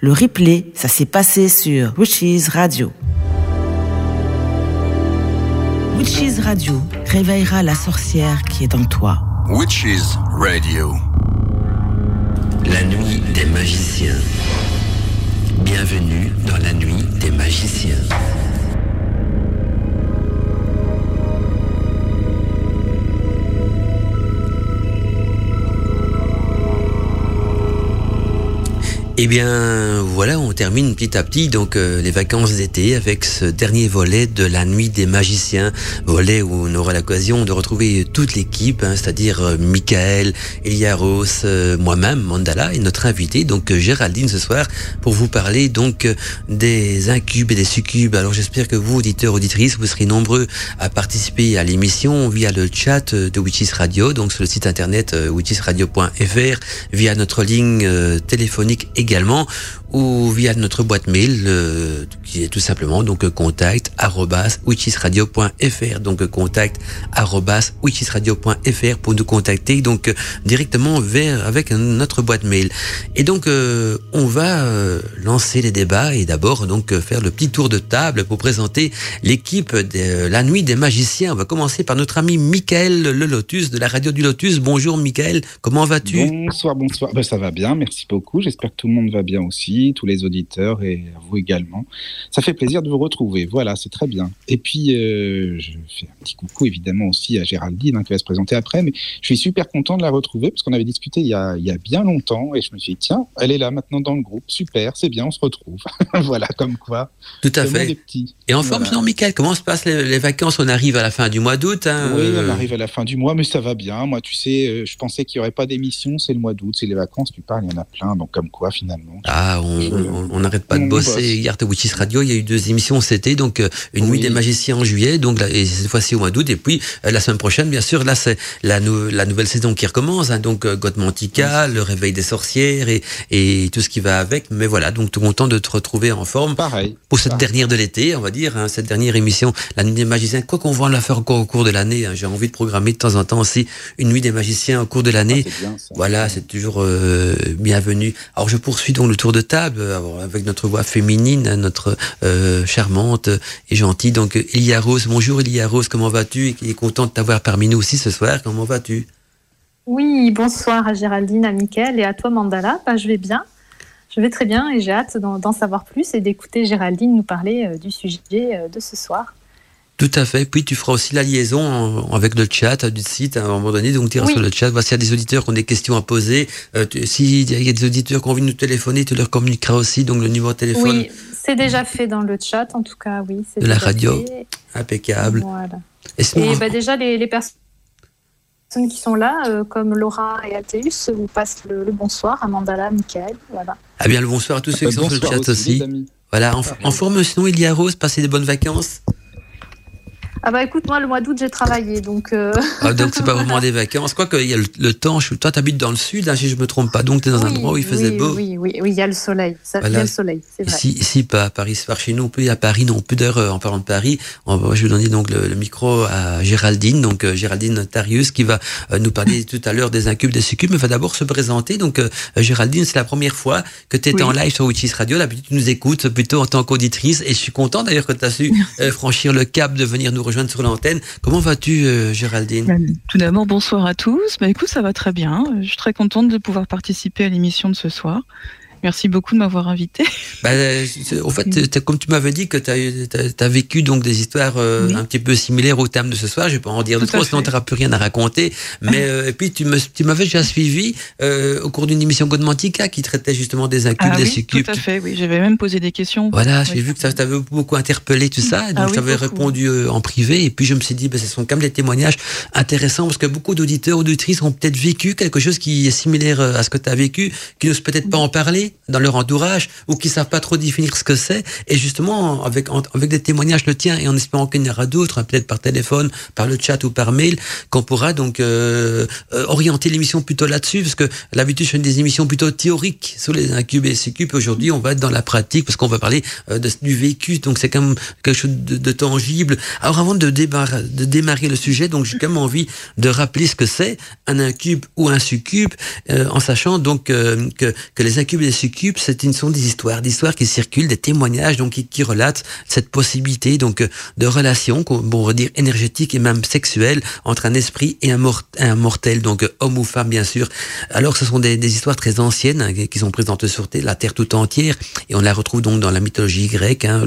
Le replay, ça s'est passé sur Witches Radio. Witches Radio réveillera la sorcière qui est en toi. Witches Radio. La nuit des magiciens. Bienvenue dans la nuit des magiciens. Eh bien, voilà, on termine petit à petit donc euh, les vacances d'été avec ce dernier volet de la nuit des magiciens, volet où on aura l'occasion de retrouver toute l'équipe, hein, c'est-à-dire euh, Michael, Eliaros, euh, moi-même, Mandala et notre invité donc euh, Géraldine ce soir pour vous parler donc des incubes et des succubes. Alors j'espère que vous auditeurs auditrices vous serez nombreux à participer à l'émission via le chat de Witches Radio, donc sur le site internet witchesradio.fr, via notre ligne téléphonique également ou via notre boîte mail euh, qui est tout simplement donc contact arobase witchesradio.fr donc contact arobase witchesradio.fr pour nous contacter donc directement vers avec notre boîte mail. Et donc euh, on va euh, lancer les débats et d'abord donc faire le petit tour de table pour présenter l'équipe de euh, la nuit des magiciens. On va commencer par notre ami Michael Le Lotus de la radio du Lotus. Bonjour Michael. Comment vas-tu? Bonsoir, bonsoir. Ben, ça va bien, merci beaucoup. J'espère que tout le monde va bien aussi, tous les auditeurs et à vous également. Ça fait plaisir de vous retrouver. Voilà, c'est très bien. Et puis, euh, je fais un petit coucou évidemment aussi à Géraldine hein, qui va se présenter après, mais je suis super content de la retrouver parce qu'on avait discuté il y, a, il y a bien longtemps et je me suis dit, tiens, elle est là maintenant dans le groupe. Super, c'est bien, on se retrouve. voilà, comme quoi. tout à fait et en forme Voilà. Michael comment se passent les, les vacances? On arrive à la fin du mois d'août hein, Oui, euh, on arrive à la fin du mois, mais ça va bien. Moi, tu sais, euh, je pensais qu'il n'y aurait pas d'émission. C'est le mois d'août, c'est les vacances. Tu parles, il y en a plein. Donc, comme quoi, finalement. Ah, on n'arrête pas de bosser. bosse. Hier, de Witches Radio, il y a eu deux émissions cet été, donc euh, une nuit Oui. des magiciens en juillet, donc là, et cette fois-ci au mois d'août, et puis euh, la semaine prochaine, bien sûr, là c'est la, nou- la nouvelle saison qui recommence, hein, donc euh, Godmantica, le réveil des sorcières et, et tout ce qui va avec. Mais voilà, donc tout content de te retrouver en forme Pareil. pour cette dernière de l'été, on va dire, hein, cette dernière émission, la nuit des magiciens. Quoi qu'on va la faire encore au cours de l'année, hein, j'ai envie de programmer de temps en temps aussi une nuit des magiciens au cours de l'année. Ah, ça. Voilà, c'est toujours euh, bienvenu. Alors je poursuis donc le tour de table euh, avec notre voix féminine, hein, notre euh, charmante et gentille. Donc Elia Rose, bonjour Elia Rose, comment vas-tu? Et content de t'avoir parmi nous aussi ce soir. Comment vas-tu? Oui, bonsoir à Géraldine, à Mickaël et à toi Mandala. Bah, je vais bien. Je vais très bien et j'ai hâte d'en savoir plus et d'écouter Géraldine nous parler euh, du sujet de ce soir. Tout à fait. Puis tu feras aussi la liaison en- avec le chat euh, du site à un moment donné. Donc tu iras Oui. sur le chat. Voici, il y a des auditeurs qui ont des questions à poser. Euh, S'il y a des auditeurs qui ont envie de nous téléphoner, tu leur communiqueras aussi donc le numéro de téléphone Oui, c'est déjà fait dans le chat, en tout cas, oui. De la radio. fait. impeccable. Voilà. Et bah, déjà, les, les personnes qui sont là, euh, comme Laura et Athéus, vous passent le, le bonsoir à Mandala, Mickaël. Voilà. ah bien le bonsoir à tous ceux qui sont sur le chat aussi. Voilà, en, en forme sinon il y a Rose, passez des bonnes vacances. Ah bah écoute, moi, le mois d'août, j'ai travaillé, donc... euh, Ah, donc c'est pas vraiment des vacances. Quoi qu'il y a le, le temps, je, toi t'habites dans le sud, hein, si je me trompe pas, donc t'es dans un endroit où il faisait oui, beau. Oui, oui, oui, il y a le soleil. Ça, Il y Voilà. a le soleil, c'est vrai. Ici, ici, pas à Paris, c'est par chez nous, puis à Paris, non, plus d'heures en parlant de Paris. On je vais donner donc le, le micro à Géraldine, donc euh, Géraldine Tarius, qui va euh, nous parler tout à l'heure des incubes, des succubes, mais va d'abord se présenter. Donc, euh, Géraldine, c'est la première fois que tu es Oui. en live sur Witches Radio. D'habitude, tu nous écoutes plutôt en tant qu'auditrice, et je suis content d'ailleurs que tu as su franchir le cap de venir nous rejoindre sur l'antenne. Comment vas-tu, euh, Géraldine? Bah, Tout d'abord, bonsoir à tous. Bah, écoute, ça va très bien. Je suis très contente de pouvoir participer à l'émission de ce soir. Merci beaucoup de m'avoir invité. Bah, au fait, comme tu m'avais dit que tu as, vécu donc des histoires euh, Oui. un petit peu similaires au thème de ce soir, je vais pas en dire de trop, sinon tu n'auras plus rien à raconter. Mais euh, et puis tu m'avais déjà suivi euh, au cours d'une émission Godmantica qui traitait justement des incubes, Ah des oui, succubes. tout à fait. Oui, j'avais même posé des questions. Voilà, j'ai Oui. vu que ça t'avait beaucoup interpellé tout ça, et donc Ah j'avais répondu en privé, et puis je me suis dit, ben, ce sont quand même des témoignages intéressants, parce que beaucoup d'auditeurs, auditrices ont peut-être vécu quelque chose qui est similaire à ce que tu as vécu, qui n'osent peut-être pas en parler dans leur entourage, ou qui savent pas trop définir ce que c'est, et justement, avec, en- avec des témoignages le tien, et en espérant qu'il y en aura d'autres, hein, peut-être par téléphone, par le chat ou par mail, qu'on pourra donc euh, euh, orienter l'émission plutôt là-dessus, parce que l'habitude, je fais des émissions plutôt théoriques sur les incubes et succubes. Aujourd'hui, on va être dans la pratique, parce qu'on va parler euh, de- du vécu, donc c'est quand même quelque chose de, de tangible. Alors avant de, débar- de démarrer le sujet, donc j'ai quand même envie de rappeler ce que c'est un incube ou un succube, euh, en sachant donc euh, que, que les incubes et les succubes, c'est une sont des histoires, des histoires qui circulent, des témoignages donc qui, relatent cette possibilité donc de relation, bon, on va dire énergétique et même sexuelle entre un esprit et un, un mortel, donc homme ou femme bien sûr. Alors ce sont des, histoires très anciennes hein, qui sont présentes sur la terre tout entière et on la retrouve donc dans la mythologie grecque, hein,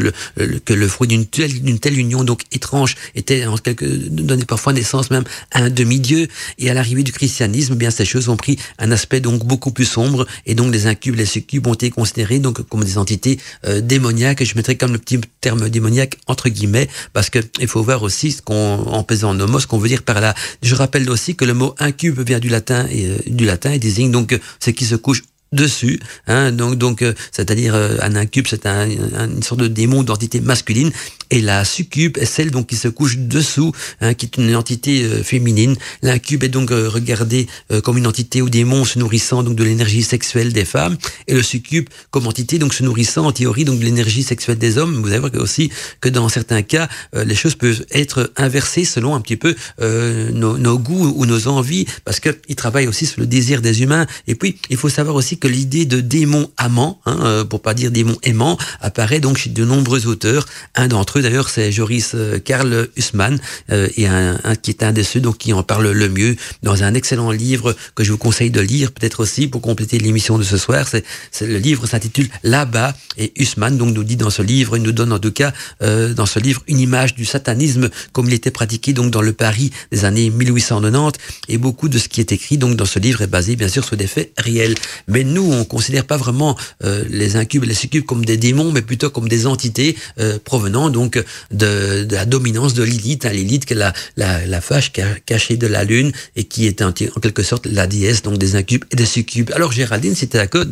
que le fruit d'une telle, telle union donc étrange était en quelque donnait parfois naissance même à un demi-dieu et à l'arrivée du christianisme, eh bien ces choses ont pris un aspect donc beaucoup plus sombre et donc les incubes, les succubes ont été considérés donc comme des entités euh, démoniaques. Je mettrais comme le petit terme démoniaque entre guillemets parce que il faut voir aussi ce qu'on en pesant nomos, ce qu'on veut dire par là. Je rappelle aussi que le mot incube vient du latin et euh, du latin et désigne donc ce qui se couche dessus. Hein, donc, donc, euh, c'est-à-dire euh, un incube, c'est un, une sorte de démon d'entité masculine, et la succube est celle donc qui se couche dessous, hein, qui est une entité euh, féminine. L'incube est donc regardé comme une entité ou démon se nourrissant donc de l'énergie sexuelle des femmes, et le succube comme entité donc se nourrissant en théorie donc de l'énergie sexuelle des hommes. Vous allez voir aussi que dans certains cas, les choses peuvent être inversées selon un petit peu nos, nos, goûts ou nos envies, parce qu'il travaille aussi sur le désir des humains. Et puis, il faut savoir aussi que l'idée de démon amant, hein, euh, pour pas dire démon aimant, apparaît donc chez de nombreux auteurs. Un d'entre eux, d'ailleurs, c'est Joris euh, Karl Hussmann, euh, et un, qui est un de ceux donc qui en parle le mieux dans un excellent livre que je vous conseille de lire, peut-être aussi pour compléter l'émission de ce soir. C'est, le livre s'intitule Là-bas, et Hussmann donc nous dit dans ce livre, il nous donne en tout cas dans ce livre une image du satanisme comme il était pratiqué donc dans le Paris des années 1890, et beaucoup de ce qui est écrit donc dans ce livre est basé bien sûr sur des faits réels. Mais nous, on considère pas vraiment euh, les incubes et les succubes comme des démons, mais plutôt comme des entités euh, provenant donc de, de, la dominance de Lilith. Hein, Lilith, qui est la, la, la fâche cachée de la lune et qui est en, quelque sorte la déesse donc des incubes et des succubes. Alors Géraldine, si tu es d'accord,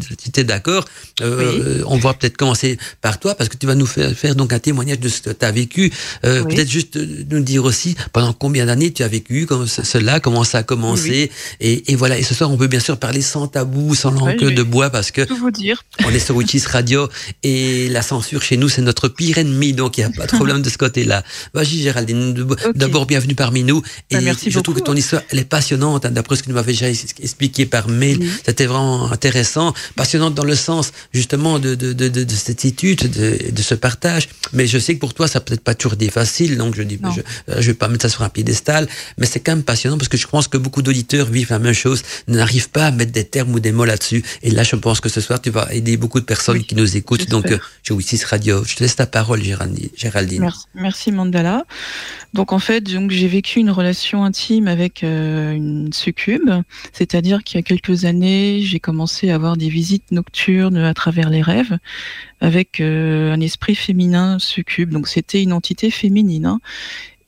d'accord euh, on va peut-être commencer par toi parce que tu vas nous faire, faire donc un témoignage de ce que tu as vécu. Euh, Peut-être juste nous dire aussi pendant combien d'années tu as vécu comme cela, comment ça a commencé. Et, et, voilà. Et ce soir, on peut bien sûr parler sans tabou, sans langue de bois parce que vous dire. on est sur Witches Radio et la censure chez nous c'est notre pire ennemi donc il n'y a pas de problème de ce côté-là. Vas-y Géraldine, d'abord bienvenue parmi nous et bah, merci je trouve que ton histoire elle est passionnante hein, d'après ce que tu m'avais déjà expliqué par mail. C'était vraiment intéressant, passionnante dans le sens justement de, de, de, de cette étude, de, de ce partage. Mais je sais que pour toi ça peut-être pas toujours des faciles donc je dis je, je vais pas mettre ça sur un piédestal, mais c'est quand même passionnant parce que je pense que beaucoup d'auditeurs vivent la même chose, n'arrivent pas à mettre des termes ou des mots là-dessus et là, je pense que ce soir, tu vas aider beaucoup de personnes qui nous écoutent. Donc, euh, Jouissis Radio, je te laisse ta parole, Géraldine. Merci, merci Mandala. Donc, en fait, donc, j'ai vécu une relation intime avec euh, une succube, c'est-à-dire qu'il y a quelques années, j'ai commencé à avoir des visites nocturnes à travers les rêves avec euh, un esprit féminin succube. Donc, c'était une entité féminine. Hein.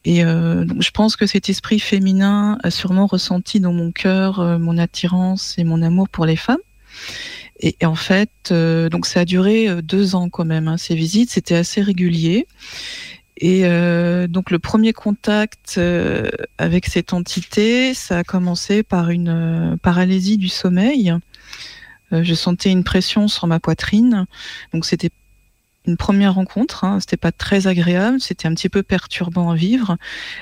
Et euh, donc je pense que cet esprit féminin a sûrement ressenti dans mon cœur euh, mon attirance et mon amour pour les femmes. Et, en fait, euh, donc ça a duré euh, deux ans quand même. Hein, ces visites, c'était assez régulier. Et euh, donc le premier contact avec cette entité, ça a commencé par une paralysie du sommeil. je sentais une pression sur ma poitrine, donc c'était une première rencontre. Hein, c'était pas très agréable, c'était un petit peu perturbant à vivre.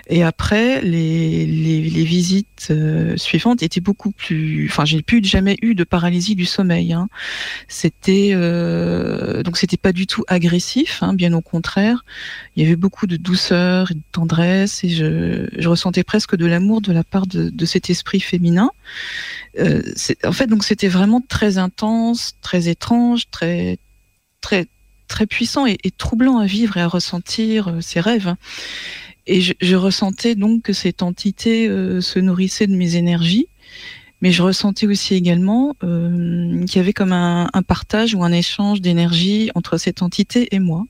Et après, les, les, les visites euh, suivantes étaient beaucoup plus. Enfin, j'ai plus jamais eu de paralysie du sommeil. Hein. C'était euh, donc c'était pas du tout agressif, hein, bien au contraire. Il y avait beaucoup de douceur et de tendresse, et je, je ressentais presque de l'amour de la part de, de cet esprit féminin. Euh, en fait, donc c'était vraiment très intense, très étrange, très très très puissant et, troublant à vivre et à ressentir euh, ces rêves. Et je, ressentais donc que cette entité euh, se nourrissait de mes énergies, mais je ressentais aussi également euh, qu'il y avait comme un partage ou un échange d'énergie entre cette entité et moi.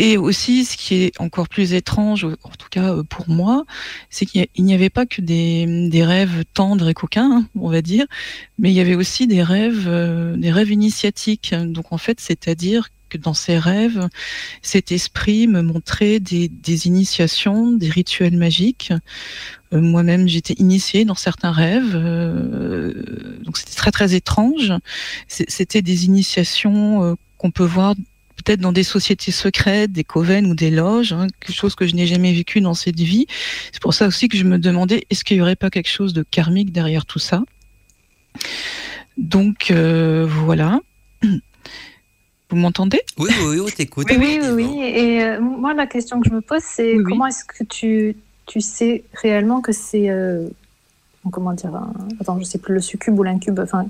Et, aussi, ce qui est encore plus étrange, en tout cas euh, pour moi, c'est qu'il n'y avait pas que des, rêves tendres et coquins, hein, on va dire, mais il y avait aussi des rêves, euh, des rêves initiatiques. Donc en fait, c'est-à-dire que dans ces rêves, cet esprit me montrait des, initiations, des rituels magiques. Euh, Moi-même, j'étais initiée dans certains rêves, donc c'était très très étrange. C'était des initiations qu'on peut voir peut-être dans des sociétés secrètes, des coven ou des loges, hein, quelque chose que je n'ai jamais vécu dans cette vie. C'est pour ça aussi que je me demandais, est-ce qu'il n'y aurait pas quelque chose de karmique derrière tout ça? Donc voilà. Vous m'entendez? Oui, oui, on t'écoute. Oui, oui, oui, oui. Et euh, moi, la question que je me pose, c'est Oui, oui. comment est-ce que tu, tu sais réellement que c'est. euh, comment dire un- Attends, je sais plus, le succube ou l'incube. Enfin,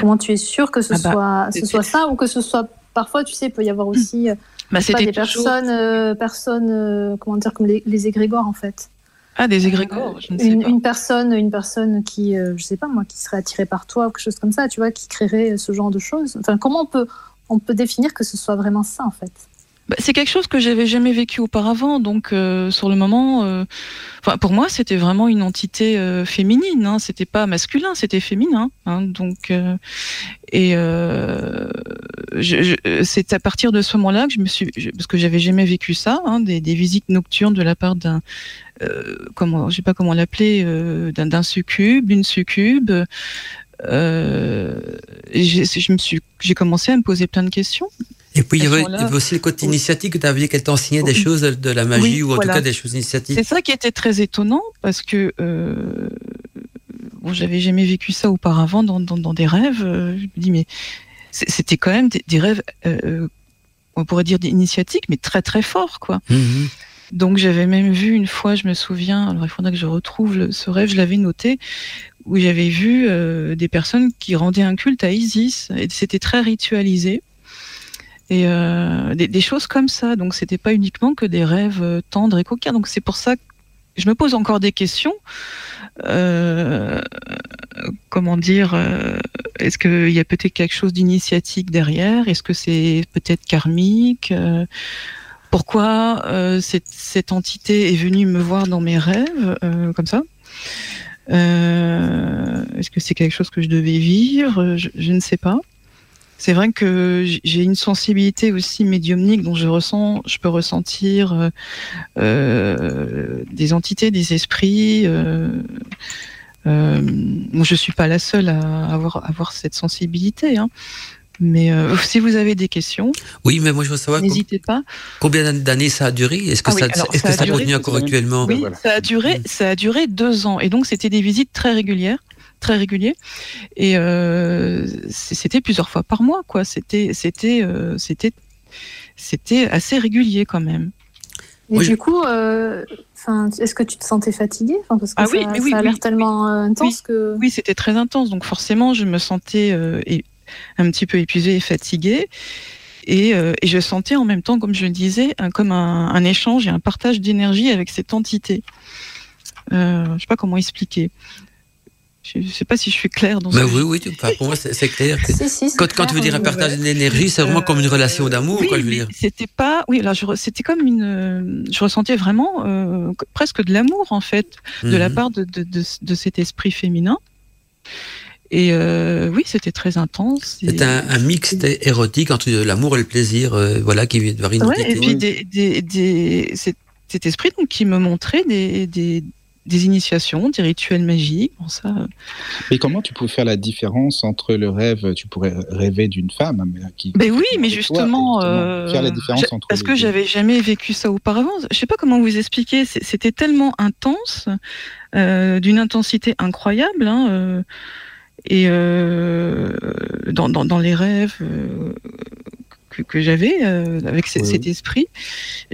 comment tu es sûr que ce, Ah bah, soit, ce soit ça ou que ce soit. Parfois, tu sais, il peut y avoir aussi euh, bah, pas, des toujours- personnes, euh, personnes euh, comment dire, comme les, les égrégores, en fait. Ah, des égrégores, je ne sais Une, pas. une personne, une personne qui, je sais pas moi, qui serait attirée par toi ou quelque chose comme ça, tu vois, qui créerait ce genre de choses. Enfin, comment on peut, on peut définir que ce soit vraiment ça, en fait? Bah, c'est quelque chose que j'avais jamais vécu auparavant, donc euh, sur le moment, euh, pour moi c'était vraiment une entité euh, féminine, hein, c'était pas masculin, c'était féminin, hein, donc et c'est à partir de ce moment-là que je me suis, parce que j'avais jamais vécu ça, hein, des, visites nocturnes de la part d'un, comment, je sais pas comment l'appeler, d'un succube, d'une succube. Je j'ai commencé à me poser plein de questions. Et puis, il y, avait, aussi le côté initiatique que tu avais qu'elle t'enseignait des choses de, la magie Oui, ou en voilà. tout cas des choses initiatiques. C'est ça qui était très étonnant parce que euh, bon, j'avais jamais vécu ça auparavant dans, dans, dans des rêves. Euh, Je me dis mais c'était quand même des, des rêves, euh, on pourrait dire initiatiques, mais très très forts quoi. Mhm. Donc j'avais même vu une fois, je me souviens, alors il faudra que je retrouve le- ce rêve, je l'avais noté, où j'avais vu euh, des personnes qui rendaient un culte à Isis, et c'était très ritualisé. Et euh, des, choses comme ça, donc c'était pas uniquement que des rêves euh, tendres et coquins. Donc c'est pour ça que je me pose encore des questions. Euh, comment dire euh, Est-ce qu'il y a peut-être quelque chose d'initiatique derrière? Est-ce que c'est peut-être karmique? Euh, pourquoi euh, cette, cette entité est venue me voir dans mes rêves? Comme ça Est-ce que c'est quelque chose que je devais vivre? Je, je ne sais pas. C'est vrai que j'ai une sensibilité aussi médiumnique dont je ressens, je peux ressentir euh, euh, des entités, des esprits. Euh, euh, bon, je suis pas la seule à avoir, avoir cette sensibilité, hein. mais euh, si vous avez des questions, Oui, mais moi je veux savoir n'hésitez pas. combien d'années ça a duré? Est-ce que Ah oui, ça, alors, est-ce ça que a ça duré, continue encore actuellement? Oui, voilà. ça a duré, ça a duré deux ans, et donc c'était des visites très régulières, très réguliers, et euh, c'était plusieurs fois par mois, quoi. C'était, c'était, euh, c'était, c'était assez régulier quand même. Et Oui, du coup, euh, est-ce que tu te sentais fatiguée? Enfin, Parce que Ah ça, oui, mais oui, ça a oui, l'air tellement intense que. Oui, c'était très intense, donc forcément, je me sentais euh, un petit peu épuisée et fatiguée. Et, euh, et je sentais en même temps, comme je le disais, un, comme un, un échange et un partage d'énergie avec cette entité. Euh, je sais pas comment expliquer. Je ne sais pas si je suis claire dans ce oui, oui, tu- pour moi c'est clair. Si, si, Quand, quand tu veux dire un partage d'énergie, c'est vraiment comme une relation d'amour, Oui, quoi, je veux mais dire. C'était pas. Oui, alors c'était comme une. euh, Je ressentais vraiment euh, que- presque de l'amour en fait de la Mhm. part de, de, de, de cet esprit féminin. Et euh, oui, c'était très intense. C'est un, un mixte érotique entre l'amour et le plaisir, euh, voilà, qui vient de une Ouais, et puis des, des, des, cet, cet esprit donc, qui me montrait des, des, des initiations, des rituels magiques. Bon, ça, euh, Et comment tu pouvais faire la différence entre le rêve, tu pourrais rêver d'une femme, mais qui. Ben oui, mais toi, justement, exactement. faire la euh, différence entre parce les que j'avais jamais vécu ça auparavant. Je sais pas comment vous expliquer. C'était tellement intense, euh, d'une intensité incroyable, hein, euh, et euh, dans, dans, dans les rêves. euh, que, que j'avais euh, avec Oui. cet esprit,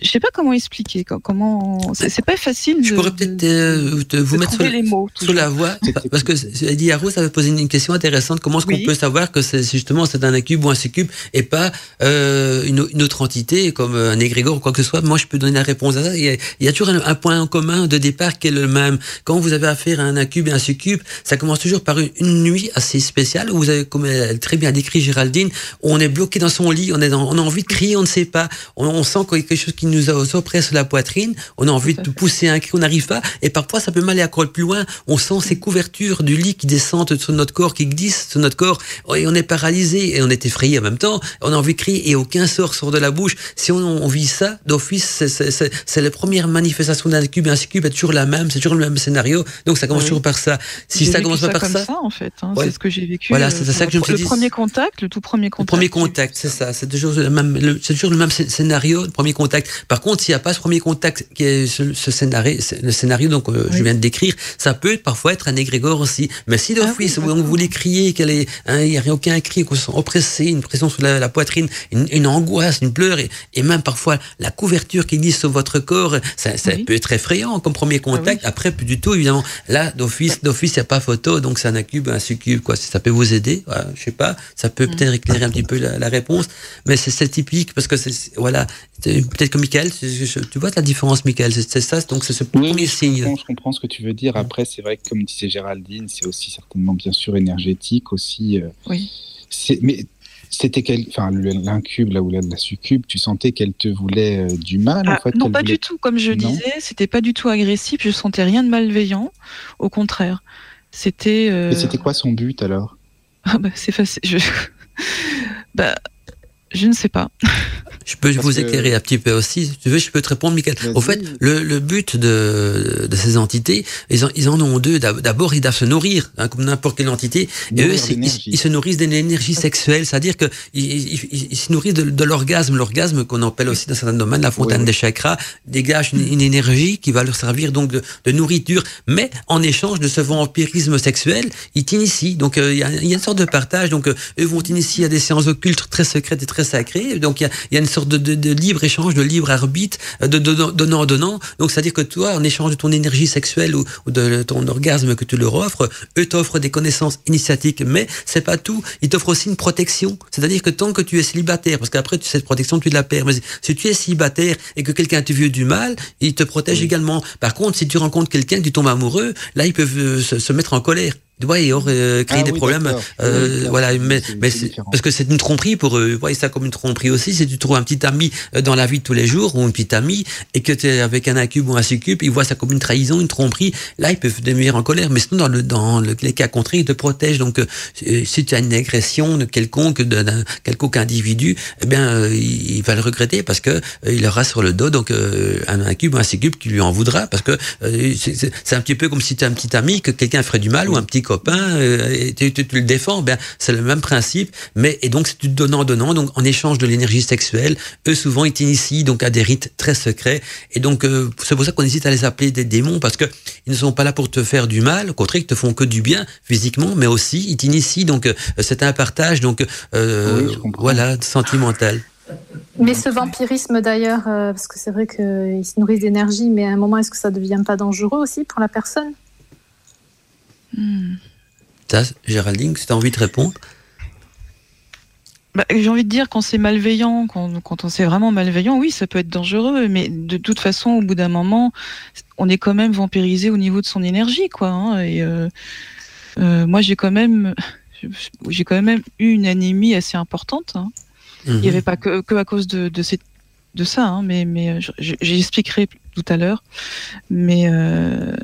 je sais pas comment expliquer. co- Comment c'est pas facile. Je de- pourrais peut-être euh, vous de mettre sur, trouver les mots. sur la voie, parce que Eddie Harrow avait posé une question intéressante. Comment est-ce qu'on Oui. peut savoir que c'est justement c'est un incube ou un succube et pas euh, une, une autre entité comme un égrégore ou quoi que ce soit? Moi, je peux donner la réponse à ça. Il y a, il y a toujours un, un point en commun de départ qui est le même. Quand vous avez affaire à un incube et un succube, ça commence toujours par une, une nuit assez spéciale où vous avez, comme elle a très bien décrit Géraldine, où on est bloqué dans son lit, on, est dans- on a envie de crier, on ne sait pas. On, on sent quelque chose qui nous oppresse la poitrine, on a envie de pousser un cri, on n'arrive pas. Et parfois, ça peut mal aller encore plus loin. On sent ces couvertures du lit qui descendent sur notre corps, qui glissent sur notre corps, et on est paralysé et on est effrayé en même temps. On a envie de crier et aucun sort sort de la bouche. Si on, on vit ça, d'office, c'est- la première manifestation d'un cube. Un cube est toujours la même, c'est toujours le même scénario. Donc ça commence Oui. toujours par ça. Si ça commence pas par comme ça, en fait. hein, Ouais. C'est ce que j'ai vécu. Voilà, euh, c'est ça que je me suis le dit. premier contact, le tout premier le contact. premier contact, c'est ça. C'est toujours le même, le- c'est toujours le même scé- scénario, le premier contact. Par contre, s'il n'y a pas ce premier contact, qui est ce, ce scénario, le scénario donc euh, je viens de décrire, ça peut parfois être un égrégore aussi. Mais si d'office, Ah oui, vous les criez, qu'elle est, hein, il n'y a aucun cri, qu'on se sent oppressé, une pression sur la, la poitrine, une, une angoisse, une pleure, et, et même parfois la couverture qui glisse sur votre corps, ça, ça Oui. peut être effrayant comme premier contact. oui. Après, plus du tout, évidemment. Là, d'office, d'office, il n'y a pas photo, donc c'est un incube, un succube, quoi. Si ça peut vous aider, voilà, je sais pas, ça peut peut-être éclairer un petit peu la, la réponse, mais c'est typique parce que c'est, voilà, peut-être que Michael, tu vois la différence, Michael, c'est ça, donc c'est ce Oui, premier je signe. comprends, je comprends ce que tu veux dire. Après, c'est vrai que comme disait Géraldine, c'est aussi certainement bien sûr énergétique aussi. euh, Oui. mais c'était quel, enfin l'incube là ou la, la succube, tu sentais qu'elle te voulait euh, du mal en Ah, fait. non, pas voulait- du tout. Comme je Non. disais, c'était pas du tout agressif. Je sentais rien de malveillant. Au contraire, c'était. euh, Mais c'était quoi son but alors? Ah bah, c'est facile. Je... bah, je ne sais pas. Je peux Parce vous que- éclairer un petit peu aussi, si tu veux, je peux te répondre, Michael. Au fait, le, le but de, de ces entités, ils en, ils en ont deux. D'ab- D'abord, ils doivent se nourrir, hein, comme n'importe quelle entité. Et eux, ils, se nourrissent d'une énergie sexuelle, c'est-à-dire que ils, ils- se nourrissent de, de l'orgasme. L'orgasme, qu'on appelle aussi dans certains domaines la fontaine Oui, oui. des chakras, dégage une, une énergie qui va leur servir donc de, de nourriture. Mais en échange de ce vampirisme sexuel, ils t'initient. Donc euh, il y, a, y a une sorte de partage. Donc euh, eux vont t'initier à des séances occultes très secrètes et très sacrées. Donc il y a, y a une sorte de, de, de libre échange, de libre arbitre, euh, de donnant-donnant. Donc c'est-à-dire que toi, en échange de ton énergie sexuelle ou, ou de ton orgasme que tu leur offres, eux t'offrent des connaissances initiatiques. Mais c'est pas tout. Ils t'offrent aussi une protection. C'est-à-dire que tant que tu es célibataire, parce qu'après tu cette protection tu la perds. Mais si tu es célibataire et que quelqu'un te veut du mal, il te protège également. Par contre, si tu rencontres quelqu'un, que tu tombes amoureux, là ils peuvent euh, se, se mettre en colère. Vois, et or, euh, créer Ah des oui, problèmes. Euh, Oui, voilà, mais, mais parce que c'est une tromperie pour eux. Ils voient ça comme une tromperie aussi. Si tu trouves un petit ami euh, dans la vie de tous les jours ou une petite amie et que tu es avec un incube ou un succube, ils voient ça comme une trahison, une tromperie. Là, ils peuvent devenir en colère. Mais sinon, dans, le, dans le, les cas contraires, ils te protègent. Donc, euh, si tu as une agression de quelconque, d'un quelconque individu, eh bien, euh, il, il va le regretter parce que euh, il aura sur le dos donc euh, un incube ou un succube qui lui en voudra parce que euh, c'est un petit peu comme si tu as un petit ami que quelqu'un ferait du mal ou un petit copain euh, et tu, tu- tu le défends. Ben c'est le même principe, mais et donc c'est du donnant donnant. Donc en échange de l'énergie sexuelle, eux souvent ils t'initient donc à des rites très secrets et donc euh, c'est pour ça qu'on hésite à les appeler des démons parce que ils ne sont pas là pour te faire du mal, au contraire ils te font que du bien physiquement, mais aussi ils t'initient donc euh, c'est un partage donc euh, Oui, voilà sentimental. Mais ce vampirisme d'ailleurs, euh, parce que c'est vrai qu'ils se nourrissent d'énergie, mais à un moment, est-ce que ça ne devient pas dangereux aussi pour la personne? Hmm. Ça, Géraldine, si tu as envie de répondre. Bah, J'ai envie de dire, quand c'est malveillant, quand, quand on c'est vraiment malveillant, oui, ça peut être dangereux, mais de toute façon, au bout d'un moment, on est quand même vampirisé au niveau de son énergie, quoi. hein, et euh, euh, moi, j'ai quand même, j'ai quand même eu une anémie assez importante. hein. Il n'y avait pas que, que à cause de, de, ça, hein, mais, mais je- je- j'expliquerai tout à l'heure. Mais euh,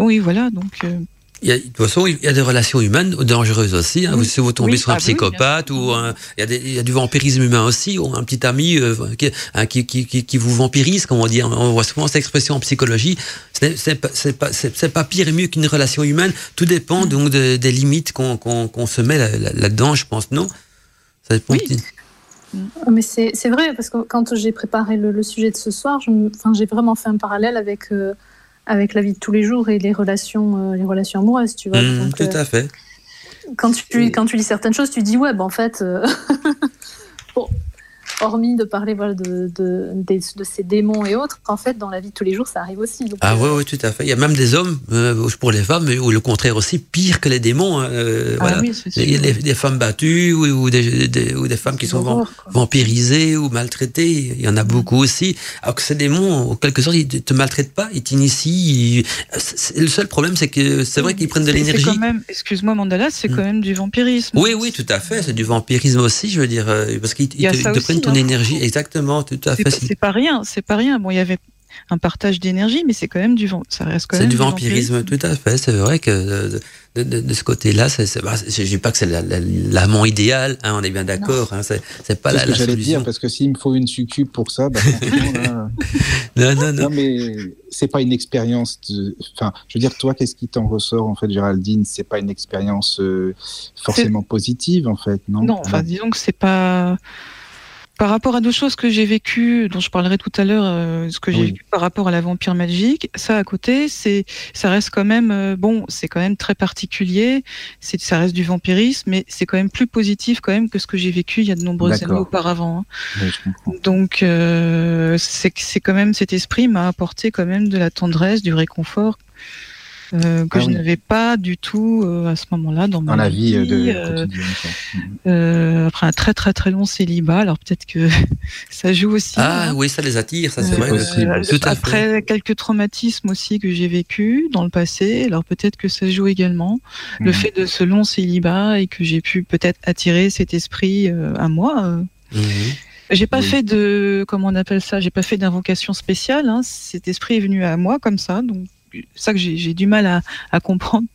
oui, voilà, donc. euh, Il y a, de toute façon, il y a des relations humaines dangereuses aussi. Hein. Oui. Si vous tombez Oui, sur un ah psychopathe sûr. ou un, il, y a des, il y a du vampirisme humain aussi, ou un petit ami euh, qui, hein, qui, qui, qui, qui vous vampirise, comme on dit. On voit souvent cette expression en psychologie. Ce n'est- C'est pas, pas, pire et mieux qu'une relation humaine. Tout dépend donc de- des limites qu'on se met là- là- là-dedans, je pense, non? Ça dépend. Oui. petit- Ah, Mais c'est vrai, parce que quand j'ai préparé le, le sujet de ce soir, j'ai vraiment fait un parallèle avec, euh, avec la vie de tous les jours et les relations, euh, les relations amoureuses, tu vois. Mmh, Donc, tout euh, à fait. quand, tu, quand tu lis certaines choses, tu dis, ouais, bah, en fait, euh, bon, hormis de parler voilà, de, de, de ces démons et autres, en fait, dans la vie de tous les jours, ça arrive aussi. Donc, Ah euh, oui, oui, tout à fait. Il y a même des hommes, euh, pour les femmes, ou le contraire aussi, pire que les démons. hein, euh, ah voilà. oui, c'est Il y a sûr. des, des femmes battues ou, ou des, des- ou des femmes qui sont vampirisées ou maltraitées. Il y en a beaucoup aussi. Alors que ces démons, en quelque sorte, ils te te maltraitent pas, ils t'initient. ils- Le seul problème, c'est que c'est vrai qu'ils prennent de c'est l'énergie. quand même- Excuse-moi, Mandala, c'est Hmm. quand même du vampirisme. Oui, oui, tout à fait. C'est du vampirisme aussi, je veux dire, euh, parce qu'ils te, te prennent ton énergie. Exactement, tout à C'est fait. c'est pas rien, c'est pas rien. Bon, il y avait un partage d'énergie, mais c'est quand même du vent. Ça reste quand C'est même du vampirisme, tout à fait. C'est vrai que de, de, ce côté-là, c'est, c'est, bah, je dis pas que c'est la- la- l'amant idéal, hein, on est bien d'accord. Hein, c'est, c'est pas C'est la, ce que la j'allais solution. dire, parce que s'il me faut une succube pour ça, bah, là, Non, non, non. Non, mais c'est pas une expérience. de- Enfin, je veux dire, toi, qu'est-ce qui t'en ressort en fait, Géraldine? C'est pas une expérience euh, forcément positive, en fait, non? Non, enfin, disons que c'est pas. Par rapport à d'autres choses que j'ai vécues, dont je parlerai tout à l'heure, euh, ce que j'ai Oui. vécu par rapport à la vampire magique, ça à côté, c'est, ça reste quand même, euh, bon, c'est quand même très particulier, c'est, ça reste du vampirisme, mais c'est quand même plus positif quand même que ce que j'ai vécu il y a de nombreuses années auparavant. hein. Oui. Donc, euh, c'est, c'est quand même, cet esprit m'a apporté quand même de la tendresse, du réconfort. Euh, que Ah je oui. n'avais pas du tout euh, à ce moment-là dans ma Dans la vie euh, de euh, après un très très très long célibat. Alors peut-être que ça joue aussi. Ah hein. oui, ça les attire, ça c'est Euh, vrai. possible. euh, Tout à fait. après quelques traumatismes aussi que j'ai vécu dans le passé, alors peut-être que ça joue également. Le Mhm. fait de ce long célibat et que j'ai pu peut-être attirer cet esprit euh, à moi. euh. Mhm. J'ai pas Oui. fait de comment on appelle ça. J'ai pas fait d'invocation spéciale. Hein. Cet esprit est venu à moi comme ça. Donc ça que j'ai du mal à, à comprendre.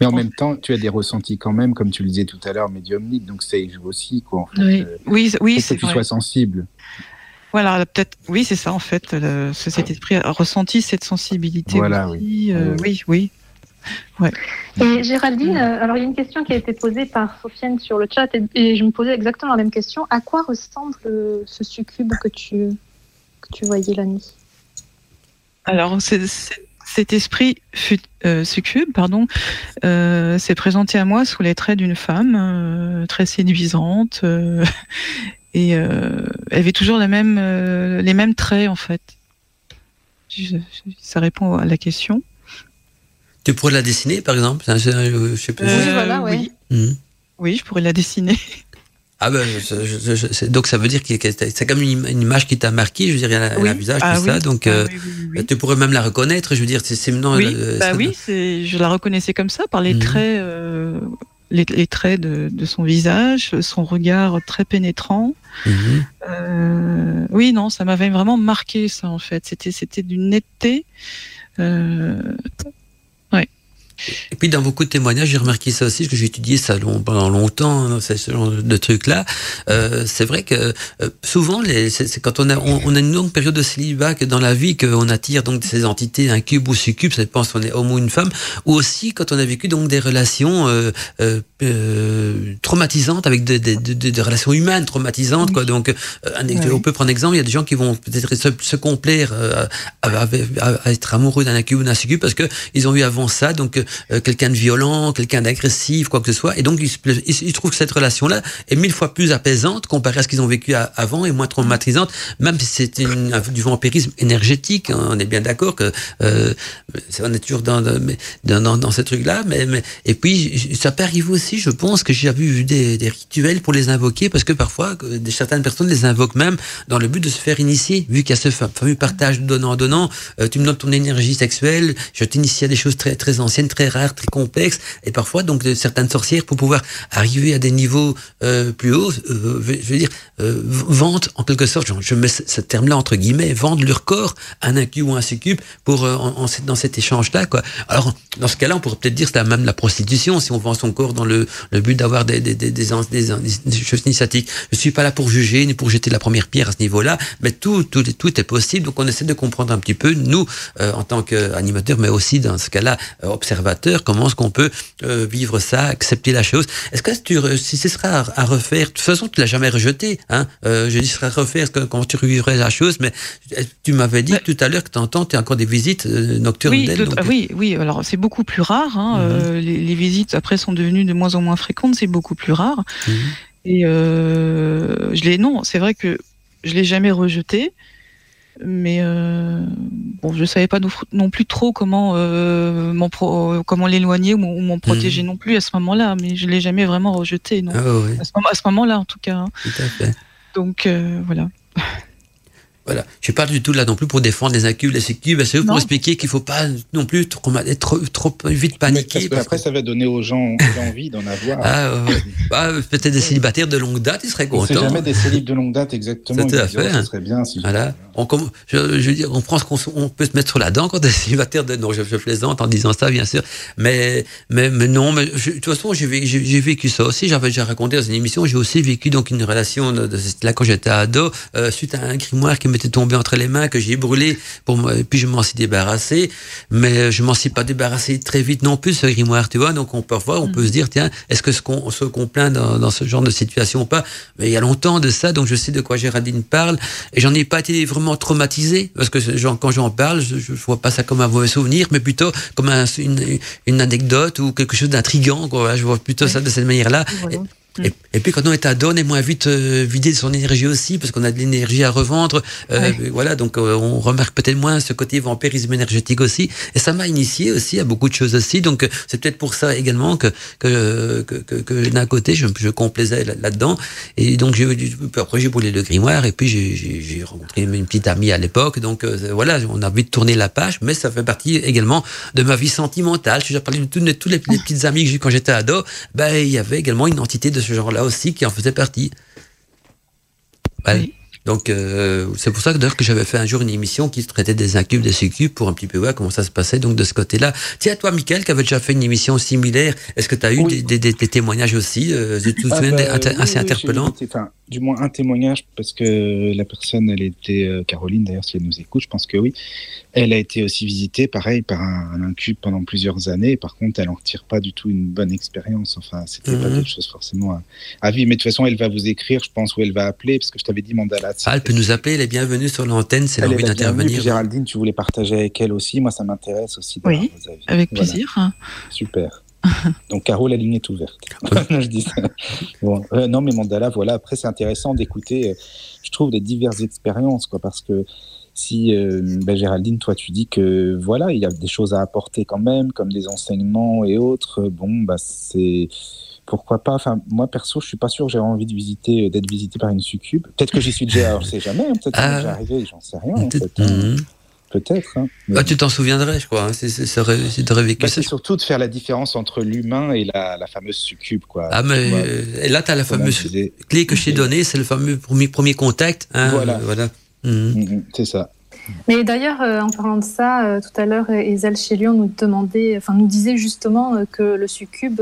Mais en même temps, tu as des ressentis quand même, comme tu le disais tout à l'heure, médiumniques, donc ça y joue aussi, quoi. En fait. Oui, Euh, oui, oui, faut c'est que tu vrai. sois sensible. Voilà, peut-être, oui, c'est ça en fait. le- cet esprit a ressenti cette sensibilité. Voilà, aussi, euh, Oui. oui, oui. Et Géraldine, euh, alors il y a une question qui a été posée par Sofiane sur le chat et, et je me posais exactement la même question. À quoi ressemble euh, ce succube que tu, que tu voyais la nuit? Alors, c'est- cet esprit fut, euh, succube, pardon, euh, s'est présenté à moi sous les traits d'une femme euh, très séduisante euh, et euh, elle avait toujours la même, euh, les mêmes traits en fait. Je- je- ça répond à la question. Tu pourrais la dessiner, par exemple? Ça, Je je sais pas. Oui, voilà, ouais. oui. Mhm. Oui, je pourrais la dessiner. Ah ben, je- je- je- donc ça veut dire que c'est comme une, une image qui t'a marqué, je veux dire, il y a Oui. un visage, Ah tout oui. ça, donc Ah euh, oui, tu pourrais même la reconnaître, je veux dire, c'est maintenant... Oui, euh, bah oui, c'est, je la reconnaissais comme ça par les Mhm. traits, euh, les, les traits de, de son visage, son regard très pénétrant. Mhm. Euh, oui, non, ça m'avait vraiment marqué ça en fait. C'était, c'était d'une netteté. Euh, Et puis dans beaucoup de témoignages, j'ai remarqué ça aussi, parce que j'ai étudié ça pendant longtemps, hein, ce genre de trucs-là. Euh, c'est vrai que euh, souvent, les- quand on a, on, on a une longue période de célibat que dans la vie qu'on attire donc ces entités, un cube ou succube, ça dépend si on est homme ou une femme, ou aussi quand on a vécu donc des relations euh, euh, traumatisantes avec des, des, des- des relations humaines traumatisantes, quoi. Donc, euh, un on peut prendre un exemple, il y a des gens qui vont peut-être se, se complaire euh, à, à- à- être amoureux d'un cube ou d'un succube parce que ils ont eu avant ça donc euh, quelqu'un de violent, quelqu'un d'agressif, quoi que ce soit, et donc ils, ils, ils trouvent que cette relation-là est mille fois plus apaisante comparée à ce qu'ils ont vécu à- avant et moins traumatisante, même si c'est du vampirisme énergétique. hein, on est bien d'accord que euh, on est toujours dans dans, dans, dans, dans ce truc-là, mais, mais et puis ça peut arriver aussi, je pense que j'ai vu des, rituels pour les invoquer parce que parfois certaines personnes les invoquent même dans le but de se faire initier, vu qu'il y a ce fa- fameux partage donnant donnant. euh, tu me donnes ton énergie sexuelle, je t'initie à des choses très très anciennes, très rares, très complexes, et parfois donc de certaines sorcières pour pouvoir arriver à des niveaux euh, plus hauts, euh, je veux dire vendent en quelque sorte, je- mets ce terme-là entre guillemets, vendent leur corps à un incube ou un succube pour dans cet échange-là quoi. Alors dans ce cas-là, on pourrait peut-être dire que c'est même la prostitution si on vend son corps dans le, le but d'avoir des, des, des, des, des- des choses initiatiques. Je suis pas là pour juger ni pour jeter la première pierre à ce niveau-là, mais tout, tout, tout est possible. Donc on essaie de comprendre un petit peu, nous, euh, en tant qu'animateurs, mais aussi dans ce cas-là, euh, observateurs, comment est-ce qu'on peut euh, vivre ça, accepter la chose. Est-ce que tu, si ce sera à, à refaire, de toute façon, tu l'as jamais rejeté, hein euh, Je dis, ce sera à refaire comment tu revivrais la chose, mais tu m'avais dit tout à l'heure que tu entends, tu as encore des visites nocturnes oui, donc, oui, oui. Alors c'est beaucoup plus rare. hein, les, les visites après sont devenues de moins en moins fréquentes. C'est beaucoup plus rare. Mhm. Et euh, je l'ai non, c'est vrai que je l'ai jamais rejeté, mais euh, bon, je savais pas non, non plus trop comment euh, pro- comment l'éloigner ou, m'en- ou m'en protéger non plus à ce moment-là. Mais je l'ai jamais vraiment rejeté, non. Ah oui, À ce moment- à ce moment-là, en tout cas. hein. tout à fait. Donc euh, voilà. Voilà. Je suis pas du tout là non plus pour défendre les incubes, les succubes, c'est pour expliquer qu'il faut pas non plus trop, être trop, trop vite Mais paniquer. parce que parce après, que- ça va donner aux gens l'envie d'en avoir. Ah, ouais. Bah, peut-être des célibataires de longue date, ils seraient contents. jamais des célibes de longue date, exactement. Tout ils à. Ça serait bien si Voilà. On, je, veux dire, on prend ce qu'on on peut se mettre sur la dent quand on est célibataire. De, non, je, plaisante en disant ça, bien sûr. Mais, mais, mais non, mais de toute façon, j'ai vécu ça aussi. J'avais déjà raconté dans une émission, j'ai aussi vécu donc une relation de, là quand j'étais ado, euh, suite à un grimoire qui m'était tombé entre les mains, que j'ai brûlé, pour moi, et puis je m'en suis débarrassé. Mais je m'en suis pas débarrassé très vite non plus, ce grimoire, tu vois. Donc on peut voir, on peut mm. se dire, tiens, est-ce que ce qu'on se plaint dans, dans, ce genre de situation ou pas? Mais il y a longtemps de ça, donc je sais de quoi Géraldine parle, et j'en ai pas été vraiment traumatisé, parce que quand j'en parle, je, je, vois pas ça comme un mauvais souvenir, mais plutôt comme un, une, une, anecdote ou quelque chose d'intrigant. Je vois plutôt ça de cette manière-là. Et, puis quand on est ado, on est moins vite euh, vidé de son énergie aussi, parce qu'on a de l'énergie à revendre. Euh, Voilà, donc euh, on remarque peut-être moins ce côté vampirisme énergétique aussi. Et ça m'a initié aussi à beaucoup de choses aussi. Donc euh, c'est peut-être pour ça également que que, que, que, que d'un côté je, je complaisais là-dedans. et donc après j'ai brûlé le grimoire et puis j'ai rencontré une petite amie à l'époque. Donc voilà, on a vite tourné la page, mais ça fait partie également de ma vie sentimentale. Je parlé de toutes les, toutes les, petites amies que j'ai quand j'étais ado. Ben il y avait également une entité de ce genre-là aussi qui en faisait partie. Donc euh, c'est pour ça que d'ailleurs que j'avais fait un jour une émission qui se traitait des incubes, des succubes pour un petit peu voir comment ça se passait donc de ce côté-là. Tiens, toi, Michael, qui avait déjà fait une émission similaire, est-ce que tu as eu des, des, témoignages aussi euh, ah bah, assez interpellants du moins un témoignage, parce que la personne, elle était, euh, Caroline d'ailleurs, si elle nous écoute, je pense que oui, elle a été aussi visitée, pareil, par un, incube pendant plusieurs années, par contre, elle en retire pas du tout une bonne expérience, enfin, c'était pas mhm. quelque chose forcément à, vivre, mais de toute façon, elle va vous écrire, je pense, ou elle va appeler, parce que je t'avais dit Mandala. Ah, elle peut nous appeler, elle est bienvenue sur l'antenne, c'est l'envie d'intervenir. Géraldine, tu voulais partager avec elle aussi, moi ça m'intéresse aussi. Oui, avec plaisir. Super. Donc, Caro, la ligne est ouverte. je dis euh, non, mais Mandala, voilà. Après, c'est intéressant d'écouter, euh, je trouve, les diverses expériences, quoi, parce que si, euh, ben, Géraldine, toi, tu dis que, voilà, il y a des choses à apporter quand même, comme des enseignements et autres, bon, bah, c'est pourquoi pas? Enfin, moi perso, je suis pas sûr que j'ai envie de visiter, d'être visité par une succube. Peut-être que j'y suis déjà, alors, je sais jamais. Hein, peut-être que ah. j'y arrivé, j'en sais rien. En fait, hein. mhm. Peut-être. Hein. Ah, tu t'en souviendrais, je crois. C'est bah, C'est surtout de faire la différence entre l'humain et la, fameuse succube. Quoi. Ah, mais et là, tu as la fameuse clé que je t'ai donnée, c'est le fameux premier, premier contact. Voilà. voilà. Mhm. Mm, mm, c'est ça. Mais d'ailleurs, euh, en parlant de ça, euh, tout à l'heure, Ezel Chélion nous demandait, enfin, nous disait justement euh, que le succube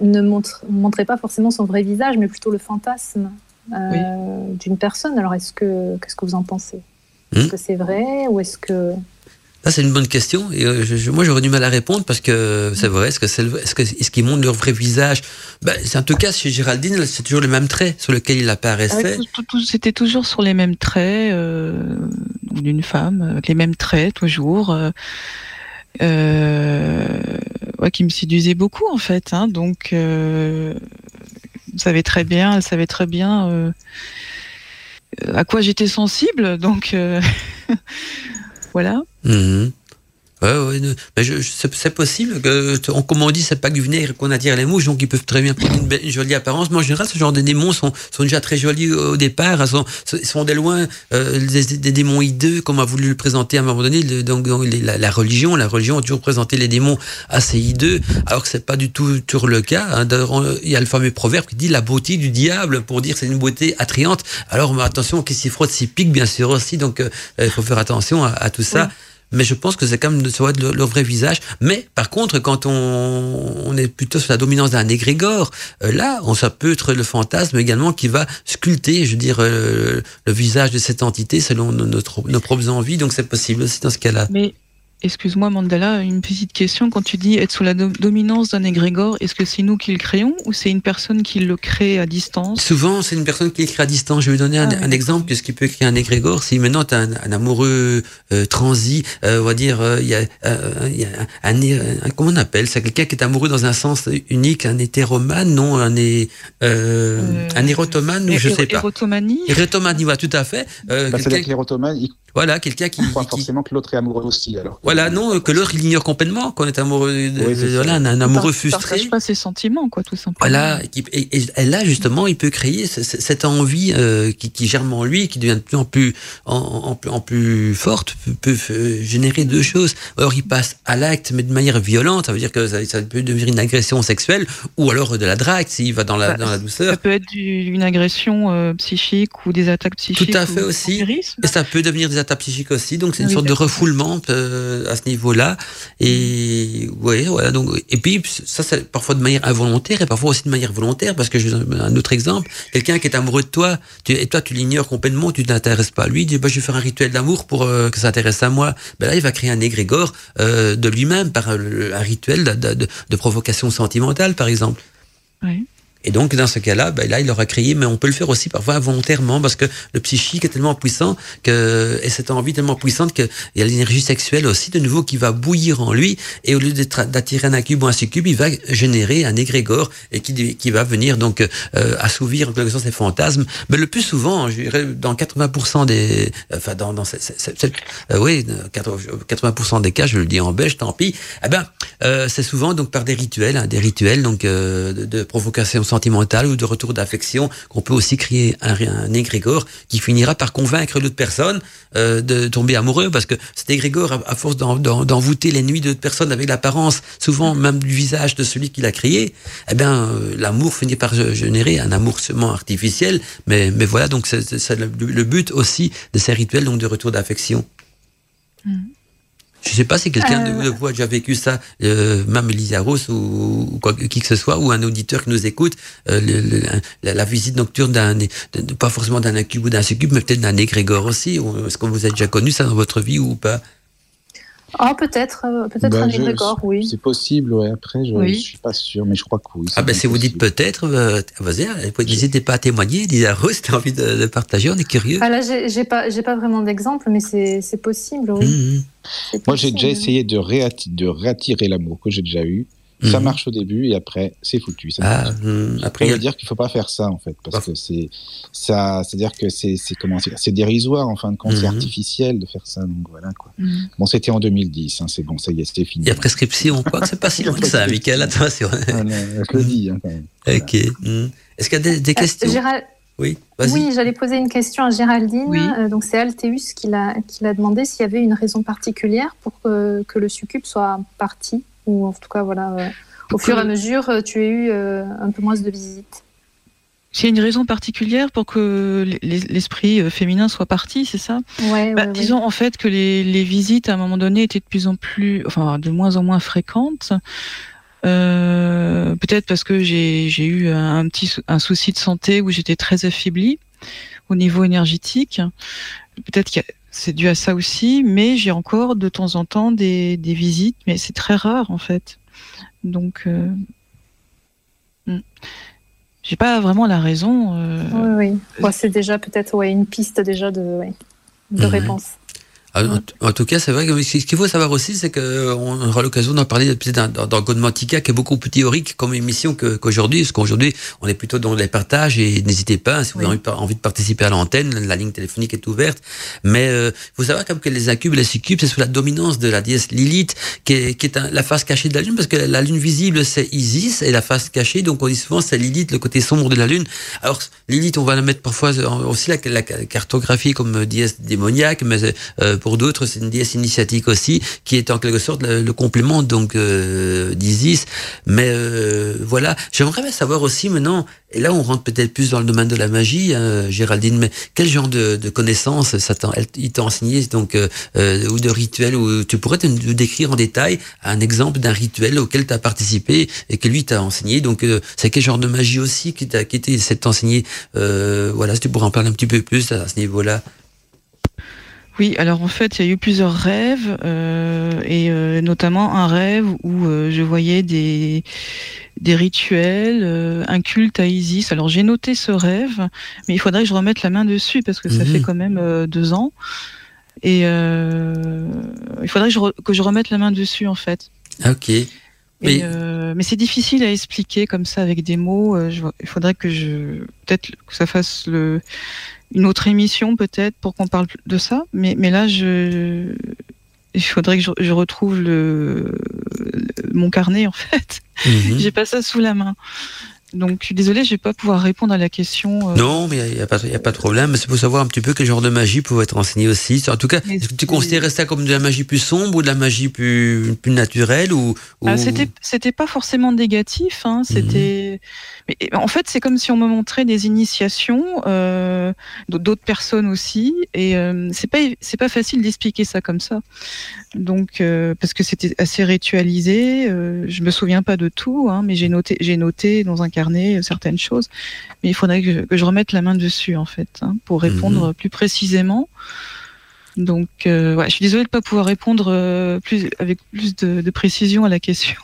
ne montre, montrait pas forcément son vrai visage, mais plutôt le fantasme d'une personne. Alors, est-ce que, qu'est-ce que vous en pensez? Est-ce hmm. que c'est vrai ou est-ce que c'est une bonne question. Et euh, moi, j'aurais du mal à répondre parce que c'est vrai. Est-ce qu'ils montrent leur vrai visage? En tout cas chez Géraldine, c'est toujours les mêmes traits sur lesquels il apparaissait. C'était toujours sur les mêmes traits euh, d'une femme, les mêmes traits toujours. Euh, qui me séduisait beaucoup en fait. Hein, donc, savait très bien, elle savait très bien à quoi j'étais sensible, donc voilà. Mhm. Ouais, mais je, c'est possible que, comme on dit, c'est pas du vinaigre qu'on attire les mouches, donc ils peuvent très bien prendre une, jolie apparence. Mais en général, ce genre de démons sont, sont déjà très jolis au départ. Ils sont, sont de loin euh, des, démons hideux, comme a voulu le présenter à un moment donné. donc, la, religion, la religion a toujours présenté les démons assez hideux, alors que c'est pas du tout toujours le cas. Hein. Il y a le fameux proverbe qui dit la beauté du diable pour dire c'est une beauté attrayante. Alors, attention, qui s'y frotte s'y pique, bien sûr aussi. Donc, euh, il faut faire attention à, tout ça mais je pense que c'est quand même le, le, vrai visage. Mais par contre, quand on, on est plutôt sur la dominance d'un égrégore, euh, là, on, ça peut être le fantasme également qui va sculpter, je veux dire, euh, le visage de cette entité selon notre, nos propres envies. Donc c'est possible aussi dans ce cas-là. Mais Excuse-moi Mandala, une petite question. Quand tu dis être sous la dominance d'un égrégore, est-ce que c'est nous qui le créons ou c'est une personne qui le crée à distance? Souvent, c'est une personne qui le crée à distance. Je vais donner un, ah exemple de ce qui peut créer un égrégore. Si maintenant tu as un, amoureux euh, transi, euh, on va dire, euh, il y a, y a un, comment on appelle ça? Quelqu'un qui est amoureux dans un sens unique, un hétéromane, non Un, un érotomane, ou je sais pas. Érotomanie? Érotomanie, voilà, tout à fait. Bah, c'est l'érotomane, voilà, quelqu'un qui. croit forcément que l'autre est amoureux aussi, alors. Voilà, non, que l'autre il ignore complètement qu'on est amoureux, de, voilà, un, amoureux frustré. Il pas ses sentiments, quoi, tout simplement. Voilà, et, et, là justement, il peut créer cette envie euh, qui, qui, germe en lui, qui devient de plus en plus, en, en, plus forte, peut, générer deux choses. Alors il passe à l'acte, mais de manière violente, ça veut dire que ça, peut devenir une agression sexuelle, ou alors de la drague s'il va dans la, bah, dans la douceur. Ça peut être une agression euh, psychique ou des attaques psychiques. Tout à fait aussi. Et ça peut devenir des attaques psychiques aussi, donc c'est une sorte de refoulement. Euh, à ce niveau-là. Et ouais, voilà. Donc, et puis ça, c'est parfois de manière involontaire et parfois aussi de manière volontaire, parce que je un autre exemple, quelqu'un qui est amoureux de toi, tu, et toi tu l'ignores complètement, tu t'intéresses pas à lui, il dit bah, je vais faire un rituel d'amour pour euh, que ça s'intéresse à moi. Ben là, il va créer un égrégore euh, de lui-même par un rituel de, de, de, provocation sentimentale, par exemple. Oui. Et donc, dans ce cas-là, ben là, il aura crié, mais on peut le faire aussi parfois involontairement, parce que le psychique est tellement puissant que, et cette envie tellement puissante qu'il y a l'énergie sexuelle aussi, de nouveau, qui va bouillir en lui, et au lieu d'attirer un incube ou un succube, il va générer un égrégore, et qui, qui va venir donc euh, assouvir en quelque sorte ses fantasmes. Mais le plus souvent, je dirais, dans 80% des, enfin, dans, dans euh, oui, 80% des cas, je le dis en belge, tant pis, eh ben, euh, c'est souvent donc par des rituels, hein, des rituels donc euh, de, de provocation sentimentale ou de retour d'affection qu'on peut aussi créer un, un, égrégore qui finira par convaincre l'autre personne euh, de tomber amoureux parce que cet égrégore, à, force d'envoûter les nuits d'autres personnes avec l'apparence, souvent même du visage de celui qui l'a créé, eh bien, euh, l'amour finit par générer un amour seulement artificiel. Mais, mais voilà, donc c'est le, le, but aussi de ces rituels donc de retour d'affection. Mmh. Je ne sais pas si quelqu'un de, vous a déjà vécu ça, euh, même Elisa Rose ou, ou quoi, qui que ce soit, ou un auditeur qui nous écoute, euh, le, la, la, visite nocturne d'un, pas forcément d'un incube ou d'un succube, mais peut-être d'un égrégore aussi. Est-ce que vous avez déjà connu ça dans votre vie ou pas? Oh, peut-être, euh, peut-être bah, un égrégore, oui. C'est possible, ouais. Après, je ne suis pas sûr, mais je crois que oui. Ah, ben, si vous dites peut-être, euh, vas-y, n'hésitez pas à témoigner. Lisa Rose, tu as envie de, de, partager, on est curieux. Ah, là, j'ai pas, pas vraiment d'exemple, mais c'est possible, oui. Mmh. Moi, j'ai déjà essayé de, réattirer, de réattirer l'amour que j'ai déjà eu. Ça mhm. marche au début et après c'est foutu. Ça ah, mmh. Après, il veut dire qu'il faut pas faire ça en fait parce que c'est ça, c'est-à-dire que c'est c'est comment c'est dérisoire en fin de compte, c'est mhm. artificiel de faire ça. Donc voilà quoi. Mhm. Bon, c'était en 2010, hein, c'est bon, ça y est, c'était fini. Il y a prescription, quoi. C'est pas si loin que ça, Michael. Attention. Ah, je le dis. Hein, quand même. Ok. Est-ce qu'il y a des, des euh, questions? Gérald... Oui, oui j'allais poser une question à Géraldine. Oui. Euh, donc c'est Alteus qui l'a qui l'a demandé s'il y avait une raison particulière pour que, que le succube soit parti ou en tout cas voilà. Euh, au fur et à mesure, euh, tu as eu euh, un peu moins de visites. S'il y a une raison particulière pour que l'esprit féminin soit parti, c'est ça? Ouais, bah, Disons en fait que les, visites à un moment donné étaient de plus en plus, enfin de moins en moins fréquentes. Peut-être parce que j'ai eu un petit un souci de santé où j'étais très affaiblie au niveau énergétique. Peut-être que c'est dû à ça aussi, mais j'ai encore de temps en temps des, des visites, mais c'est très rare en fait. Donc, euh, hmm. j'ai pas vraiment la raison. Euh, oui, oui. c'est déjà peut-être ouais, une piste déjà de, de mhm. réponse. Ah, en, tout cas, c'est vrai que ce qu'il faut savoir aussi, c'est qu'on aura l'occasion d'en parler dans, dans, dans Godmantica, qui est beaucoup plus théorique comme émission qu'aujourd'hui, parce qu'aujourd'hui, on est plutôt dans les partages et n'hésitez pas, si vous avez envie de participer à l'antenne, la ligne téléphonique est ouverte. Mais il euh, faut savoir comme que les incubes et les succubes, c'est sous la dominance de la déesse Lilith, qui est, qui est la face cachée de la lune, parce que la lune visible, c'est Isis, et la face cachée, donc on dit souvent, c'est Lilith, le côté sombre de la lune. Alors, Lilith, on va la mettre parfois aussi la, la cartographie comme déesse démoniaque, mais euh, pour d'autres, c'est une déesse initiatique aussi, qui est en quelque sorte le, complément donc euh, d'Isis. Mais euh, voilà, j'aimerais savoir aussi maintenant, et là on rentre peut-être plus dans le domaine de la magie, hein, Géraldine, mais quel genre de, de connaissances ça il t'a enseigné donc euh, ou de rituels où tu pourrais te décrire en détail un exemple d'un rituel auquel tu as participé et que lui t'a enseigné. Donc c'est quel genre de magie aussi qui t'a qui cette enseigné Voilà, si tu pourrais en parler un petit peu plus à ce niveau-là. Oui, alors en fait, il y a eu plusieurs rêves, euh, et euh, notamment un rêve où euh, je voyais des, des rituels, un culte à Isis. Alors j'ai noté ce rêve, mais il faudrait que je remette la main dessus parce que ça fait mhm. quand même deux ans. Et il faudrait que je, que je, remette la main dessus en fait. Ok. Mais, mais c'est difficile à expliquer comme ça avec des mots. il faudrait que je peut-être que ça fasse le une autre émission peut-être pour qu'on parle de ça. Mais, mais là, je il faudrait que je, retrouve le, mon carnet en fait. Mhm. J'ai pas ça sous la main. Donc, désolée, je vais pas pouvoir répondre à la question. Euh. Non, mais il n'y a, pas, a pas de problème. C'est pour savoir un petit peu quel genre de magie pouvait être enseigné aussi. En tout cas, est-ce que tu considérais ça comme de la magie plus sombre ou de la magie plus, plus naturelle ou, ou... Ah, c'était, pas forcément négatif. Hein. C'était, mais en fait, c'est comme si on me montrait des initiations euh, d'autres personnes aussi, et euh, c'est pas, c'est pas facile d'expliquer ça comme ça. Donc, euh, parce que c'était assez ritualisé. Euh, je me souviens pas de tout, hein, mais j'ai noté, j'ai noté dans un carnet certaines choses. Mais il faudrait que je, remette la main dessus en fait hein, pour répondre mhm. plus précisément. Donc, euh, ouais, je suis désolée de pas pouvoir répondre plus avec plus de, de précision à la question.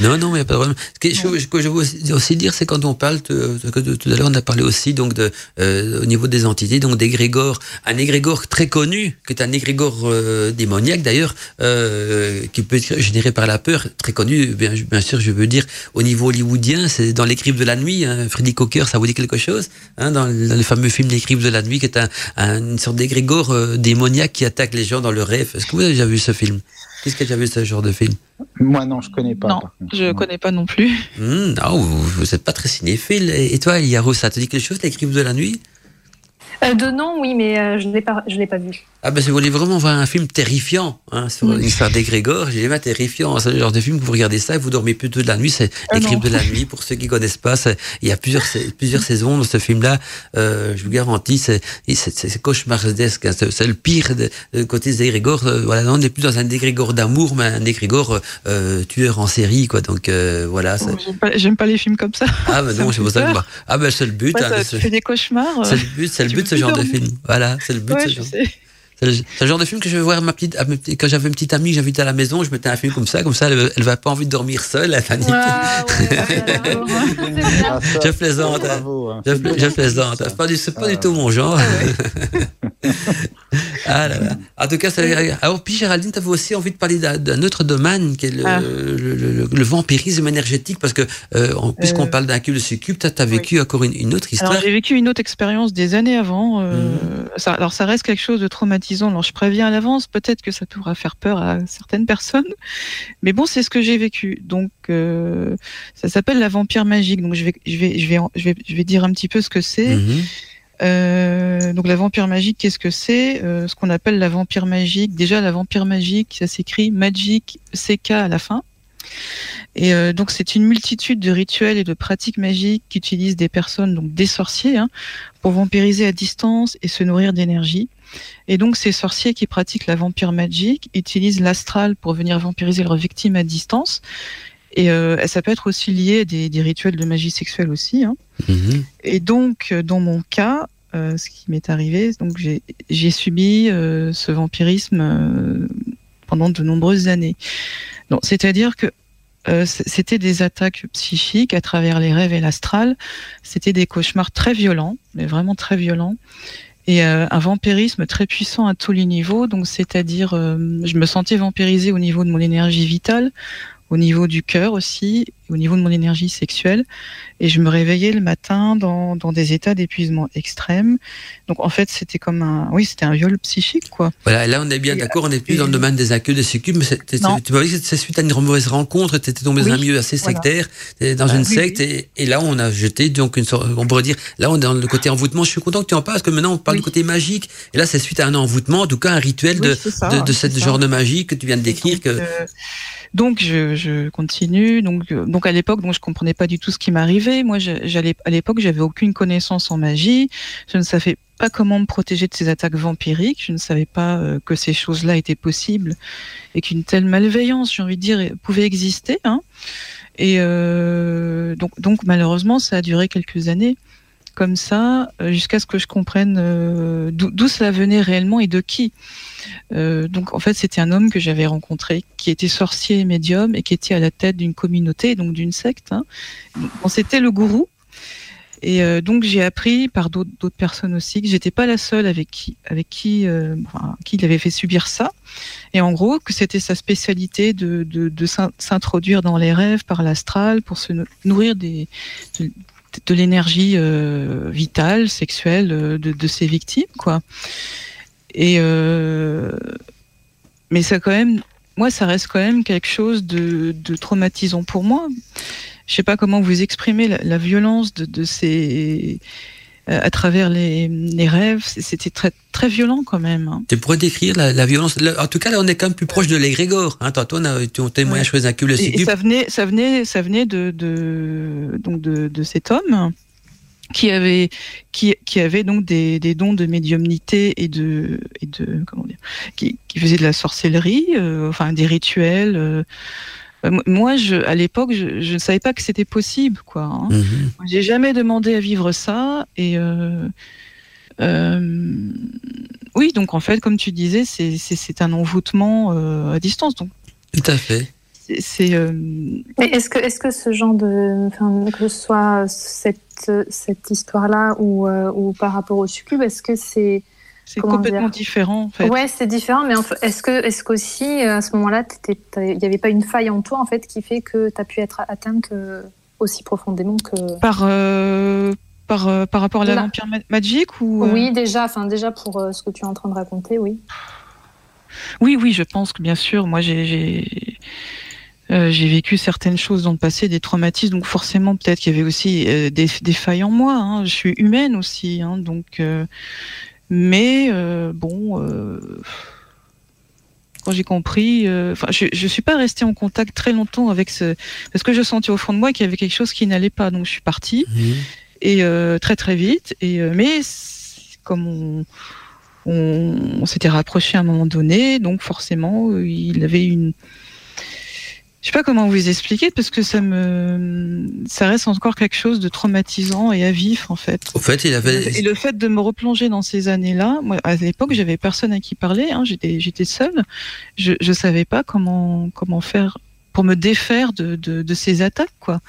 Non, non, il n'y a pas de problème. Ce que, je, veux aussi, dire, c'est quand on parle, tout à l'heure on a parlé aussi donc de, euh, au niveau des entités, donc d'égrégore. Un égrégore très connu, qui est un égrégore euh, démoniaque d'ailleurs, euh, qui peut être généré par la peur, très connu, bien, bien sûr, je veux dire, au niveau hollywoodien, c'est dans Les de la Nuit, hein, Freddy Cocker, ça vous dit quelque chose hein, dans, le fameux film Les de la Nuit, qui est un, une sorte d'égrégore démoniaque qui attaque les gens dans le rêve. Est-ce que vous avez déjà vu ce film? Qu'est-ce que tu as vu ce genre de film? Moi, non, je connais pas. Non, je ne connais pas non plus. Hmm, non, vous n'êtes pas très cinéphile. Et toi, Yaro, ça te dit quelque chose, les crimes de la nuit? Euh, De nom, oui, mais euh, je ne l'ai pas vu. Ah ben si vous voulez vraiment voir un film terrifiant hein, sur l'histoire d'Egrégor, j'ai jamais terrifiant. C'est le genre de film que vous regardez ça et vous dormez plutôt de la nuit. C'est ah Les Crimes de la nuit. Pour ceux qui connaissent pas, il y a plusieurs plusieurs saisons dans ce film-là. Euh, je vous garantis, c'est c'est cauchemardesque. Hein. C'est le pire de, côté d'Egrégor. Euh, voilà, on n'est plus dans un Egrégor d'amour, mais un Egrégor euh, tueur en série, quoi. Donc euh, voilà. Oh, j'aime pas, les films comme ça. Ah ben non, c'est pour ça que ah ben c'est le but. Ouais, hein, fait des cauchemars. C'est le but, c'est le but de ce genre de film. Voilà, c'est le but. de ce genre. C'est le, genre de film que je vais voir ma petite, quand j'avais une petite amie que j'invitais à la maison, je mettais un film comme ça, comme ça, elle, elle va pas envie de dormir seule, elle panique. je plaisante. Hein. Je, je, plaisante. Pas du, pas du tout mon genre. ah là là. En tout cas, alors puis Géraldine, tu avais aussi envie de parler d'un autre domaine qui est le, ah. le, vampirisme énergétique, parce que euh, puisqu'on euh. parle d'un cul de succube, tu as, vécu encore une, autre histoire. J'ai vécu une autre expérience des années avant. Euh, ça, alors ça reste quelque chose de traumatisant alors je préviens à l'avance, peut-être que ça pourra faire peur à certaines personnes, mais bon, c'est ce que j'ai vécu. Donc euh, ça s'appelle la vampire magique. Donc je vais, je vais, je vais, je vais, je vais dire un petit peu ce que c'est. Mhm. Euh, donc la vampire magique, qu'est-ce que c'est? Euh, Ce qu'on appelle la vampire magique. Déjà, la vampire magique, ça s'écrit magic CK à la fin. Et euh, donc c'est une multitude de rituels et de pratiques magiques qu'utilisent des personnes, donc des sorciers, hein, pour vampiriser à distance et se nourrir d'énergie. Et donc ces sorciers qui pratiquent la vampire magique utilisent l'astral pour venir vampiriser leurs victimes à distance. Et euh, ça peut être aussi lié à des, rituels de magie sexuelle aussi. Hein. Mm-hmm. Et donc dans mon cas, euh, ce qui m'est arrivé, donc j'ai subi ce vampirisme pendant de nombreuses années. C'est-à-dire que euh, c'était des attaques psychiques à travers les rêves et l'astral. C'était des cauchemars très violents, mais vraiment très violents. Et euh, un vampirisme très puissant à tous les niveaux. Donc, c'est-à-dire, euh, je me sentais vampirisée au niveau de mon énergie vitale, au niveau du cœur aussi, au niveau de mon énergie sexuelle. Et je me réveillais le matin dans, dans des états d'épuisement extrême. Donc en fait, c'était comme un, oui, c'était un viol psychique, quoi. Voilà, là on est bien d'accord, on n'est plus dans le domaine des accueils, des succubes, mais tu m'as dit que c'est suite à une mauvaise rencontre, tu étais tombé dans un milieu assez sectaire, dans une secte, et, et, là on a jeté donc une sorte, on pourrait dire, là on est dans le côté envoûtement. Je suis content que tu en parles, parce que maintenant on parle du côté magique, et là c'est suite à un envoûtement, en tout cas un rituel de, de, de, ce genre de magie que tu viens de décrire. que... Euh, donc je, continue. Donc, euh, donc à l'époque, donc je comprenais pas du tout ce qui m'arrivait. Moi, j'allais à l'époque, j'avais aucune connaissance en magie. Je ne savais pas comment me protéger de ces attaques vampiriques. Je ne savais pas euh, que ces choses-là étaient possibles et qu'une telle malveillance, j'ai envie de dire, pouvait exister. Hein. Et euh, donc malheureusement, ça a duré quelques années comme ça euh, jusqu'à ce que je comprenne euh, d'où cela venait réellement et de qui. Euh, donc en fait c'était un homme que j'avais rencontré qui était sorcier et médium et qui était à la tête d'une communauté donc d'une secte. Hein. c'était le gourou. Et donc j'ai appris par d'autres personnes aussi que j'étais pas la seule avec qui avec qui il avait fait subir ça. Et en gros que c'était sa spécialité de, s'introduire dans les rêves par l'astral pour se nourrir des de l'énergie euh, vitale, sexuelle euh, de, de, ses victimes, quoi. Et euh, mais ça quand même, moi, ça reste quand même quelque chose de, de traumatisant pour moi. Je sais pas comment vous exprimer la, la violence de, de ces euh, à travers les, les rêves. C'était très très violent quand même. hein. Tu pourrais décrire la, la violence? Là, en tout cas, là, on est quand même plus proche de l'égrégore. Hein, tantôt, on on témoignage Ouais. un cube, le Et, et ça venait, ça venait, ça venait de, de donc de, de cet homme qui avait qui, qui avait donc des, des dons de médiumnité et de et de comment dire qui, qui faisait de la sorcellerie, euh, enfin des rituels. euh. Euh, moi, je, à l'époque, je, je ne savais pas que c'était possible, quoi. hein. Mhm. J'ai jamais demandé à vivre ça et euh, euh, oui, donc en fait, comme tu disais, c'est un envoûtement euh, à distance. Donc Tout à fait. c'est- euh, Mais est-ce que, est-ce que ce genre de. Enfin, que ce soit cette, cette histoire-là ou, euh, ou par rapport au succube, est-ce que c'est. C'est complètement différent en fait. Ouais, c'est différent, mais est-ce que, est-ce qu'aussi, euh, à ce moment-là, il n'y avait pas une faille en toi, en fait, qui fait que tu as pu être atteinte euh, aussi profondément que. Par euh, par euh, par rapport à la Là. vampire ma- magic ou euh, Oui, déjà, enfin, déjà pour euh, ce que tu es en train de raconter, oui. oui oui je pense que bien sûr moi j'ai j'ai vécu certaines choses dans le passé, des traumatismes, donc forcément peut-être qu'il y avait aussi des, des failles en moi. hein. Je suis humaine aussi, hein, donc. Mais euh, bon, euh, quand j'ai compris, euh, je, je suis pas restée en contact très longtemps avec ce, parce que je sentais au fond de moi qu'il y avait quelque chose qui n'allait pas, donc je suis partie Mhm. et très très vite. Et mais comme on, on, on s'était rapproché à un moment donné, donc forcément il avait une, je sais pas comment vous expliquer parce que ça me, ça reste encore quelque chose de traumatisant et à vif en fait. Au fait, il avait. Et le fait de me replonger dans ces années-là, moi, à l'époque, j'avais personne à qui parler, hein, j'étais, j'étais seule. Je, je savais pas comment, comment faire pour me défaire de, de, de ces attaques, quoi.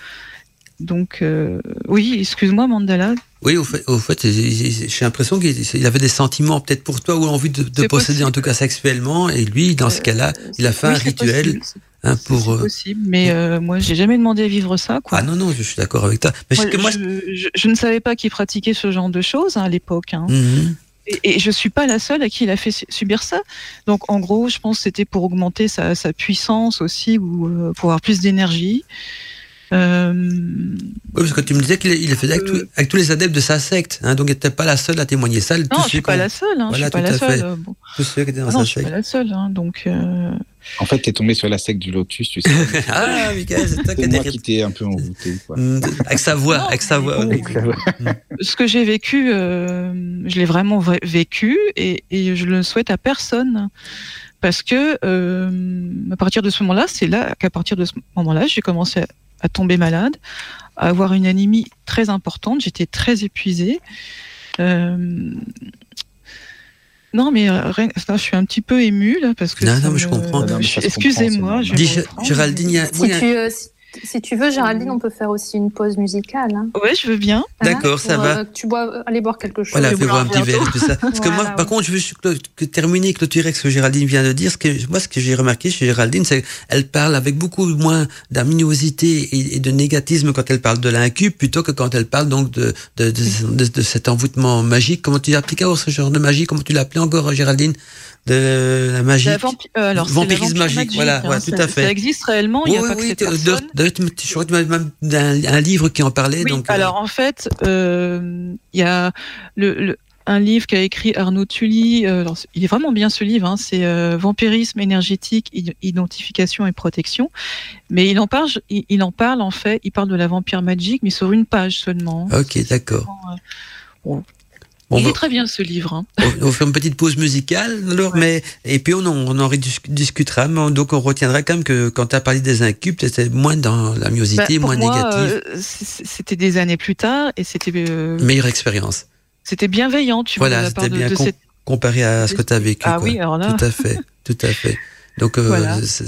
Donc, euh, oui, excuse-moi, Mandala. Oui, au fait, au j'ai l'impression qu'il il avait des sentiments peut-être pour toi ou envie de, posséder possible. en tout cas sexuellement. Et lui, dans ce Euh, cas-là, il a fait Oui, un rituel possible, hein, c'est- pour. c'est euh, possible, mais euh, moi, j'ai jamais demandé à vivre ça, quoi. Ah non, non, je suis d'accord avec toi. Mais Moi, c'est que moi, je, je- je ne savais pas qu'il pratiquait ce genre de choses hein, à l'époque. hein. Mhm. Et, et je suis pas la seule à qui il a fait su- subir ça. Donc en gros, je pense que c'était pour augmenter sa, sa puissance aussi ou euh, pour avoir plus d'énergie. Euh, Oui, parce que tu me disais qu'il il le faisait avec, Euh, tous- avec tous les adeptes de sa secte. Hein, donc, il n'était pas la seule à témoigner ça. non, je ceux suis pas la seule. Hein, Voilà, je suis pas tout la à fait. seule. euh, bon. Tous ceux qui étaient dans Non, sa je suis pas secte. la seule. Hein, donc euh, En fait, t'es tombé sur la secte du lotus, tu sais. ah, Michael, c'est toi qui moi t'ai un peu envoûté. Quoi. Mm, Avec sa voix, Non, avec sa voix. bon, ouais. ce que j'ai vécu, euh, je l'ai vraiment vrai- vécu et, et je le souhaite à personne. Parce que euh, à partir de ce moment-là, c'est là qu'à partir de ce moment-là, j'ai commencé à, tomber malade, à avoir une anémie très importante. J'étais très épuisée. Euh, non, mais euh, rien- je suis un petit peu émue là parce que. Non, non, mais je me- comprends. Excusez-moi. Géraldine, il y a- Si, tu, euh, si, si tu veux, Géraldine, on peut faire aussi une pause musicale. Hein, Ouais, je veux bien. D'accord, ça pour, va. euh, tu bois, aller boire quelque chose. Voilà, Je fais vais voir un boire un petit verre tout ça. Parce que moi, par contre, je veux que terminer, clôturer avec ce que Géraldine vient de dire. Ce que, moi, ce que j'ai remarqué chez Géraldine, c'est qu'elle parle avec beaucoup moins d'aminosité et, et de négatisme quand elle parle de l'incube, plutôt que quand elle parle donc de, de, de, de- de cet envoûtement magique. Comment tu appliques ce genre de magie? Comment tu l'appelais encore, Géraldine? De la magie euh, alors, Vampirisme magique, voilà, ouais, tout à fait. Ça existe réellement, il n'y a pas que cette personne. je crois que même un, livre qui en parlait. Donc, euh, alors en fait, euh, il y a le, un livre qu'a écrit Arnaud Tully. euh, alors, il est vraiment bien ce livre. hein, c'est euh, Vampirisme énergétique, id- identification et protection. Mais il en parle, il, il en parle en fait. Il parle de la vampire magique, mais sur une page seulement. Ok, d'accord. Bon, On il va- est très bien ce livre. hein. on, on fait une petite pause musicale, alors, Ouais. mais et puis on en, on en rediscutera. Donc on retiendra quand même que quand tu as parlé des incubes, c'était moins dans la Bah, miosité, pour moins moi, négative, euh, c'était des années plus tard et c'était euh, meilleure expérience. c'était bienveillant. Tu vois, Voilà, c'était bien de con- cette- comparé à ce que tu as vécu. Ah quoi. oui, alors là. Tout à fait, tout à fait. Donc Voilà. c'est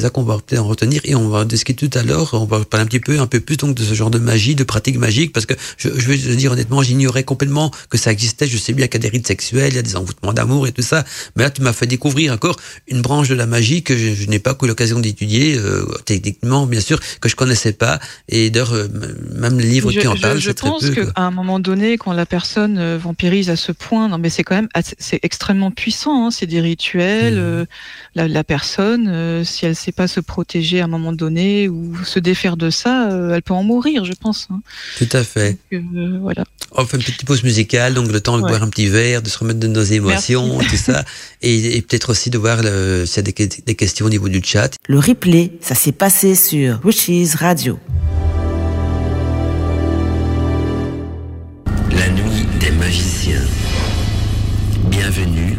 ça qu'on va peut-être en retenir et on va discuter tout à l'heure. On va parler un petit peu, un peu plus donc de ce genre de magie, de pratique magique, parce que je, je vais te dire honnêtement, j'ignorais complètement que ça existait. Je sais bien qu'il y a des rites sexuels, il y a des envoûtements d'amour et tout ça, mais là tu m'as fait découvrir encore une branche de la magie que je, je n'ai pas eu l'occasion d'étudier euh, techniquement, bien sûr, que je connaissais pas. Et d'ailleurs, euh, même les livres Je, qui en je- parlent, je très pense qu'à un moment donné, quand la personne euh, vampirise à ce point, non mais c'est quand même c'est extrêmement puissant. hein, c'est des rituels. Euh, la, la personne, euh, si elle sait pas se protéger à un moment donné ou se défaire de ça, euh, elle peut en mourir, je pense. hein. Tout à fait. Donc, euh, voilà. On fait une petite pause musicale, donc le temps de Ouais. boire un petit verre, de se remettre de nos émotions, tout ça, et, et peut-être aussi de voir s'il y a des, des questions au niveau du chat. Le replay, ça s'est passé sur Witches Radio. La nuit des magiciens. Bienvenue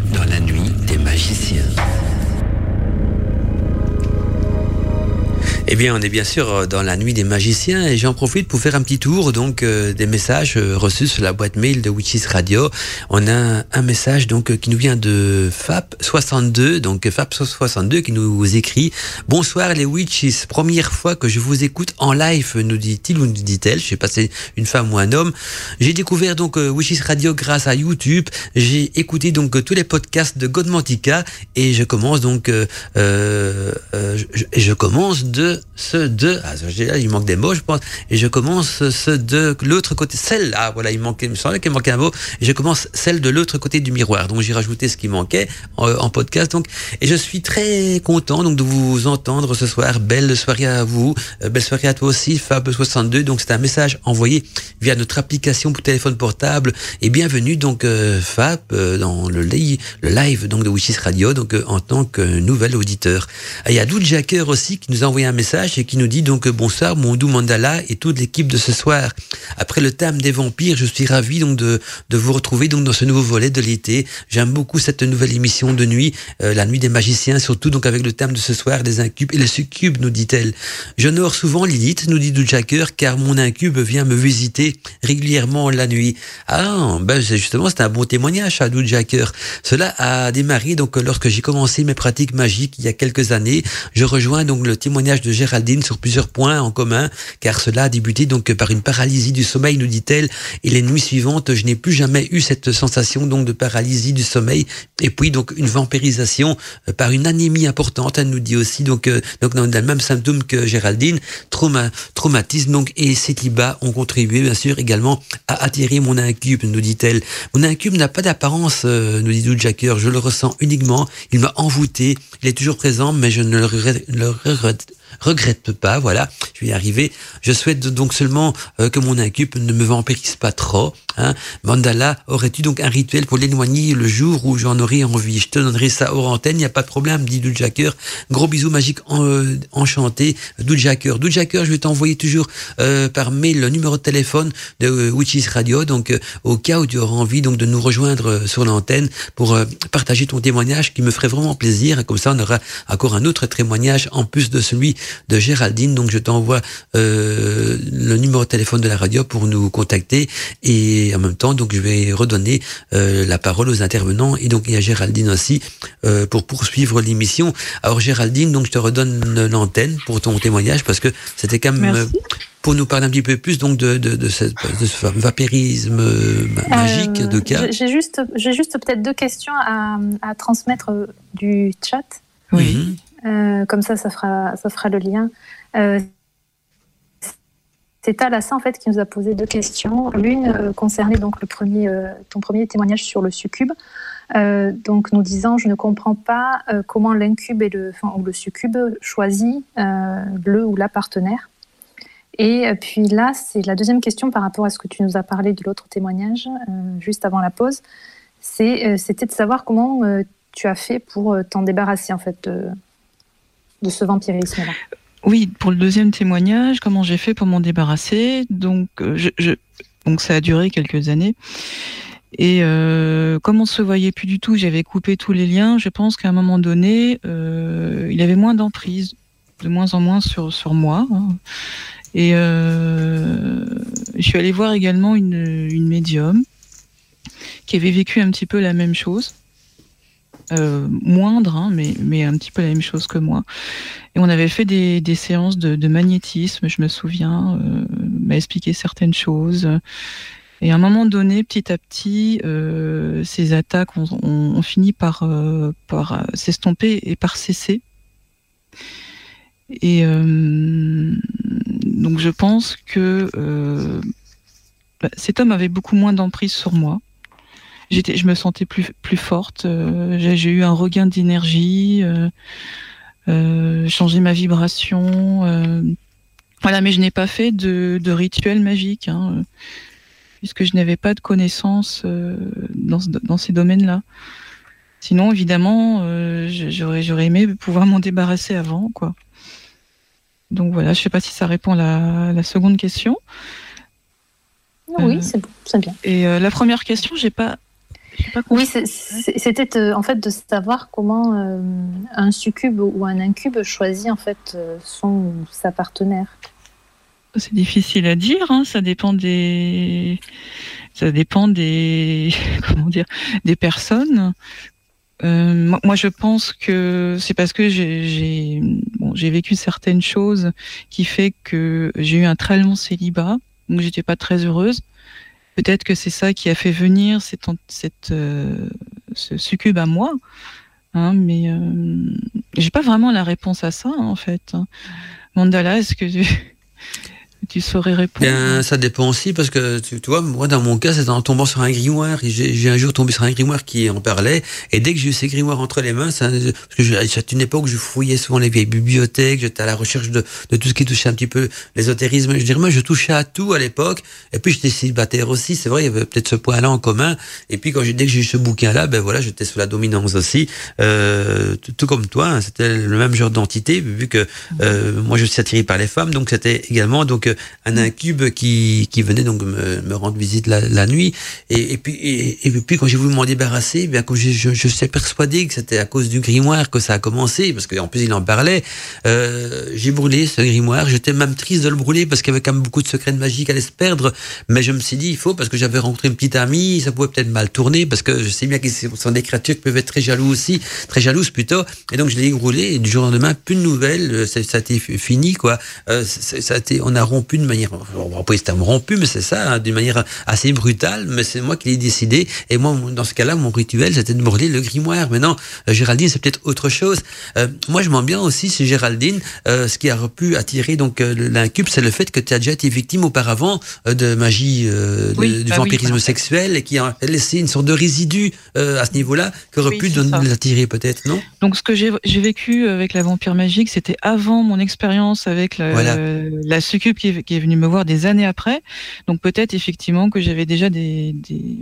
Eh bien, on est bien sûr euh, dans la nuit des magiciens et j'en profite pour faire un petit tour donc euh, des messages euh, reçus sur la boîte mail de Witches Radio. On a un message donc euh, qui nous vient de Fap62, donc Fap62 qui nous écrit Bonsoir les Witches, première fois que je vous écoute en live, nous dit-il ou nous dit-elle, je sais pas si c'est une femme ou un homme. J'ai découvert donc Witches Radio grâce à YouTube. J'ai écouté donc tous les podcasts de Godmantica et je commence donc euh, euh, je commence de ce de ah là, il manque des mots je pense. Et je commence ce de l'autre côté celle là voilà il manquait me semblait qu'il manquait un mot. Et je commence celle de l'autre côté du miroir. Donc j'ai rajouté ce qui manquait en, podcast donc. Et je suis très content donc de vous entendre ce soir. Belle soirée à vous. Euh, belle soirée à toi aussi Fab 62 donc c'est un message envoyé via notre application pour téléphone portable. Et bienvenue donc euh, Fab euh, dans le, li- le live donc de Wishes Radio donc euh, en tant que nouvel auditeur. Ah, Il y a Doud Jacker aussi qui nous a envoyé un message et qui nous dit donc euh, bonsoir mon doux Mandala et toute l'équipe de ce soir. Après le thème des vampires, je suis ravi donc de, de vous retrouver donc dans ce nouveau volet de l'été. J'aime beaucoup cette nouvelle émission de nuit, euh, la nuit des magiciens, surtout donc avec le thème de ce soir des incubes et les succubes, nous dit-elle. J'honore souvent Lilith, nous dit Jacker, car mon incube vient me visiter régulièrement la nuit. Ah, ben justement c'est un bon témoignage, à Doud Jacker. Cela a démarré donc lorsque j'ai commencé mes pratiques magiques il y a quelques années. Je rejoins donc le témoignage de Géraldine sur plusieurs points en commun, car cela a débuté donc par une paralysie du sommeil, nous dit-elle, et les nuits suivantes, je n'ai plus jamais eu cette sensation donc de paralysie du sommeil, et puis donc une vampirisation euh, par une anémie importante, elle nous dit aussi, donc, euh, donc dans le même symptôme que Géraldine, trauma, traumatisme donc, et ces tibas ont contribué bien sûr également à attirer mon incube, nous dit-elle. Mon incube n'a pas d'apparence, euh, nous dit Jacker, je le ressens uniquement, il m'a envoûté, il est toujours présent, mais je ne le le regrette regrette pas, voilà, je vais y arriver. Je souhaite donc seulement euh, que mon incube ne me vampirise pas trop. Hein. Mandala, aurais-tu donc un rituel pour l'éloigner le jour où j'en aurai envie? Je te donnerai ça hors antenne, il n'y a pas de problème, dit Doudjacker. Gros bisous magiques en, euh, enchanté, Doudjacker. Doudjacker, je vais t'envoyer toujours euh, par mail le numéro de téléphone de euh, Witches Radio, donc euh, au cas où tu auras envie donc de nous rejoindre euh, sur l'antenne pour euh, partager ton témoignage qui me ferait vraiment plaisir. Comme ça, on aura encore un autre témoignage en plus de celui de Géraldine. Donc, je t'envoie le numéro de téléphone de la radio pour nous contacter. En même temps, donc, je vais redonner euh, la parole aux intervenants. Et donc, il y a Géraldine aussi euh, pour poursuivre l'émission. Alors, Géraldine, donc, je te redonne l'antenne pour ton témoignage parce que c'était quand même Merci. pour nous parler un petit peu plus donc de, de, de, ce, de ce euh, magique Euh, de cas. j'ai- juste, j'ai juste peut-être deux questions à, à transmettre euh, du chat. Oui. Mhm. Euh, comme ça, ça fera, ça fera le lien. C'est Talassa en fait qui nous a posé deux questions. L'une euh, concernait donc le premier, euh, ton premier témoignage sur le succube. Euh, donc nous disant, je ne comprends pas comment l'incube et le, enfin, ou le succube choisit le ou la partenaire. Et puis là, c'est la deuxième question par rapport à ce que tu nous as parlé de l'autre témoignage juste avant la pause. C'était de savoir comment tu as fait pour t'en débarrasser en fait de, de ce vampirisme-là. Oui, pour le deuxième témoignage, comment j'ai fait pour m'en débarrasser Donc, euh, je, ça a duré quelques années. Et euh, comme on se voyait plus du tout, j'avais coupé tous les liens. Je pense qu'à un moment donné, euh, il avait moins d'emprise, de moins en moins sur moi. hein. Et je suis allée voir également une médium qui avait vécu un petit peu la même chose. Euh, moindre, hein, mais, un petit peu la même chose que moi. Et on avait fait des, séances de, magnétisme, je me souviens, euh, m'a expliqué certaines choses. Et à un moment donné, petit à petit, euh, ces attaques ont, ont, ont fini par, s'estomper et par cesser. Et donc je pense que bah, cet homme avait beaucoup moins d'emprise sur moi. J'étais, je me sentais plus plus forte. Euh, j'ai, eu un regain d'énergie, euh, euh, changé ma vibration. voilà, mais je n'ai pas fait de, de rituel magique, hein, puisque je n'avais pas de connaissances dans, dans ces domaines-là. Sinon, évidemment, euh, j'aurais, j'aurais aimé pouvoir m'en débarrasser avant, quoi. Donc voilà, je sais pas si ça répond à la, la seconde question. Oui, Euh, c'est c'est bien. Et euh, la première question, j'ai pas, pas. Oui, c'était euh, en fait de savoir comment euh, un succube ou un incube choisit en fait euh, son ou sa partenaire. C'est difficile à dire, hein, ça dépend des, ça dépend des, comment dire, des personnes. Euh, moi- je pense que c'est parce que j'ai, bon, vécu certaines choses qui fait que j'ai eu un très long célibat, donc j'étais pas très heureuse. Peut-être que c'est ça qui a fait venir cette, euh, ce succube à moi, hein, mais euh, j'ai pas vraiment la réponse à ça en fait. Mandala, est-ce que tu, tu saurais répondre Bien, ça dépend aussi parce que tu, tu vois, moi dans mon cas, c'est en tombant sur un grimoire. J'ai un jour tombé sur un grimoire qui en parlait, et dès que j'ai eu ces grimoires entre les mains, ça, parce que c'est une époque où je fouillais souvent les vieilles bibliothèques, j'étais à la recherche de, de tout ce qui touchait un petit peu l'ésotérisme. Je dirais moi, je touchais à tout à l'époque, et puis j'étais célibataire aussi. C'est vrai, il y avait peut-être ce point-là en commun. Et puis quand dès que j'ai eu ce bouquin-là, ben voilà, j'étais sous la dominance aussi, euh, tout, tout comme toi. hein, c'était le même genre d'entité, vu que euh, moi je suis attiré par les femmes, donc c'était également donc euh, un incube qui, qui venait donc me, me rendre visite la, la nuit. Et, et puis et, et puis quand j'ai voulu m'en débarrasser, eh bien comme je, je, je suis persuadé que c'était à cause du grimoire que ça a commencé, parce qu'en plus il en parlait. Euh, j'ai brûlé ce grimoire. J'étais même triste de le brûler parce qu'il y avait quand même beaucoup de secrets de magie qui allaient se perdre. Mais je me suis dit il faut parce que j'avais rencontré une petite amie, ça pouvait peut-être mal tourner parce que je sais bien ce sont des créatures qui peuvent être très jaloux aussi, très jalouses plutôt. Et donc je l'ai brûlé et du jour au lendemain plus de nouvelles. Euh, Ça, ça a été fini quoi. Euh, ça a été, on a rompu de manière, on va pas dire terme rompu, mais c'est ça, hein, d'une manière assez brutale. Mais c'est moi qui l'ai décidé. Et moi, dans ce cas-là, mon rituel, c'était de brûler le grimoire. Maintenant, euh, Géraldine, c'est peut-être autre chose. Euh, moi, je m'en bien aussi chez Géraldine. Euh, ce qui a pu attirer donc l'incube, c'est le fait que tu as déjà été victime auparavant de magie, euh, de- du bah vampirisme sexuel et qui a laissé une sorte de résidu à ce niveau-là qui aurait Oui, pu l'attirer peut-être, non? Donc, ce que j'ai j'ai vécu avec la vampire magique, c'était avant mon expérience avec la, Voilà. la succube qui est, qui est venue me voir des années après. Donc, peut-être effectivement que j'avais déjà des, des-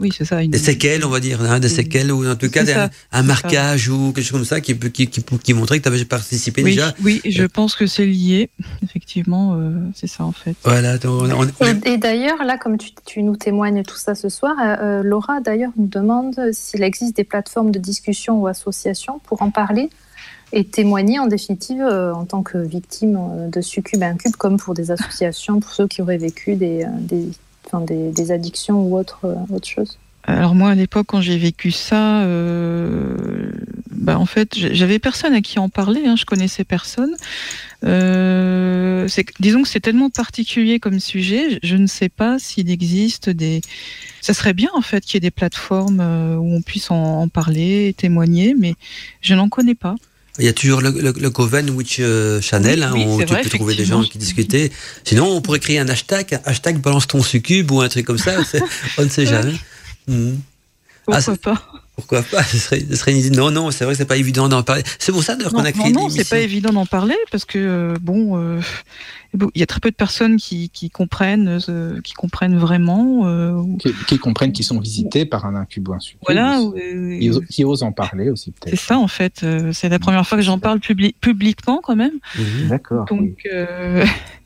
oui, c'est ça, une- Des séquelles, on va dire, hein, des séquelles ou en tout cas ça, un, ça. marquage ou quelque chose comme ça qui, peut- qui, qui, qui montrait que tu avais participé Oui, déjà. oui, je pense que c'est lié. Effectivement, euh, c'est ça en fait. Voilà, donc on- on- Et, et d'ailleurs, là, comme tu, tu nous témoignes tout ça ce soir, euh, euh, Laura d'ailleurs nous demande s'il existe des plateformes de discussion ou associations pour en parler et témoigner en définitive euh, en tant que victime euh, de succube incube, comme pour des associations, pour ceux qui auraient vécu des, euh, des, des, des addictions ou autre, autre chose. Alors moi, à l'époque, quand j'ai vécu ça, bah, en fait, j'avais personne à qui en parler. Hein, je connaissais personne. Disons que c'est tellement particulier comme sujet. Je ne sais pas s'il existe des. Ça serait bien en fait qu'il y ait des plateformes où on puisse en, en parler, témoigner, mais je n'en connais pas. Il y a toujours le, le, le Coven Witch euh, Channel, hein, oui, où tu vrai, peux trouver des gens qui discutaient. Sinon, on pourrait créer un hashtag, un hashtag balance ton succube ou un truc comme ça. on ne sait jamais. Mhm. Ah, Pourquoi pas Pourquoi pas ce serait, ce serait une idée. Non, non, c'est vrai que c'est pas évident d'en parler. C'est pour ça d'ailleurs Non, qu'on a non, créé non, l'émission. c'est pas évident d'en parler parce que euh, bon, euh, bon, il y a très peu de personnes qui, qui comprennent, euh, qui comprennent vraiment. euh, Qui, qui comprennent qu'ils sont visités par un incube ou un succube. voilà, Qui, osent- qui osent en parler aussi, c'est peut-être. ça en fait. c'est la première fois que j'en parle publi- publiquement quand même. Mhm. D'accord. oui. Donc euh,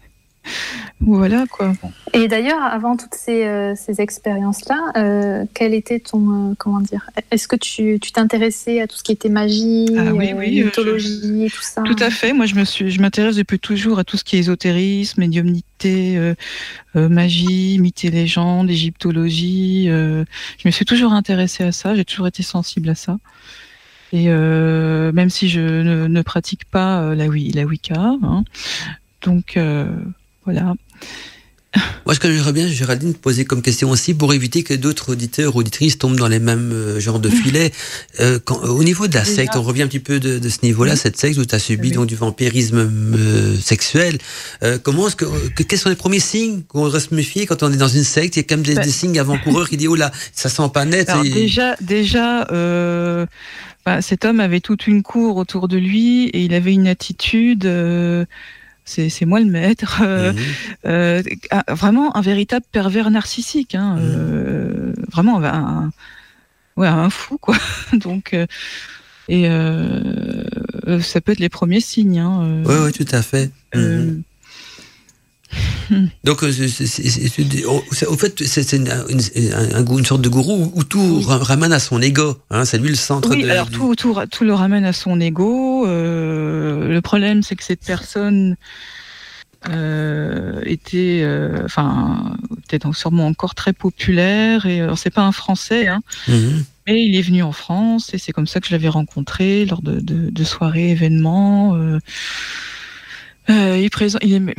voilà quoi. Et d'ailleurs, avant toutes ces, euh, ces expériences-là, euh, quel était ton. euh, comment dire Est-ce que tu t'intéressais à tout ce qui était magie, Ah oui, oui, mythologie, tout ça Tout à fait. Moi, je me suis, je m'intéresse depuis toujours à tout ce qui est ésotérisme, médiumnité, magie, mythes et légendes, égyptologie. je me suis toujours intéressée à ça. J'ai toujours été sensible à ça. Et même si je ne, pratique pas la, la Wicca, hein. donc voilà. Moi, ce que j'aimerais bien, Géraldine, poser comme question aussi, pour éviter que d'autres auditeurs, auditrices tombent dans les mêmes euh, genres de filets. Euh, quand, au niveau de la secte, on revient un petit peu de, de ce niveau-là, cette secte où tu as subi donc du vampirisme euh, sexuel. Euh, comment est-ce que, quels sont les premiers signes qu'on devrait se méfier quand on est dans une secte? Il y a quand même des, bah. des signes avant-coureurs qui disent oh là, ça sent pas net. Alors, Déjà, déjà. Bah, cet homme avait toute une cour autour de lui et il avait une attitude c'est moi le maître. Euh, mhm. euh, vraiment un véritable pervers narcissique, hein, mhm. euh, vraiment un, ouais, un fou quoi. Donc et ça peut être les premiers signes. Hein, oui, oui, tout à fait. Mhm. Donc, au fait, c'est une, une, sorte de gourou où tout ramène à son ego. Hein, c'est lui le centre. Oui, de, alors tout, tout, tout, le ramène à son ego. le problème, c'est que cette personne euh, était, euh, enfin, donc sûrement encore très populaire. Et c'est pas un Français, hein, mhm. mais il est venu en France et c'est comme ça que je l'avais rencontré lors de, de, de soirées, événements. Euh, euh il présente, il est,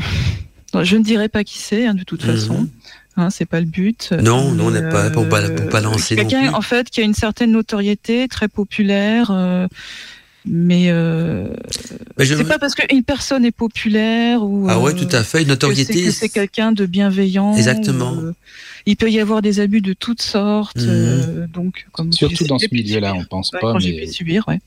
je ne dirais pas qui c'est, hein, de toute mhm. façon. Hein, c'est pas le but. Non, non, on n'est pas pour, pour balancer. Quelqu'un, en fait, qui a une certaine notoriété, très populaire. Euh, mais, euh, c'est pas parce qu'une personne est populaire ou ah ouais tout à fait une notoriété que c'est quelqu'un de bienveillant exactement euh, il peut y avoir des abus de toutes sortes mhm. euh, donc comme surtout dans ce milieu-là on pense pas mais... pu subir ouais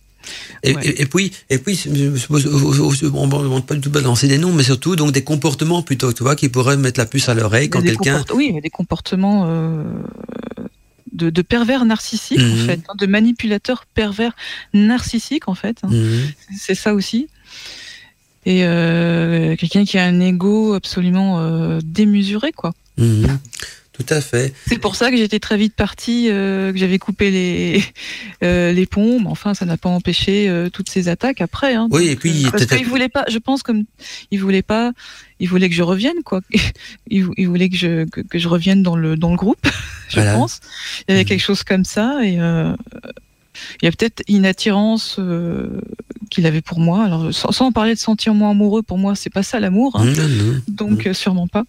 et, et, puis, et puis, on ne demande pas du tout balancer des noms, mais surtout donc des comportements plutôt, tu vois, qui pourraient mettre la puce à l'oreille quand quelqu'un. Oui, des comportements euh, de, pervers narcissiques, en mhm. fait, hein, de manipulateurs pervers narcissiques, en fait. Hein. Mhm. C'est ça aussi. Et euh, quelqu'un qui a un ego absolument euh, démesuré, quoi. Mhm. Tout à fait. C'est pour ça que j'étais très vite partie, euh, que j'avais coupé les euh, les ponts. Mais enfin, ça n'a pas empêché euh, toutes ces attaques après. Hein, oui, et puis parce qu'il voulait pas. Je pense comme il voulait pas. Il voulait que je revienne quoi. Il, voulait que je que, je revienne dans le dans le groupe. Je pense. Il y avait mmh. quelque chose comme ça et. il y a peut-être une attirance qu'il avait pour moi. Alors, sans, parler de sentir moi amoureux, pour moi, c'est pas ça l'amour. Hein. Mmh, Donc, sûrement pas.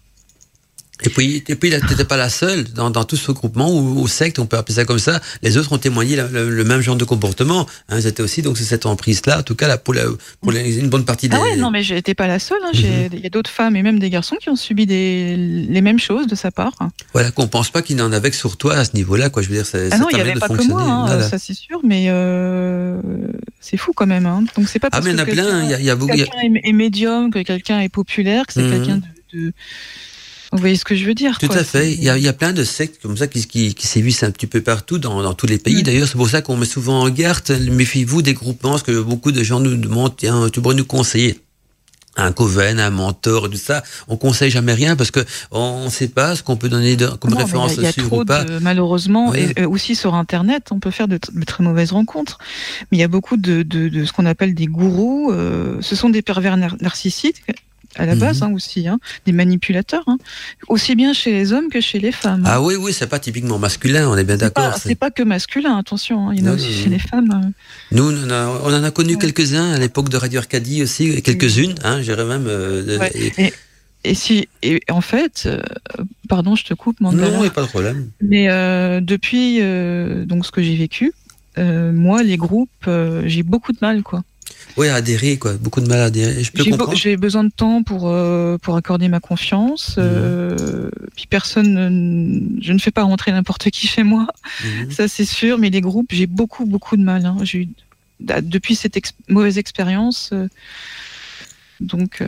Et puis, et puis, t'étais pas la seule dans, dans tout ce groupement ou, ou, secte, on peut appeler ça comme ça. Les autres ont témoigné le, même genre de comportement. Hein, C'était aussi donc cette emprise-là, en tout cas là, pour, la, pour une bonne partie des. Ah ouais, non, mais j'étais pas la seule. Hein. Mhm. Il y a d'autres femmes et même des garçons qui ont subi des, les mêmes choses de sa part. Voilà, qu'on pense pas qu'il n'en avait que sur toi à ce niveau-là, quoi. Je veux dire, ça, ah non, il n'y avait pas que moi, hein, ça c'est sûr, mais euh, c'est fou quand même. Hein. Donc c'est pas ah, parce ah, mais il y en a plein. Il y a, beaucoup. Quelqu'un est médium, que quelqu'un est populaire, que c'est mhm. quelqu'un de vous voyez ce que je veux dire Tout à fait. Il y, a, il y, a, plein de sectes comme ça qui, qui, qui sévissent un petit peu partout dans, dans tous les pays. Mm. D'ailleurs, c'est pour ça qu'on met souvent en garde, méfiez-vous des groupements, parce que beaucoup de gens nous demandent, tiens, tu pourrais nous conseiller un coven, un mentor tout ça. On conseille jamais rien parce que on ne sait pas ce qu'on peut donner de, comme référence y a, y a trop pas. De, malheureusement, et aussi sur Internet, on peut faire de, très mauvaises rencontres. Mais il y a beaucoup de, de ce qu'on appelle des gourous. Euh, ce sont des pervers narcissiques à la base mhm. hein, aussi, hein, des manipulateurs, hein. aussi bien chez les hommes que chez les femmes. Ah oui, oui, c'est pas typiquement masculin, on est bien d'accord. C'est pas, que masculin, attention, il y en a aussi chez les femmes. Euh. Nous, on, en a connu quelques-uns à l'époque de Radio Arcadie aussi, quelques-unes, hein, j'irais même. Euh, et... si, et en fait, euh, pardon, je te coupe, Non, il n'y a pas de problème. Mais depuis donc ce que j'ai vécu, moi, les groupes, j'ai beaucoup de mal, quoi. Oui, adhérer, quoi. Beaucoup de mal à adhérer. J'ai besoin de temps pour, euh, pour accorder ma confiance. Mhm. Euh, puis personne, je ne fais pas rentrer n'importe qui chez moi. Mhm. Ça, c'est sûr. Mais les groupes, j'ai beaucoup, beaucoup de mal. Hein. J'ai depuis cette mauvaise expérience. Euh, donc.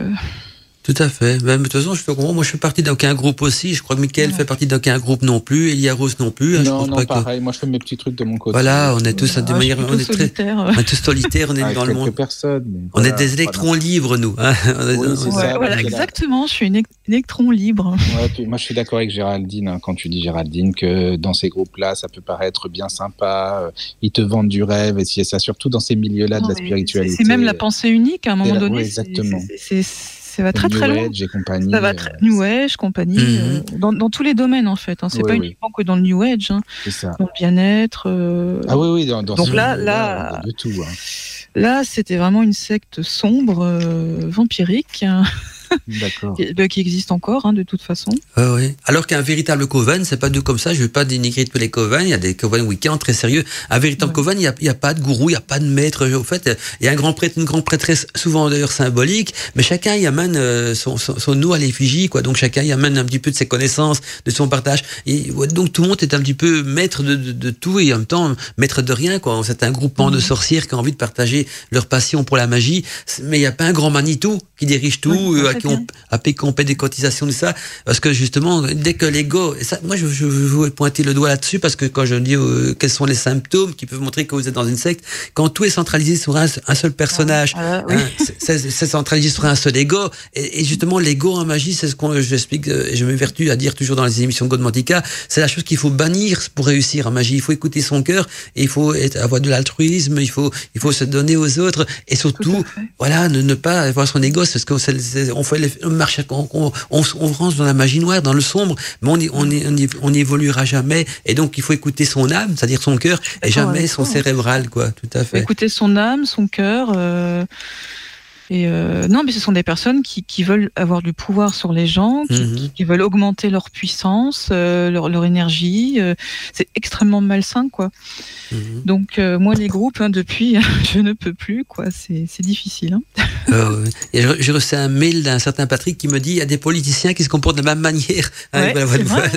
Tout à fait. Mais, de toute façon, je fais Moi, je fais partie d'aucun groupe aussi. Je crois que Mickaël fait partie d'aucun groupe non plus. Elia Rose non plus. Hein, non, non, pareil. Moi, je fais mes petits trucs de mon côté. Voilà, on est tous de manière, on est très, on est tous solitaires. On est dans le monde. Personnes, on est des électrons libres, nous. Hein. Oui, ça, voilà, exactement. Je suis une électron libre. Ouais, puis moi, je suis d'accord avec Géraldine hein, quand tu dis Géraldine que dans ces groupes-là, ça peut paraître bien sympa. Euh, ils te vendent du rêve et ça, surtout dans ces milieux-là de la spiritualité. C'est même la pensée unique à un moment donné. Oui, exactement. C'est ça va très très New loin. Age et compagnie. Ça va euh, très New Age, compagnie, Mhm. euh, dans, dans tous les domaines en fait. Hein. C'est Oui, pas oui. uniquement que dans le New Age, hein. c'est ça. dans le bien-être. euh, Ah oui, oui, dans, dans Donc ce là- là- de tout. hein. Là, c'était vraiment une secte sombre, euh, vampirique, hein. qui, bah, qui existe encore hein, de toute façon. Ouais, ouais. Alors qu'un véritable coven, c'est pas du comme ça. Je veux pas dénigrer tous les covens. Il y a des covens week-end très sérieux. Un véritable Ouais. coven, il y a, pas de gourou, il y a pas de maître. Au fait, il y a un grand prêtre, une grande prêtresse, souvent d'ailleurs symbolique, mais chacun y amène euh, son, son, son nous à l'effigie, quoi. Donc chacun y amène un petit peu de ses connaissances, de son partage. Et ouais, donc tout le monde est un petit peu maître de, de, de tout et en même temps maître de rien, quoi. C'est un groupement de Mhm. sorcières qui ont envie de partager leur passion pour la magie, mais il y a pas un grand Manitou qui dirige tout, Oui, euh, à qui on, fait. à payer qu'on paie des cotisations de ça. Parce que justement dès que l'ego et ça moi je, je veux pointer le doigt là-dessus parce que quand je dis euh, quels sont les symptômes qui peuvent montrer que vous êtes dans une secte quand tout est centralisé sur un, un seul personnage Ah, oui. hein, c'est- c'est c'est centralisé sur un seul ego. Et, et justement l'ego en magie c'est ce qu'on j'explique euh, et je m'évertue à dire toujours dans les émissions de Godmantica c'est la chose qu'il faut bannir pour réussir en magie. Il faut écouter son cœur et il faut être, avoir de l'altruisme il faut il faut se donner aux autres et Tout surtout voilà, ne, ne pas avoir son c'est parce qu'on on les- on marche, on, on, on, on rentre dans la magie noire, dans le sombre, mais on y- on y- on y- on n'y évoluera jamais. Et donc, il faut écouter son âme, c'est-à-dire son cœur, et jamais son cérébral, quoi. Tout à fait. Écouter son âme, son cœur. euh, et euh, non, mais ce sont des personnes qui, qui veulent avoir du pouvoir sur les gens, qui, Mhm. qui- veulent augmenter leur puissance, euh, leur, leur énergie. euh, c'est extrêmement malsain, quoi. Mhm. Donc moi, les groupes, hein, depuis, je ne peux plus, quoi. C'est difficile. Hein. J'ai- j'ai reçu un mail d'un certain Patrick qui me dit il y a des politiciens qui se comportent de la même manière. Ouais, voilà, vrai.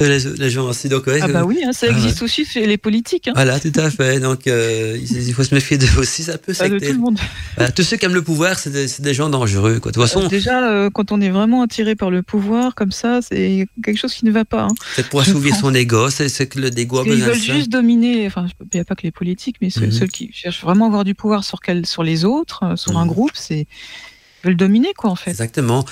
les, les gens aussi. Donc, ouais, Ah bah oui, hein, ça Ah existe aussi chez les politiques. Hein. Voilà, tout à fait. Donc, il faut se méfier d'eux aussi, ça peut de tout le monde. Voilà, tous ceux qui aiment le pouvoir, c'est des, gens dangereux. Quoi. De toute façon, Euh, Déjà, euh, quand on est vraiment attiré par le pouvoir, comme ça, c'est quelque chose qui ne va pas. Hein. c'est pour assouvir son ego, c'est que le dégo a de veulent ça. juste dominer, enfin, il n'y a pas que les politiques, mais ceux, Mhm. ceux qui cherchent vraiment à avoir du pouvoir sur, quel, sur les autres, euh, sur un Mhm. groupe, c'est ils veulent dominer, quoi, en fait. Exactement.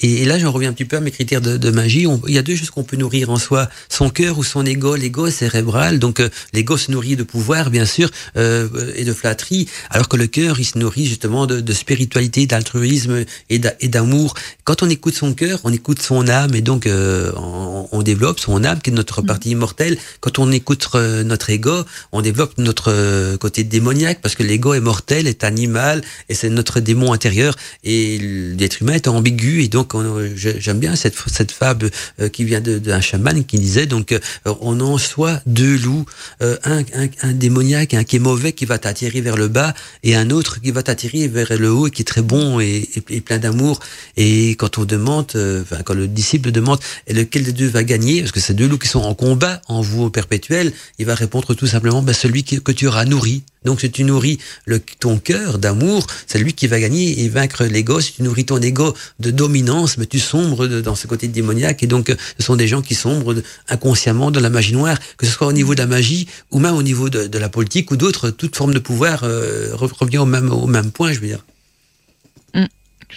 Et, là, j'en reviens un petit peu à mes critères de, de magie. On- il y a deux choses qu'on peut nourrir en soi son cœur ou son ego. L'ego est cérébral, donc euh, l'ego se nourrit de pouvoir, bien sûr, euh, et de flatterie, alors que le cœur, il se nourrit justement de, de spiritualité, d'altruisme et d'a- et d'amour. Quand on écoute son cœur, on écoute son âme, et donc euh, on, on développe son âme, qui est notre Mhm. partie immortelle. Quand on écoute euh, notre ego, on développe notre euh, côté démoniaque, parce que l'ego est mortel, est animal, et c'est notre démon intérieur. Et l'être humain est ambigu, et donc on- je- j'aime bien cette, fable euh, qui vient d'un chaman qui disait donc euh, on en soi deux loups, euh, un, démoniaque, un qui est mauvais qui va t'attirer vers le bas, et un autre qui va t'attirer vers le haut et qui est très bon et, plein d'amour. Et quand on demande, enfin quand le disciple demande lequel des deux va gagner, parce que c'est deux loups qui sont en combat en vous perpétuel, il va répondre tout simplement ben, celui que tu auras nourri. Donc si tu nourris le, ton cœur d'amour, c'est lui qui va gagner et vaincre l'ego. Si tu nourris ton ego de dominance, mais tu sombres dans ce côté démoniaque. Et donc ce sont des gens qui sombrent inconsciemment dans la magie noire, que ce soit au niveau de la magie ou même au niveau de, la politique ou d'autres, toute forme de pouvoir euh, re- revient au même, au même point, je veux dire.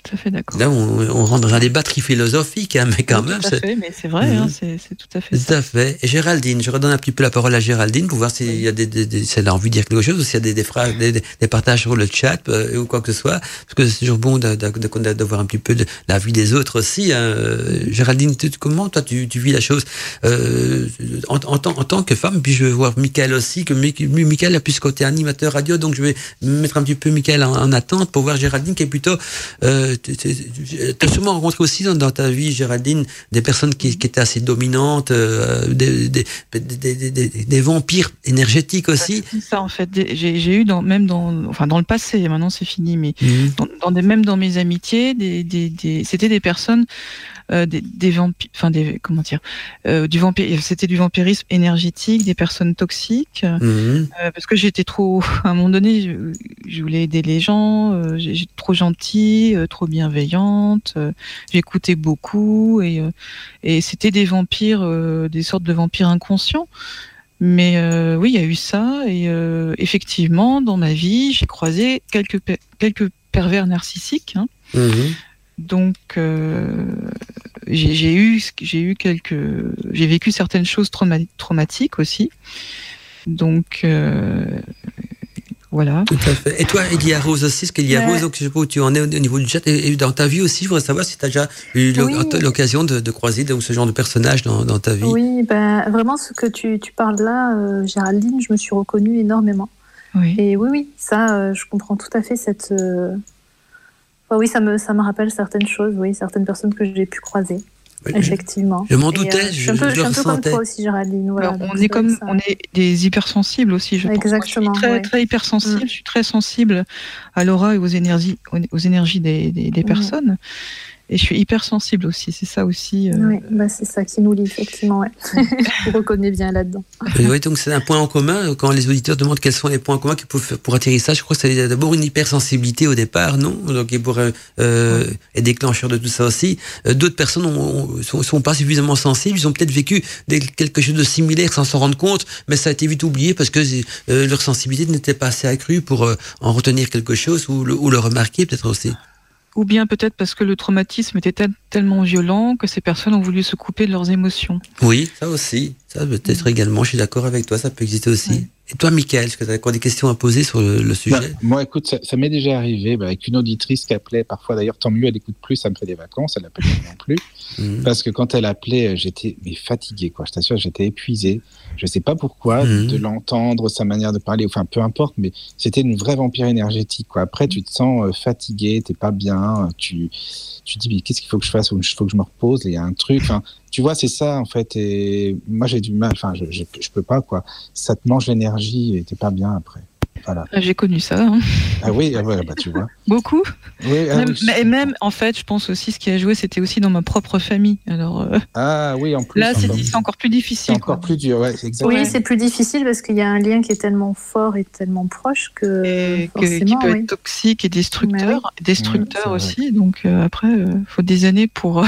Tout à fait d'accord. Là, on, on rentre dans un débat très philosophique, hein, mais quand Oui, même, tout à fait, mais c'est vrai, hein, c'est c'est tout à fait tout ça. à fait. Et Géraldine, je redonne un petit peu la parole à Géraldine pour voir s'il y a des, des, des- si elle a envie de dire quelque chose ou s'il y a des, des phrases, des, des- partages sur le chat euh, ou quoi que ce soit. Parce que c'est toujours bon de, de, de, de voir un petit peu de, la vie des autres aussi. Hein. Géraldine, tu- comment toi tu, tu vis la chose euh, en, en, tant, en tant que femme Puis je veux voir Michael aussi, que Mi- Mi- Michael a plus ce côté animateur radio, donc je vais mettre un petit peu Michael en, en attente pour voir Géraldine qui est plutôt... Euh, tu as sûrement rencontré aussi dans, dans ta vie, Géraldine, des personnes qui, qui étaient assez dominantes, euh, des, des, des, des, des, des vampires énergétiques aussi. Ça en fait. J'ai eu dans, même dans, enfin dans le passé, maintenant c'est fini, mais Mhm. dans, dans des, même dans mes amitiés, c'était des personnes, euh, des, des vampires, enfin des, comment dire, euh, du vampire, c'était du vampirisme énergétique, des personnes toxiques, Mhm. euh, parce que j'étais trop, à un moment donné, je, je voulais aider les gens, j'étais trop gentille, euh, trop bienveillante, euh, j'écoutais beaucoup et, euh, et c'était des vampires, euh, des sortes de vampires inconscients. Mais euh, oui, il y a eu ça et euh, effectivement, dans ma vie, j'ai croisé quelques quelques pervers narcissiques. hein. Mhm. Donc euh, j'ai eu j'ai eu quelques j'ai vécu certaines choses trauma- traumatiques aussi. Donc Voilà. Tout à fait. Et toi, Elia Rose aussi, ce qu'Elia Ouais. Rose, donc, je sais pas où tu en es au, au niveau du chat. Et, et dans ta vie aussi, je voudrais savoir si tu as déjà eu Oui. l'occasion de, de croiser donc, ce genre de personnage dans, dans ta vie. Oui, ben, vraiment, ce que tu, tu parles là, euh, Géraldine, je me suis reconnue énormément. Oui. Et oui, oui, ça, euh, je comprends tout à fait cette. euh, enfin, oui, ça me, ça me rappelle certaines choses, oui, certaines personnes que j'ai pu croiser, effectivement. Je m'en doutais, euh, je suis je- un peu, je je suis le peu comme ressentais. toi aussi, Géraldine. Voilà, Alors, on est comme que ça- on est des hypersensibles aussi. Je pense. Exactement, Moi, je suis très ouais. très hypersensible. Mm. Je suis très sensible à l'aura et aux énergies aux énergies des, des- des Mm. personnes. Et je suis hypersensible aussi. C'est ça aussi. euh, Oui, bah, c'est ça qui nous lie, effectivement. Ouais. je reconnais bien là-dedans. Euh, Oui, donc c'est un point en commun. euh, Quand les auditeurs demandent quels sont les points en commun qu'ils peuvent faire pour atterrir ça, je crois que c'est d'abord une hypersensibilité au départ, non? Donc, et pour euh, euh, être déclencheur de tout ça aussi. Euh, D'autres personnes ont, ont- sont, sont pas suffisamment sensibles. Ils ont peut-être vécu des- quelque chose de similaire sans s'en rendre compte, mais ça a été vite oublié parce que euh, leur sensibilité n'était pas assez accrue pour euh, en retenir quelque chose ou le, ou le remarquer peut-être aussi. Ou bien peut-être parce que le traumatisme était tel- tellement violent que ces personnes ont voulu se couper de leurs émotions. Oui, ça aussi. Ça peut-être également. Je suis d'accord avec toi. Ça peut exister aussi. Et toi, Michael, est-ce que tu as encore des questions à poser sur le, le sujet? Bah, moi, écoute, ça, ça m'est déjà arrivé bah, avec une auditrice qui appelait parfois. D'ailleurs, tant mieux, elle écoute plus, ça me fait des vacances, elle appelle pas non plus. Mhm. Parce que quand elle appelait, j'étais mais fatigué, quoi. Je t'assure, j'étais épuisé. Je sais pas pourquoi, Mhm. de l'entendre, sa manière de parler, enfin, peu importe, mais c'était une vraie vampire énergétique, quoi. Après, tu te sens euh, fatigué, t'es pas bien, tu, tu te dis, mais qu'est-ce qu'il faut que je fasse? Il faut que je me repose, il y a un truc. Tu vois, c'est ça, en fait. Et moi, j'ai du mal, enfin, je, je, je peux pas, quoi. Ça te mange l'énergie et t'es pas bien après. Voilà. Ah, J'ai connu ça. hein. Ah oui, ah ouais, bah, tu vois. Beaucoup. Oui, ah, Même, oui, comprends. même, en fait, je pense aussi ce qui a joué, c'était aussi dans ma propre famille. Alors euh, Ah oui, en plus. là, c'est encore, plus c'est difficile. encore quoi. plus dur, ouais, exactement. Oui, c'est plus difficile parce qu'il y a un lien qui est tellement fort et tellement proche que. Et qui peut oui. être toxique et destructeur, destructeur aussi. Donc euh, après, il faut des années pour.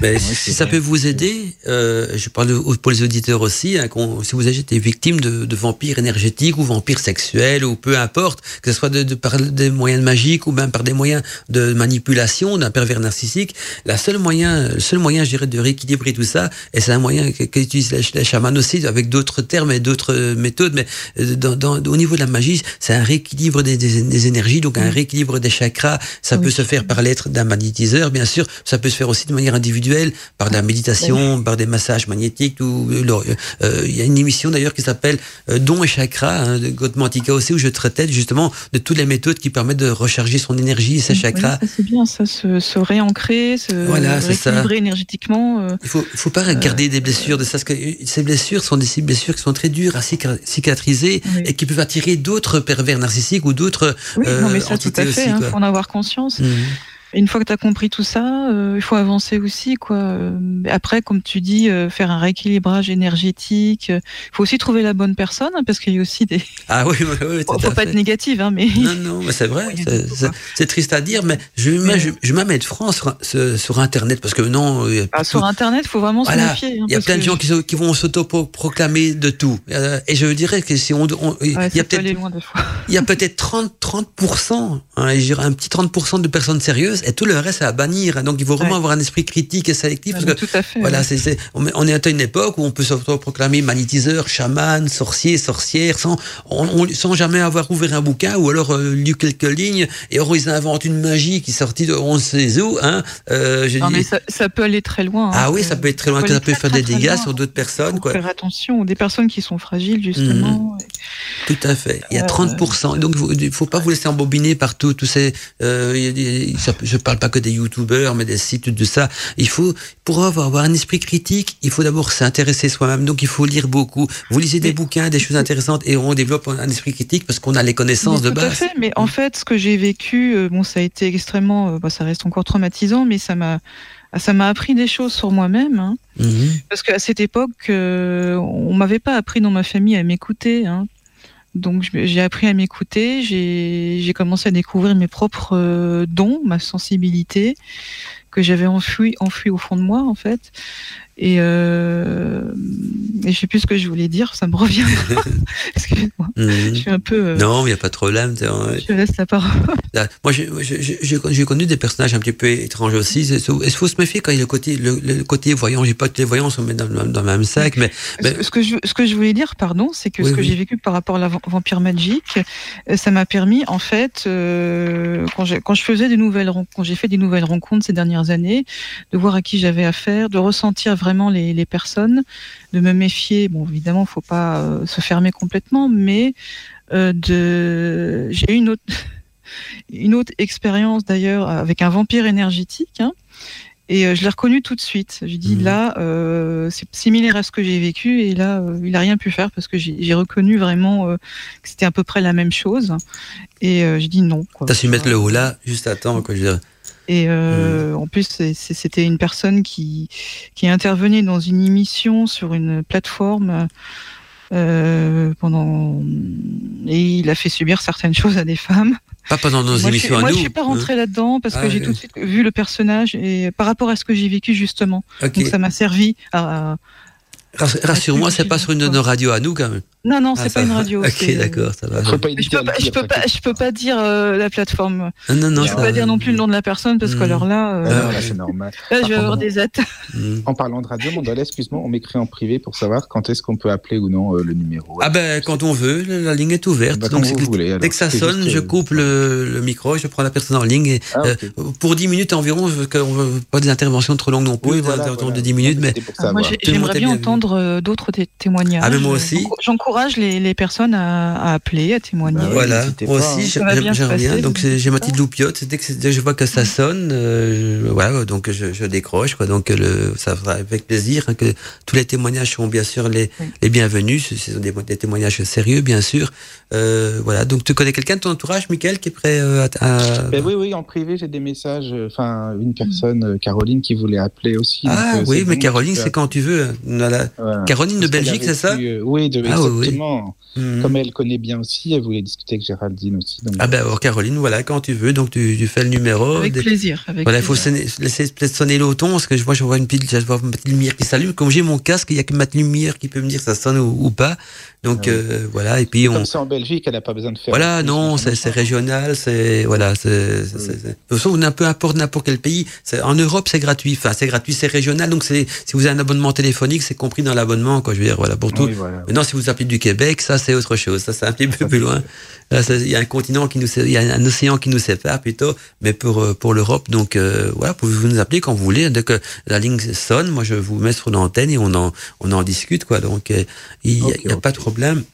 Mais si ça vrai. peut vous aider, euh, je parle pour les auditeurs aussi, hein, si vous avez été victime de, de vampires énergétiques ou vampires sexuels ou peu importe, que ce soit de, de par des moyens magiques ou même par des moyens de manipulation d'un pervers narcissique, la seule moyen, le seul moyen, je dirais, de rééquilibrer tout ça, et c'est un moyen qu'utilisent les, les chamans aussi avec d'autres termes et d'autres méthodes, mais euh, dans, dans- au niveau de la magie, c'est un rééquilibre des, des, des énergies, donc un rééquilibre des chakras. Ça peut se faire par l'être d'un magnétiseur, bien sûr. Ça peut se faire aussi de manière individuelle, par de la méditation, par des massages magnétiques. Ou euh, euh, il y a une émission d'ailleurs qui s'appelle euh, Dons et chakras hein, de Gotmantika aussi, où je traitais justement de toutes les méthodes qui permettent de recharger son énergie, ses chakras. Oui, c'est bien, ça, se, se réancrer, se Voilà, rééquilibrer énergétiquement. euh, Il faut, faut pas garder des blessures de ça, parce que euh, ces blessures sont des blessures qui sont très dures à cica- cicatriser Oui. et qui peuvent attirer d'autres pervers narcissiques ou d'autres. Oui, euh, non, mais ça, tout à fait. Il quoi. faut en avoir conscience. Mhm. Une fois que tu as compris tout ça, euh, il faut avancer aussi. quoi. Euh, Après, comme tu dis, euh, faire un rééquilibrage énergétique. Il faut aussi trouver la bonne personne, hein, parce qu'il y a aussi des. Ah oui, oui, oui, tout faut à pas fait. être négative, hein, mais. Non, non, mais c'est vrai. Oui, c'est- triste à dire, mais je vais Mais- je, France sur, sur- sur Internet parce que non, Ah, sur Internet, il faut vraiment Voilà. se méfier. hein, il y a parce plein de gens qui, vont s'auto-proclamer de tout. Et je dirais que si on, on- il Ouais, y a peut peut-être, il y a peut-être 30, 30%, hein, et je dirais un petit 30% de personnes sérieuses, et tout le reste à bannir. Donc il faut vraiment Ouais. avoir un esprit critique et sélectif. Ah, parce que tout à fait. voilà, ouais. c'est, c'est, on, est- à une époque où on peut s'auto-proclamer magnétiseur, chaman, sorcier, sorcière, sans, on- on- sans jamais avoir ouvert un bouquin ou alors euh, lu quelques lignes. Et alors ils inventent une magie qui est sortie de on sait où. Hein, euh, je Non, dis- mais ça, ça peut aller très loin. hein. ah oui, ça peut être très loin, ça peut très, faire très, des très dégâts loin. sur d'autres personnes. Faut Quoi. faire attention, des personnes qui sont fragiles, justement. Tout à fait. Il y a Euh, 30%. Donc, il faut pas vous laisser embobiner par tout, tous ces. Euh, il ça peut- je parle pas que des youtubeurs, mais des sites, tout ça. Il faut, pour avoir, avoir un esprit critique, il faut d'abord s'intéresser soi-même. Donc, il faut lire beaucoup. Vous lisez des Mais- bouquins, des choses intéressantes, et on développe un esprit critique parce qu'on a les connaissances de tout à base. fait, mais en fait, ce que j'ai vécu, euh, bon, ça a été extrêmement, euh, bah, ça reste encore traumatisant, mais ça m'a, ça m'a appris des choses sur moi-même. hein. Mhm. parce qu'à cette époque, euh, on m'avait pas appris dans ma famille à m'écouter. hein. Donc j'ai appris à m'écouter, j'ai commencé à découvrir mes propres euh, dons, ma sensibilité que j'avais enfui, enfui au fond de moi en fait. Et, euh, et je sais plus ce que je voulais dire, ça me revient. Excuse-moi. Mhm. Je suis un peu. euh, Non, il n'y a pas de problème. Je laisse la parole. Moi, j'ai- connu des personnages un petit peu étranges aussi. Il faut se méfier quand il y a le côté, le, le côté voyant? J'ai pas que les voyants se mettent dans, le- dans le même sac, mais Ce- Ce, que je, ce que je voulais dire, pardon, c'est que Oui, ce que oui. j'ai vécu par rapport à la va- Vampire Magic, euh, ça m'a permis, en fait, euh, quand, quand je faisais des nouvelles, quand j'ai fait des nouvelles rencontres ces dernières années, de voir à qui j'avais affaire, de ressentir vraiment les, les personnes, de me méfier. Bon, évidemment, faut pas euh, se fermer complètement, mais euh, de, j'ai eu une autre, une autre expérience d'ailleurs avec un vampire énergétique. hein, et euh, je l'ai reconnu tout de suite. J'ai dit Mhm. là, euh, c'est similaire à ce que j'ai vécu et là, euh, il a rien pu faire parce que j'ai reconnu vraiment euh, que c'était à peu près la même chose. Et j'ai dit non. t'as su mettre le haut là, juste à temps. Quoi, je veux dire. Et euh, en plus, c'était une personne qui, qui intervenait dans une émission sur une plateforme euh, pendant et il a fait subir certaines choses à des femmes. Pas pendant nos moi, émissions à moi, nous. je suis pas rentrée là-dedans parce Ah, que j'ai oui. tout de suite vu le personnage et par rapport à ce que j'ai vécu justement. Donc ça m'a servi à, Rass- Rassure-moi, c'est pas sur une de nos radios à nous quand même. Non, non, Ah, c'est ça pas une radio. Ok, d'accord, ça va. Pas Je peux pas, je dire, peux pas, t'inquiète. je peux pas dire euh, la plateforme. Non, non, non. je ça peux pas dire non plus le nom de la personne parce Mm. qu'alors là, euh, Ah, Ah, là, c'est normal. là, je vais Par avoir des attaques. Mm. En parlant de radio, Mandala, excuse-moi, on m'écrit en privé pour savoir quand est-ce qu'on peut appeler ou non euh, le numéro. Ah ben, quand on veut, la la ligne est ouverte. Bah, Donc, vous voulez, alors. dès que ça sonne, juste, je coupe le, le micro, je prends la personne en ligne. Et, Ah, euh, pour 10 minutes environ, je qu'on veut pas des interventions trop longues non plus, Oui, des interventions de 10 minutes, mais Ah, j'aimerais bien entendre d'autres té- témoignages. Ah, mais moi aussi. J'encour- J'encourage les, les personnes à, à appeler, à témoigner. Bah voilà, moi pas, hein. aussi, va j'aime Donc j'ai ma petite loupiote. Dès que, c'est- dès que je vois que ça sonne, euh, je- voilà, donc je, je décroche. Quoi. Donc le, ça fera avec plaisir hein, que tous les témoignages seront bien sûr les, Oui. les bienvenus. Ce sont des, des témoignages sérieux, bien sûr. Euh, voilà. Donc tu connais quelqu'un de ton entourage, Michael, qui est prêt euh, à, à- Ben oui, oui, en privé, j'ai des messages. euh, Enfin, une personne, euh, Caroline, qui voulait appeler aussi. Ah donc, euh, oui, mais bon, Caroline, c'est quand tu veux. hein. Voilà. Voilà. Caroline de Belgique, c'est ça euh, Oui, de, Ah, oui, oui. Exactement. Mhm. Comme elle connaît bien aussi, elle voulait discuter avec Géraldine aussi. Donc, Ah ben alors Caroline, voilà, quand tu veux, donc tu, tu fais le numéro. Avec Des- plaisir. Avec Voilà, il faut sonner- laisser peut-être sonner l'auton, parce que je vois, je vois une petite, je vois une petite lumière qui s'allume. Comme j'ai mon casque, il y a que ma lumière qui peut me dire que ça sonne ou, ou pas. Donc Ah euh, voilà, et puis on. Comme c'est en Belgique, elle n'a pas besoin de faire. Voilà, non, c'est régional, c'est voilà, c'est de toute façon, peu importe n'importe quel pays. En Europe, c'est gratuit. Enfin, c'est gratuit, c'est régional. Donc, c'est si vous avez un abonnement téléphonique, c'est compris dans l'abonnement, quoi. Je veux dire, voilà, pour tout. Oui, voilà. Maintenant, si vous appelez du Québec, ça c'est autre chose. Ça c'est un petit peu Ça, plus loin. Là, ça, Il y a un continent qui nous, il y a un océan qui nous sépare plutôt, mais pour euh, pour l'Europe, donc euh, voilà, pouvez-vous nous appeler quand vous voulez. Dès que la ligne sonne, moi je vous mets sur l'antenne et on en on en discute quoi. Donc euh, il n'y a, a pas de problème. problem.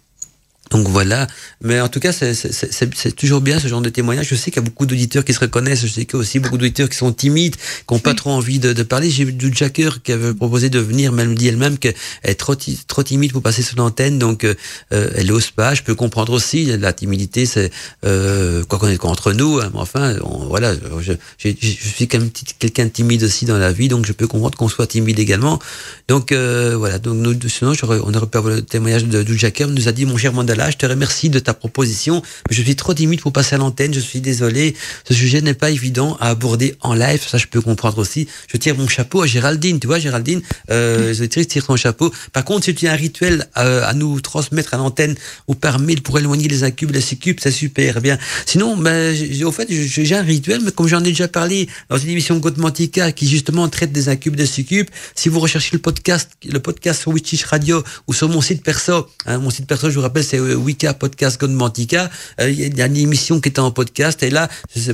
Donc voilà, mais en tout cas, c'est- toujours bien ce genre de témoignage. Je sais qu'il y a beaucoup d'auditeurs qui se reconnaissent. Je sais qu'il y a aussi beaucoup d'auditeurs qui sont timides, qui n'ont pas trop envie de, de parler. J'ai vu du Jacker qui avait proposé de venir, mais elle me dit elle-même qu'elle est trop, trop timide pour passer sur l'antenne, donc euh, euh, elle n'ose pas. Je peux comprendre aussi la timidité, c'est euh, quoi qu'on est entre nous. hein, mais enfin, on- voilà, je, je, je suis quand même quelqu'un de timide aussi dans la vie, donc je peux comprendre qu'on soit timide également. Donc euh, voilà, donc nous, sinon on aurait pu avoir le témoignage de, du Jacker, nous a dit mon cher Mandala, je te remercie de ta proposition, je suis trop timide pour passer à l'antenne, je suis désolé, ce sujet n'est pas évident à aborder en live, ça je peux comprendre aussi. Je tire mon chapeau à Géraldine, tu vois Géraldine, euh, auditrices tirent ton chapeau. Par contre, si tu as un rituel euh, à nous transmettre à l'antenne ou par mail pour éloigner les incubes, les succubes, c'est super. Bien, sinon, ben, au fait, j'ai j'ai un rituel, mais comme j'en ai déjà parlé dans une émission Godmantica qui justement traite des incubes, des succubes, si vous recherchez le podcast, le podcast sur Witchish Radio ou sur mon site perso, hein, mon site perso, je vous rappelle, c'est euh, Wicca Podcast Godmantica. Euh, Il y a une émission qui est en podcast et là,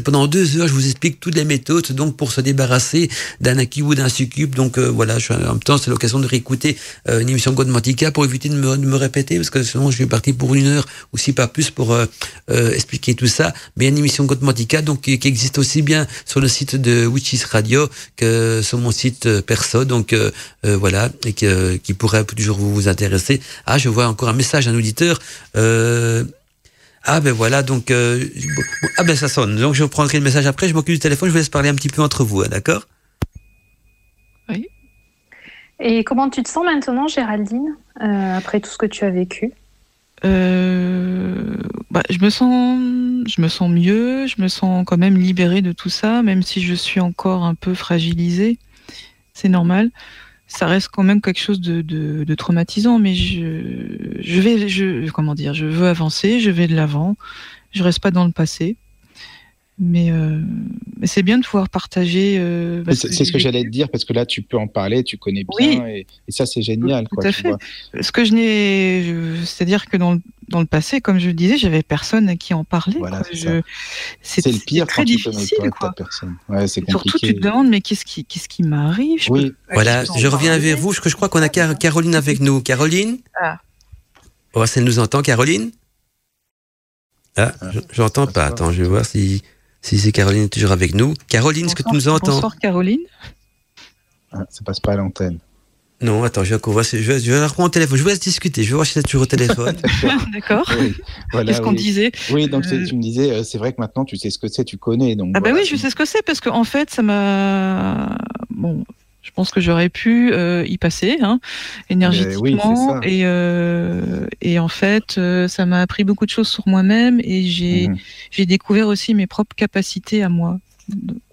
pendant deux heures, je vous explique toutes les méthodes donc pour se débarrasser d'un incube ou d'un succube. Donc euh, voilà, je, en même temps, c'est l'occasion de réécouter euh, une émission Godmantica pour éviter de me, de me répéter parce que sinon, je suis parti pour une heure ou si pas plus pour euh, euh, expliquer tout ça. Mais il y a une émission Godmantica donc qui, existe aussi bien sur le site de Witches Radio que sur mon site euh, perso. Donc euh, euh, voilà, et que, qui pourrait toujours vous intéresser. Ah, je vois encore un message d'un auditeur. Euh, ah ben voilà, donc euh, bon, ah ben ça sonne. Donc je prendrai le message après. Je m'occupe du téléphone. Je vous laisse parler un petit peu entre vous, hein, d'accord? Et comment tu te sens maintenant, Géraldine, euh, après tout ce que tu as vécu? Euh, bah, je me sens, je me sens mieux, je me sens quand même libérée de tout ça, même si je suis encore un peu fragilisée. C'est normal. Ça reste quand même quelque chose de, de, traumatisant, mais je, je vais, je, comment dire, je veux avancer, je vais de l'avant, je reste pas dans le passé. Mais, euh, mais c'est bien de pouvoir partager. Euh, c'est ce que j'allais te dire parce que là tu peux en parler, tu connais bien et, ça c'est génial. Tout, à fait. Ce que je n'ai, c'est-à-dire que dans le, dans le passé, comme je le disais, j'avais personne à qui en parler. Voilà, c'est le pire très difficile. Quoi. personne. Ouais, c'est Surtout tu te demandes mais qu'est-ce qui qu'est-ce qui m'arrive? Oui. Voilà, je reviens vers vous. Je, je crois qu'on a Caroline avec nous. Caroline? Ah. Oh, elle nous entend, Caroline? Ah, j'entends pas. Attends, je vais voir si. Si c'est Caroline toujours avec nous. Caroline, est-ce que tu nous entends Bonsoir Caroline. Ah, ça passe pas à l'antenne. Non, attends, je vais, je, vais, je vais la reprendre au téléphone. Je vais discuter. Je vais voir si c'est toujours au téléphone. D'accord. Qu'est-ce qu'on disait Oui, donc euh, tu me disais, euh, c'est vrai que maintenant tu sais ce que c'est, tu connais. Donc ah, bah oui, je sais ce que c'est parce qu'en en fait, ça m'a. Bon, je pense que j'aurais pu euh, y passer hein, énergétiquement et, euh, et en fait euh, ça m'a appris beaucoup de choses sur moi-même et j'ai mhm. j'ai découvert aussi mes propres capacités à moi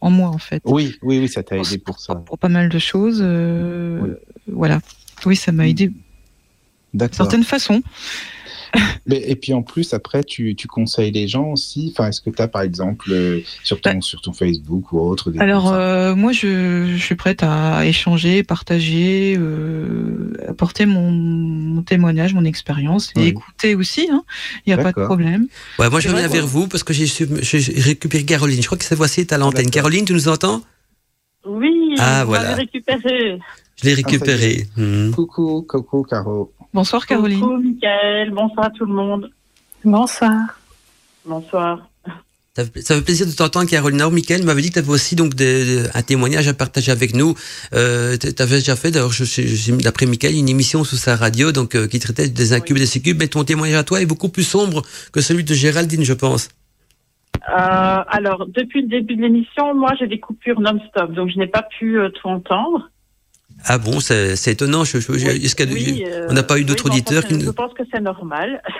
en moi en fait. Oui, oui, oui, ça t'a aidé pour, ça. Pour pas mal de choses, voilà. Oui, ça m'a aidé. D'une certaine façon. Mais, et puis en plus, après, tu, tu conseilles les gens aussi. Enfin, est-ce que tu as, par exemple, euh, sur, ton, bah sur ton Facebook ou autre des Alors, euh, moi, je, je, suis prête à échanger, partager, euh, apporter mon, mon, témoignage, mon expérience et écouter aussi. Hein. Il n'y a pas de problème. Ouais, moi, je reviens vers vous parce que j'ai récupéré Caroline. Je crois que cette fois-ci est à l'antenne. Caroline, tu nous entends? Oui, ah, voilà. récupéré. Je l'ai récupéré. Ah, hmm. Coucou, coucou, Caro. Bonsoir Caroline. Bonjour Michael, bonsoir à tout le monde. Bonsoir. Bonsoir. Ça fait plaisir de t'entendre, Caroline. Alors, Michael m'avait dit que tu avais aussi donc un témoignage à partager avec nous. Euh, tu avais déjà fait, d'ailleurs, d'après Michael, une émission sous sa radio donc euh, qui traitait des incubes et des succubes, mais ton témoignage à toi est beaucoup plus sombre que celui de Géraldine, je pense. Euh, alors, depuis le début de l'émission, moi, j'ai des coupures non-stop, donc je n'ai pas pu tout entendre. Ah bon, c'est étonnant. Je, je, on n'a pas eu d'autres auditeurs qui Je pense que c'est normal.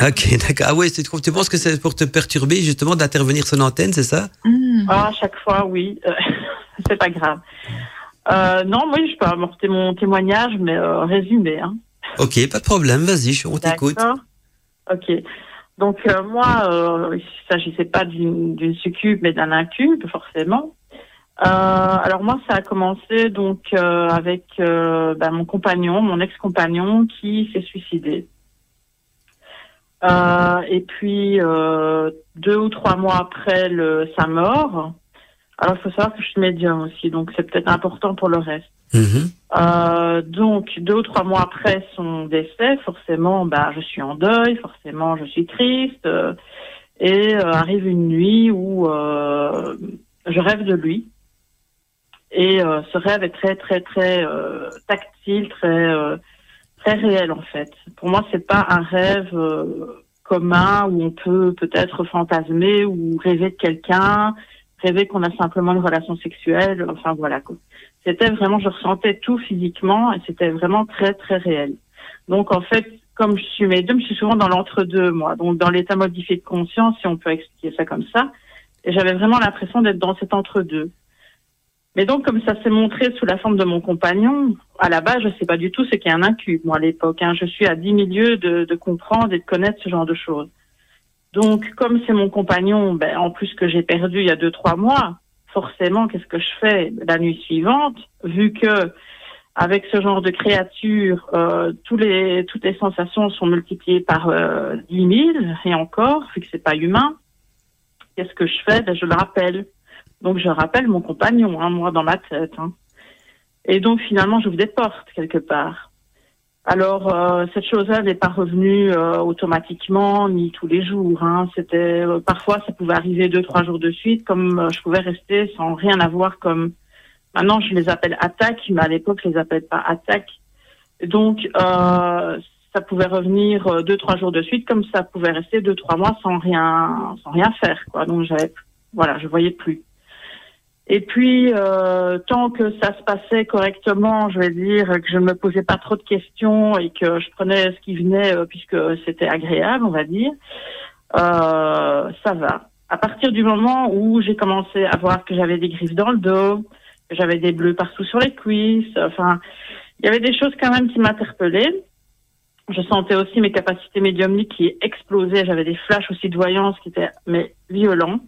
Ok, d'accord. Ah ouais, tu penses que c'est pour te perturber justement d'intervenir sur l'antenne, c'est ça? Hmm. Ah, à chaque fois, oui. Euh, c'est pas grave. Euh, non, oui, je peux apporter mon témoignage, mais euh, résumé. Hein. Ok, pas de problème, vas-y, on t'écoute. D'accord. Ok. Donc moi, il ne s'agissait pas d'une succube, mais d'un incube, forcément. Euh, alors moi, ça a commencé donc euh, avec euh, bah, mon compagnon, mon ex-compagnon, qui s'est suicidé. et puis deux ou trois mois après le, sa mort, alors il faut savoir que je suis médium aussi, donc c'est peut-être important pour le reste. Mm-hmm. donc deux ou trois mois après son décès, forcément, bah je suis en deuil, forcément je suis triste, et arrive une nuit où je rêve de lui. Et euh, ce rêve est très très très euh, tactile, très euh, très réel en fait. Pour moi, c'est pas un rêve commun où on peut peut-être fantasmer ou rêver de quelqu'un, rêver qu'on a simplement une relation sexuelle. Enfin voilà quoi. C'était vraiment, je ressentais tout physiquement et c'était vraiment très très réel. Donc en fait, comme je suis médium, je suis souvent dans l'entre-deux moi, donc dans l'état modifié de conscience, si on peut expliquer ça comme ça. Et j'avais vraiment l'impression d'être dans cet entre-deux. Mais donc, comme ça s'est montré sous la forme de mon compagnon, à la base, je ne sais pas du tout ce qu'est un incube, moi, à l'époque. Hein. Je suis à dix milieux de, de, comprendre et de connaître ce genre de choses. Donc, comme c'est mon compagnon, ben, en plus que j'ai perdu il y a deux, trois mois, forcément, qu'est-ce que je fais la nuit suivante, vu que avec ce genre de créature, euh, tous les, toutes les sensations sont multipliées par euh, dix mille et encore, vu que c'est pas humain. Qu'est-ce que je fais? Ben, Je le rappelle. Donc je rappelle mon compagnon, hein, moi dans ma tête. Hein. Et donc finalement j'ouvre des portes quelque part. Alors euh, cette chose-là n'est pas revenue euh, automatiquement ni tous les jours. Hein. C'était euh, parfois ça pouvait arriver deux trois jours de suite, comme je pouvais rester sans rien avoir comme. Maintenant je les appelle attaques, mais à l'époque je les appelle pas attaques. Donc ça pouvait revenir deux trois jours de suite, comme ça pouvait rester deux trois mois sans rien sans rien faire quoi. Donc j'avais voilà je voyais plus. Et puis, euh, tant que ça se passait correctement, je vais dire que je ne me posais pas trop de questions et que je prenais ce qui venait euh, puisque c'était agréable, on va dire, euh, ça va. À partir du moment où j'ai commencé à voir que j'avais des griffes dans le dos, que j'avais des bleus partout sur les cuisses, enfin, Il y avait des choses quand même qui m'interpellaient. Je sentais aussi mes capacités médiumniques qui explosaient. J'avais des flashs aussi de voyance qui étaient mais violents.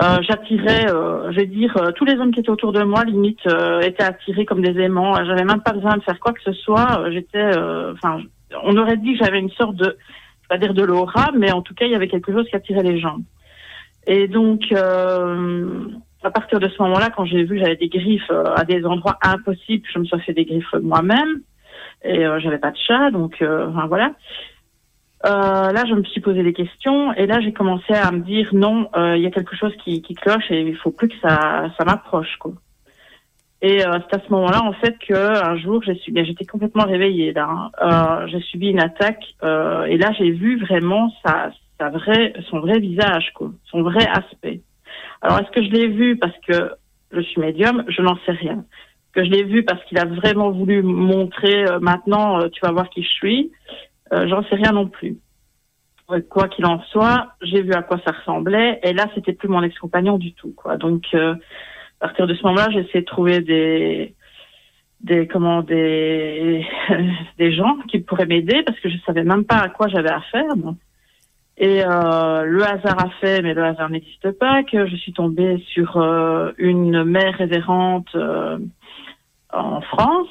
Euh, j'attirais, euh, je vais dire, euh, tous les hommes qui étaient autour de moi, limite, euh, étaient attirés comme des aimants. J'avais même pas besoin de faire quoi que ce soit. J'étais, enfin, on aurait dit que j'avais une sorte de, je vais pas dire de l'aura, mais en tout cas, il y avait quelque chose qui attirait les gens. Et donc, à partir de ce moment-là, quand j'ai vu j'avais des griffes à des endroits impossibles, je me suis fait des griffes moi-même. Et j'avais pas de chat, donc, enfin, voilà. Euh, là, je me suis posé des questions et là, j'ai commencé à me dire non, euh, il y a quelque chose qui, qui, cloche et il faut plus que ça, ça m'approche, quoi. Et euh, c'est à ce moment-là, en fait, que un jour, j'ai subi, j'étais complètement réveillée là. Hein. j'ai subi une attaque et là, j'ai vu vraiment sa, sa vrai, son vrai visage, quoi, son vrai aspect. Alors, est-ce que je l'ai vu parce que je suis médium? Je n'en sais rien. Que je l'ai vu parce qu'il a vraiment voulu montrer maintenant, tu vas voir qui je suis? Euh, j'en sais rien non plus. Quoi qu'il en soit, j'ai vu à quoi ça ressemblait, et là, c'était plus mon ex-compagnon du tout, quoi. Donc, euh, à partir de ce moment-là, j'ai essayé de trouver des, des comment des gens qui pourraient m'aider parce que je savais même pas à quoi j'avais affaire. Et euh, le hasard a fait, mais le hasard n'existe pas, que je suis tombée sur euh, une mère révérente euh, en France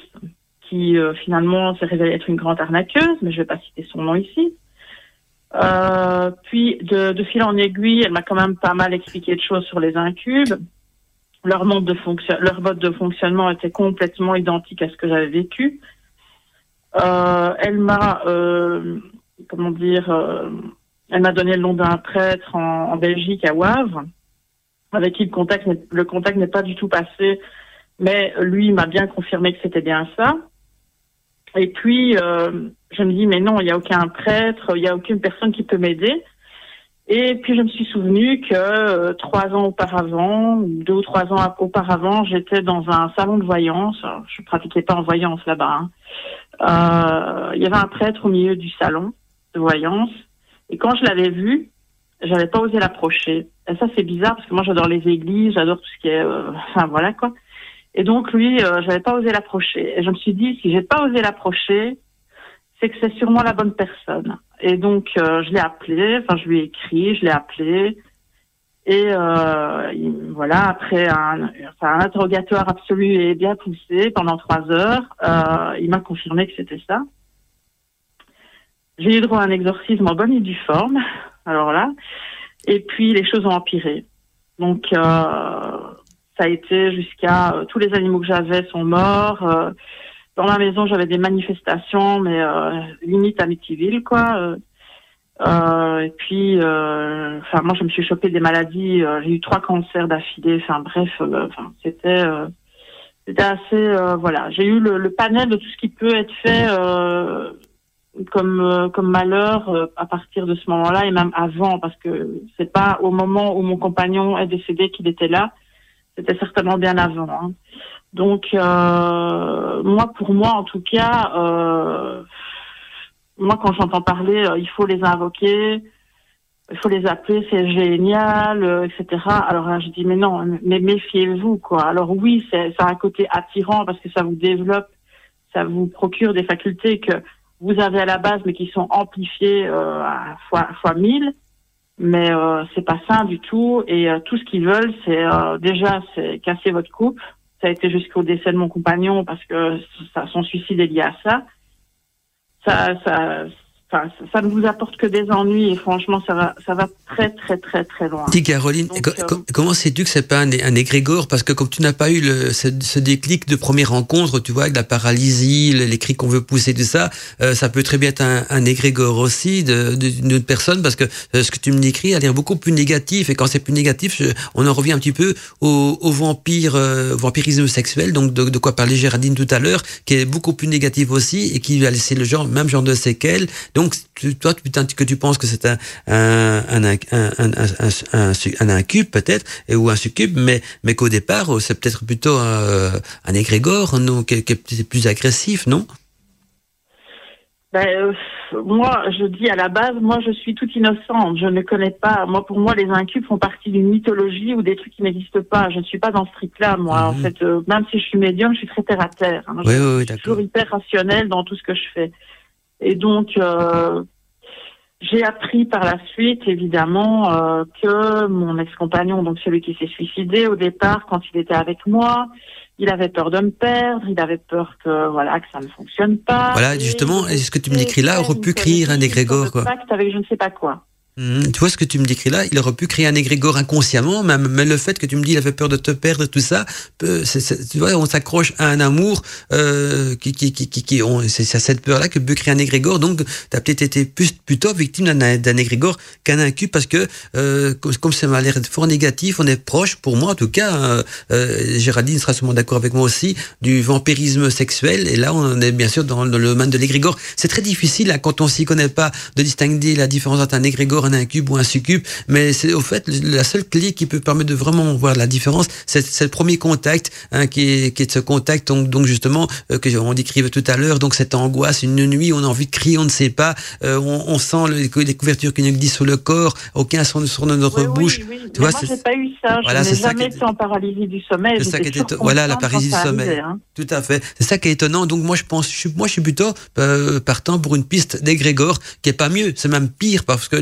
qui euh, finalement s'est révélée être une grande arnaqueuse, mais je vais pas citer son nom ici. Euh, puis de, fil en aiguille, elle m'a quand même pas mal expliqué de choses sur les incubes. Leur mode de fonctionnement était complètement identique à ce que j'avais vécu. Euh, elle m'a, comment dire, elle m'a donné le nom d'un prêtre en, en, Belgique à Wavre, avec qui le contact, le contact n'est pas du tout passé, mais lui m'a bien confirmé que c'était bien ça. Et puis, euh, je me dis, mais non, il n'y a aucun prêtre, il n'y a aucune personne qui peut m'aider. Et puis, je me suis souvenu que euh, trois ans auparavant, deux ou trois ans auparavant, j'étais dans un salon de voyance. je ne pratiquais pas en voyance là-bas. Hein. Euh, il y avait un prêtre au milieu du salon de voyance. Et quand je l'avais vu, j'avais pas osé l'approcher. Et ça, c'est bizarre parce que moi, j'adore les églises, j'adore tout ce qui est... Enfin, voilà, quoi. Et donc lui, euh, j'avais pas osé l'approcher. Et je me suis dit, si j'ai pas osé l'approcher, c'est que c'est sûrement la bonne personne. Et donc euh, je l'ai appelé, enfin je lui ai écrit, je l'ai appelé. Et euh, voilà, après un, un, interrogatoire absolu et bien poussé pendant trois heures, euh, il m'a confirmé que c'était ça. J'ai eu droit à un exorcisme en bonne et due forme, alors là. Et puis les choses ont empiré. Donc euh, ça a été jusqu'à euh, tous les animaux que j'avais sont morts. Euh, dans ma maison, j'avais des manifestations, mais euh, limite à Mitiville, quoi. et puis, enfin, moi, je me suis chopé des maladies. j'ai eu trois cancers d'affilée. Enfin, bref, enfin, c'était, c'était assez, voilà. J'ai eu le, le, panel de tout ce qui peut être fait comme comme malheur à partir de ce moment-là et même avant, parce que c'est pas au moment où mon compagnon est décédé qu'il était là. C'était certainement bien avant. Hein. Donc, euh, moi, pour moi, en tout cas, euh, moi, quand j'entends parler, euh, il faut les invoquer, il faut les appeler, c'est génial, euh, etc. Alors là, je dis, mais non, mais méfiez-vous, quoi. Alors oui, c'est ça a un côté attirant parce que ça vous développe, ça vous procure des facultés que vous avez à la base, mais qui sont amplifiées euh, à fois, fois mille mais euh, c'est pas sain du tout. Et euh, tout ce qu'ils veulent, c'est euh, déjà casser votre couple. Ça a été jusqu'au décès de mon compagnon parce que son suicide est lié à ça. Ça, ça, ça, ne vous apporte que des ennuis et franchement, ça va, ça va très, très, très, très loin. Dis Caroline, euh, comment sais-tu que c'est pas un, un, égrégore? Parce que comme tu n'as pas eu le, ce, déclic de première rencontre, tu vois, avec la paralysie, les cris qu'on veut pousser, tout ça, euh, ça peut très bien être un, un égrégore aussi d'une de, personne parce que euh, ce que tu me décris a l'air beaucoup plus négatif et quand c'est plus négatif, on en revient un petit peu au, au vampire, vampirisme sexuel, donc de, de, quoi parlait Géraldine tout à l'heure, qui est beaucoup plus négatif aussi et qui va laisser le genre, même genre de séquelles. Donc, toi, que tu penses que c'est un, un, un, un, un, incube peut-être, ou un succube, mais, mais qu'au départ, oh, c'est peut-être plutôt un, un égrégore, non, qui, est plus agressif, non? Ben, euh, moi, je dis à la base, moi, je suis toute innocente. Je ne connais pas. Moi, pour moi, les incubes font partie d'une mythologie ou des trucs qui n'existent pas. Je ne suis pas dans ce truc-là, moi. En Mhm. fait, euh, même si je suis médium, je suis très terre à terre. hein. Oui, je oui, oui, suis toujours hyper rationnelle dans tout ce que je fais. Et donc, euh, j'ai appris par la suite, évidemment, euh, que mon ex-compagnon, donc celui qui s'est suicidé au départ, quand il était avec moi, il avait peur de me perdre, il avait peur que voilà que ça ne fonctionne pas. Voilà, justement, il et ce que tu me décris là aurait pu créer un égrégore, quoi? pacte avec je ne sais pas quoi. Mhm. Tu vois ce que tu me décris là? Il aurait pu créer un égrégore inconsciemment, mais le fait que tu me dis il avait peur de te perdre, tout ça, tu vois, on s'accroche à un amour euh, qui, qui, qui, qui, c'est à cette peur-là que peut créer un égrégore. Donc, tu as peut-être été plus, plutôt victime d'un égrégore qu'un incube parce que, euh, comme ça m'a l'air fort négatif, on est proche, pour moi en tout cas, euh, euh, Géraldine sera sûrement d'accord avec moi aussi, du vampirisme sexuel. Et là, on est bien sûr dans, le domaine de l'égrégore. C'est très difficile hein, quand on s'y connaît pas de distinguer la différence entre un égrégore, un incube ou un succube. Mais c'est au fait la seule clé qui peut permettre de vraiment voir la différence, c'est le premier contact hein, qui, est, qui est ce contact. Donc, donc justement, euh, que on décrivait tout à l'heure. Donc cette angoisse, une nuit, on a envie de crier, on ne sait pas. Euh, on, on sent le- les couvertures qui nous glissent sur le corps, aucun son sur notre Oui, oui, bouche. oui. Tu vois, moi, j'ai pas eu ça. Voilà, je n'ai jamais été en paralysie du sommeil. C'est ça qui était voilà la paralysie du sommeil. arrivait, hein. Tout à fait. C'est ça qui est étonnant. Donc moi je pense, je suis, moi je suis plutôt euh, partant pour une piste d'égrégore qui est pas mieux. C'est même pire parce que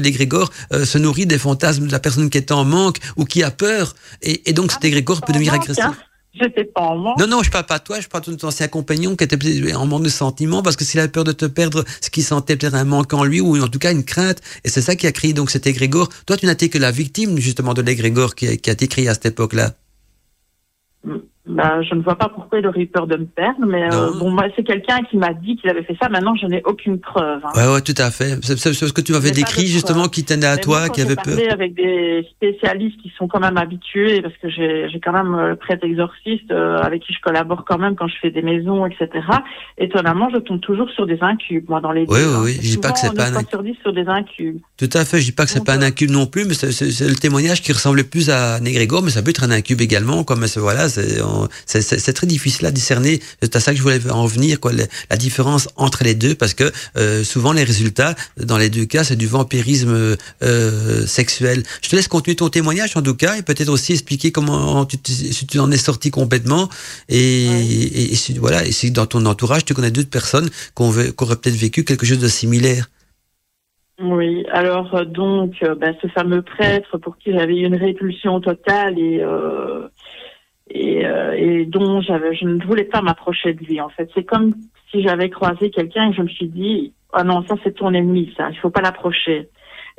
euh, se nourrit des fantasmes de la personne qui est en manque ou qui a peur et, et donc cet égrégore peut En devenir agressif. hein. J'étais pas en manque. Non, non, je parle pas de toi, je parle de ton ancien compagnon qui était en manque de sentiments parce que s'il avait peur de te perdre, ce qu'il sentait peut-être un manque en lui ou en tout cas une crainte. Et c'est ça qui a créé donc cet égrégore. Toi, tu n'as été que la victime justement de l'égrégore qui, a- qui a été créé à cette époque-là. Bah, je ne vois pas pourquoi il aurait eu peur de me perdre, mais euh, bon, moi, c'est quelqu'un qui m'a dit qu'il avait fait ça. Maintenant, je n'ai aucune preuve. hein. Ouais, ouais, tout à fait. C'est ce que tu m'avais décrit justement qui tenait à Mais toi, qui avait peur. avec des spécialistes qui sont quand même habitués, parce que j'ai quand même euh, le prêtre exorciste euh, avec qui je collabore quand même quand je fais des maisons, etc. Étonnamment, je tombe toujours sur des incubes, moi, dans les Oui, deux. oui, hein. oui. Je dis pas que c'est pas un sur 10 sur des incubes. Tout à fait, je dis pas que c'est pas un euh, incube non plus, mais c'est- le témoignage qui ressemblait plus à un égrégore, mais ça peut être un incube également. Comme voilà, c'est on- c'est- c'est- c'est très difficile à discerner. C'est à ça que je voulais en venir, quoi, la différence entre les deux, parce que euh, souvent les résultats dans les deux cas, c'est du vampirisme euh, sexuel. Je te laisse continuer ton témoignage en tout cas, et peut-être aussi expliquer comment tu, te- si tu en es sorti complètement, et, et- et si, voilà, et si dans ton entourage tu connais d'autres personnes qui ont ve- qui auraient peut-être vécu quelque chose de similaire. Oui, alors euh, donc euh, ben, ce fameux prêtre pour qui j'avais eu une répulsion totale et euh, et, euh, et dont je ne voulais pas m'approcher de lui en fait. C'est comme si j'avais croisé quelqu'un et je me suis dit ah non ça c'est ton ennemi ça il faut pas l'approcher.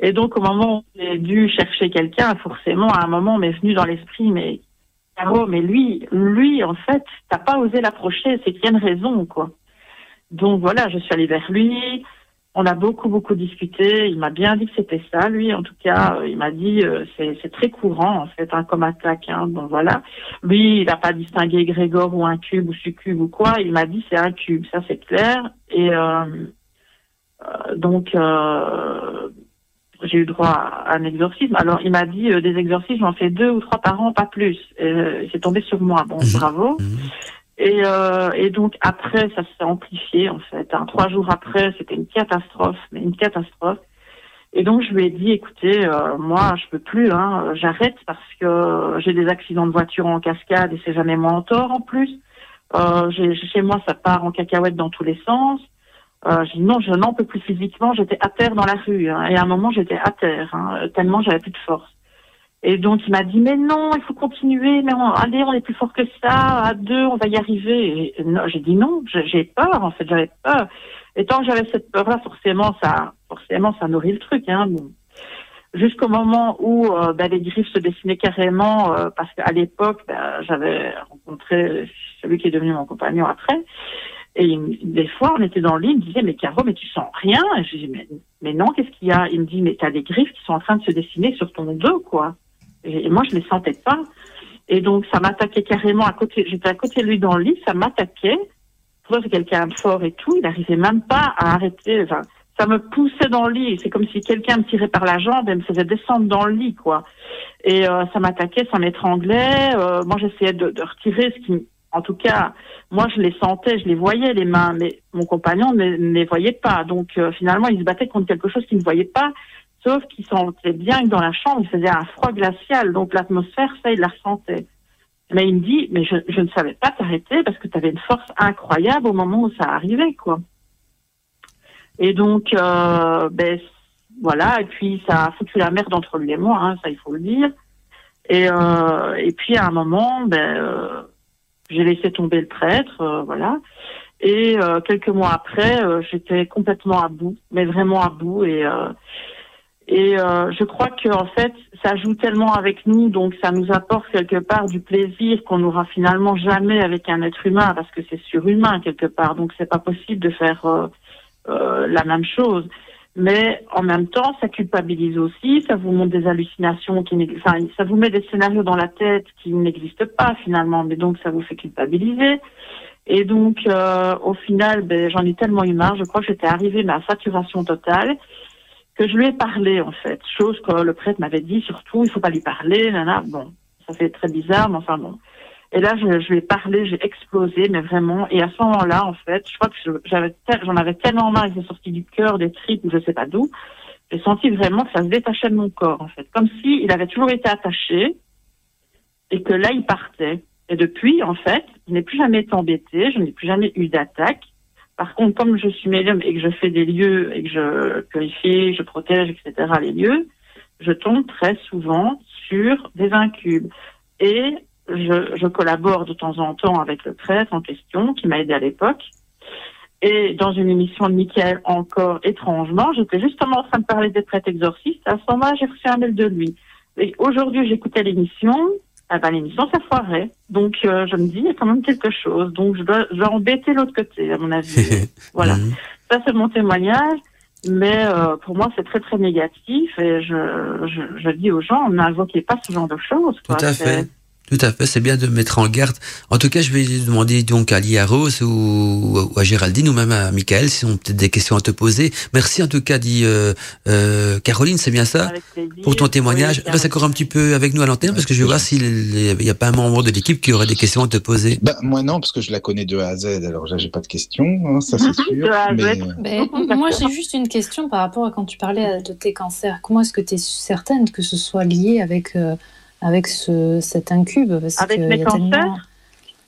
Et donc au moment où j'ai dû chercher quelqu'un forcément à un moment m'est venu dans l'esprit mais Caro mais lui lui en fait t'as pas osé l'approcher c'est qu'il y a une raison quoi. Donc voilà je suis allée vers lui. On a beaucoup, beaucoup discuté. Il m'a bien dit que c'était ça, lui. En tout cas, euh, il m'a dit euh, c'est très courant, en fait, hein, comme attaque. Hein. Bon, voilà. Lui, il n'a pas distingué Grégor ou un cube ou succube ou quoi. Il m'a dit c'est un cube, ça c'est clair. Et euh, euh, donc, euh, j'ai eu droit à un exorcisme. Alors, il m'a dit euh, des exorcismes, j'en fais deux ou trois par an, pas plus. C'est tombé sur moi. Bon, Mhm. bravo. Et, euh, et donc après, ça s'est amplifié en fait. hein. Trois jours après, c'était une catastrophe, mais une catastrophe. Et donc je lui ai dit, écoutez, euh, moi je peux plus, hein, j'arrête parce que j'ai des accidents de voiture en cascade et c'est jamais moi en tort en plus. Euh, chez moi, ça part en cacahuète dans tous les sens. Euh, j'ai dit non, je n'en peux plus physiquement. J'étais à terre dans la rue hein, et à un moment j'étais à terre hein, tellement j'avais plus de force. Et donc il m'a dit mais non, il faut continuer, mais on, allez, on est plus fort que ça, à deux, on va y arriver. Et non, j'ai dit non, j'ai peur en fait, j'avais peur. Et tant que j'avais cette peur-là, forcément ça, forcément ça nourrit le truc. Hein. Jusqu'au moment où euh, ben, les griffes se dessinaient carrément, euh, parce qu'à l'époque, ben, j'avais rencontré celui qui est devenu mon compagnon après. Et des fois, on était dans le lit, il me disait, mais Caro, mais tu sens rien Et je dis, mais, mais non, qu'est-ce qu'il y a? Il me dit, mais t'as des griffes qui sont en train de se dessiner sur ton dos, quoi. Et, moi, je les sentais pas. Et donc, ça m'attaquait carrément à côté. J'étais à côté de lui dans le lit, ça m'attaquait. C'est quelqu'un de fort et tout. Il n'arrivait même pas à arrêter. Enfin, ça me poussait dans le lit. C'est comme si quelqu'un me tirait par la jambe et me faisait descendre dans le lit, quoi. Et euh, ça m'attaquait, ça m'étranglait. Euh, moi, j'essayais de, de retirer ce qui, En tout cas, moi, je les sentais, je les voyais, les mains, mais mon compagnon ne, les voyait pas. Donc, euh, finalement, il se battait contre quelque chose qu'il ne voyait pas, sauf qu'il sentait bien que dans la chambre, il faisait un froid glacial. Donc, l'atmosphère, ça, il la ressentait. Mais il me dit, mais je, ne savais pas t'arrêter parce que tu avais une force incroyable au moment où ça arrivait, quoi. Et donc, euh, ben, voilà, et puis ça a foutu la merde entre lui et moi, hein, ça il faut le dire. Et, euh, puis à un moment, ben, euh, j'ai laissé tomber le prêtre, voilà. Et quelques mois après, j'étais complètement à bout, mais vraiment à bout. Et, et euh, je crois que en fait, ça joue tellement avec nous, donc ça nous apporte quelque part du plaisir qu'on n'aura finalement jamais avec un être humain, parce que c'est surhumain quelque part. Donc c'est pas possible de faire euh, euh, la même chose. Mais en même temps, ça culpabilise aussi, ça vous montre des hallucinations qui enfin, ça vous met des scénarios dans la tête qui n'existent pas finalement, mais donc ça vous fait culpabiliser. Et donc, euh, au final, ben, j'en ai tellement eu marre, je crois que j'étais arrivée à saturation totale, que je lui ai parlé en fait, chose que le prêtre m'avait dit surtout, il faut pas lui parler, nana. Bon, ça fait très bizarre, mais enfin bon. Et là, je, lui ai parlé, j'ai explosé, mais vraiment. Et à ce moment-là, en fait, je crois que j'avais, j'en avais tellement marre, il s'est sorti du cœur, des tripes, je sais pas d'où. J'ai senti vraiment que ça se détachait de mon corps, en fait, comme si il avait toujours été attaché et que là, il partait. Et depuis, en fait, je n'ai plus jamais été embêtée, je n'ai plus jamais eu d'attaque. Par contre, comme je suis médium et que je fais des lieux et que je purifie, je protège, etc., les lieux, je tombe très souvent sur des incubes. Et je, collabore de temps en temps avec le prêtre en question, qui m'a aidé à l'époque. Et dans une émission de Michael, encore étrangement, j'étais justement en train de parler des prêtres exorcistes. À ce moment-là, j'ai reçu un mail de lui. Et aujourd'hui, j'écoutais l'émission. Ah ben, l'émission, ça foirait. Donc, euh, je me dis, il y a quand même quelque chose. Donc, je dois, je dois embêter l'autre côté, à mon avis. voilà. Mhm. Ça, c'est mon témoignage. Mais euh, pour moi, c'est très, très négatif. Et je, je, je dis aux gens, n'invoquez pas ce genre de choses. Tout à fait. Tout à fait, c'est bien de mettre en garde. En tout cas, je vais demander donc à Lia Rose ou, ou à Géraldine ou même à Michael s'ils ont peut-être des questions à te poser. Merci en tout cas, dit euh, euh, Caroline, c'est bien ça pour ton témoignage. Oui, Reste encore un petit peu avec nous à l'antenne parce que je vais voir s'il n'y a pas un membre de l'équipe qui aurait des questions à te poser. Ben, moi non, parce que je la connais de A à Z, alors là j'ai pas de questions, hein, ça c'est sûr. Mais, euh, moi, j'ai juste une question par rapport à quand tu parlais de tes cancers. Comment est-ce que tu es certaine que ce soit lié avec, euh, avec ce, cet incube Parce Avec que mes a tellement- cancers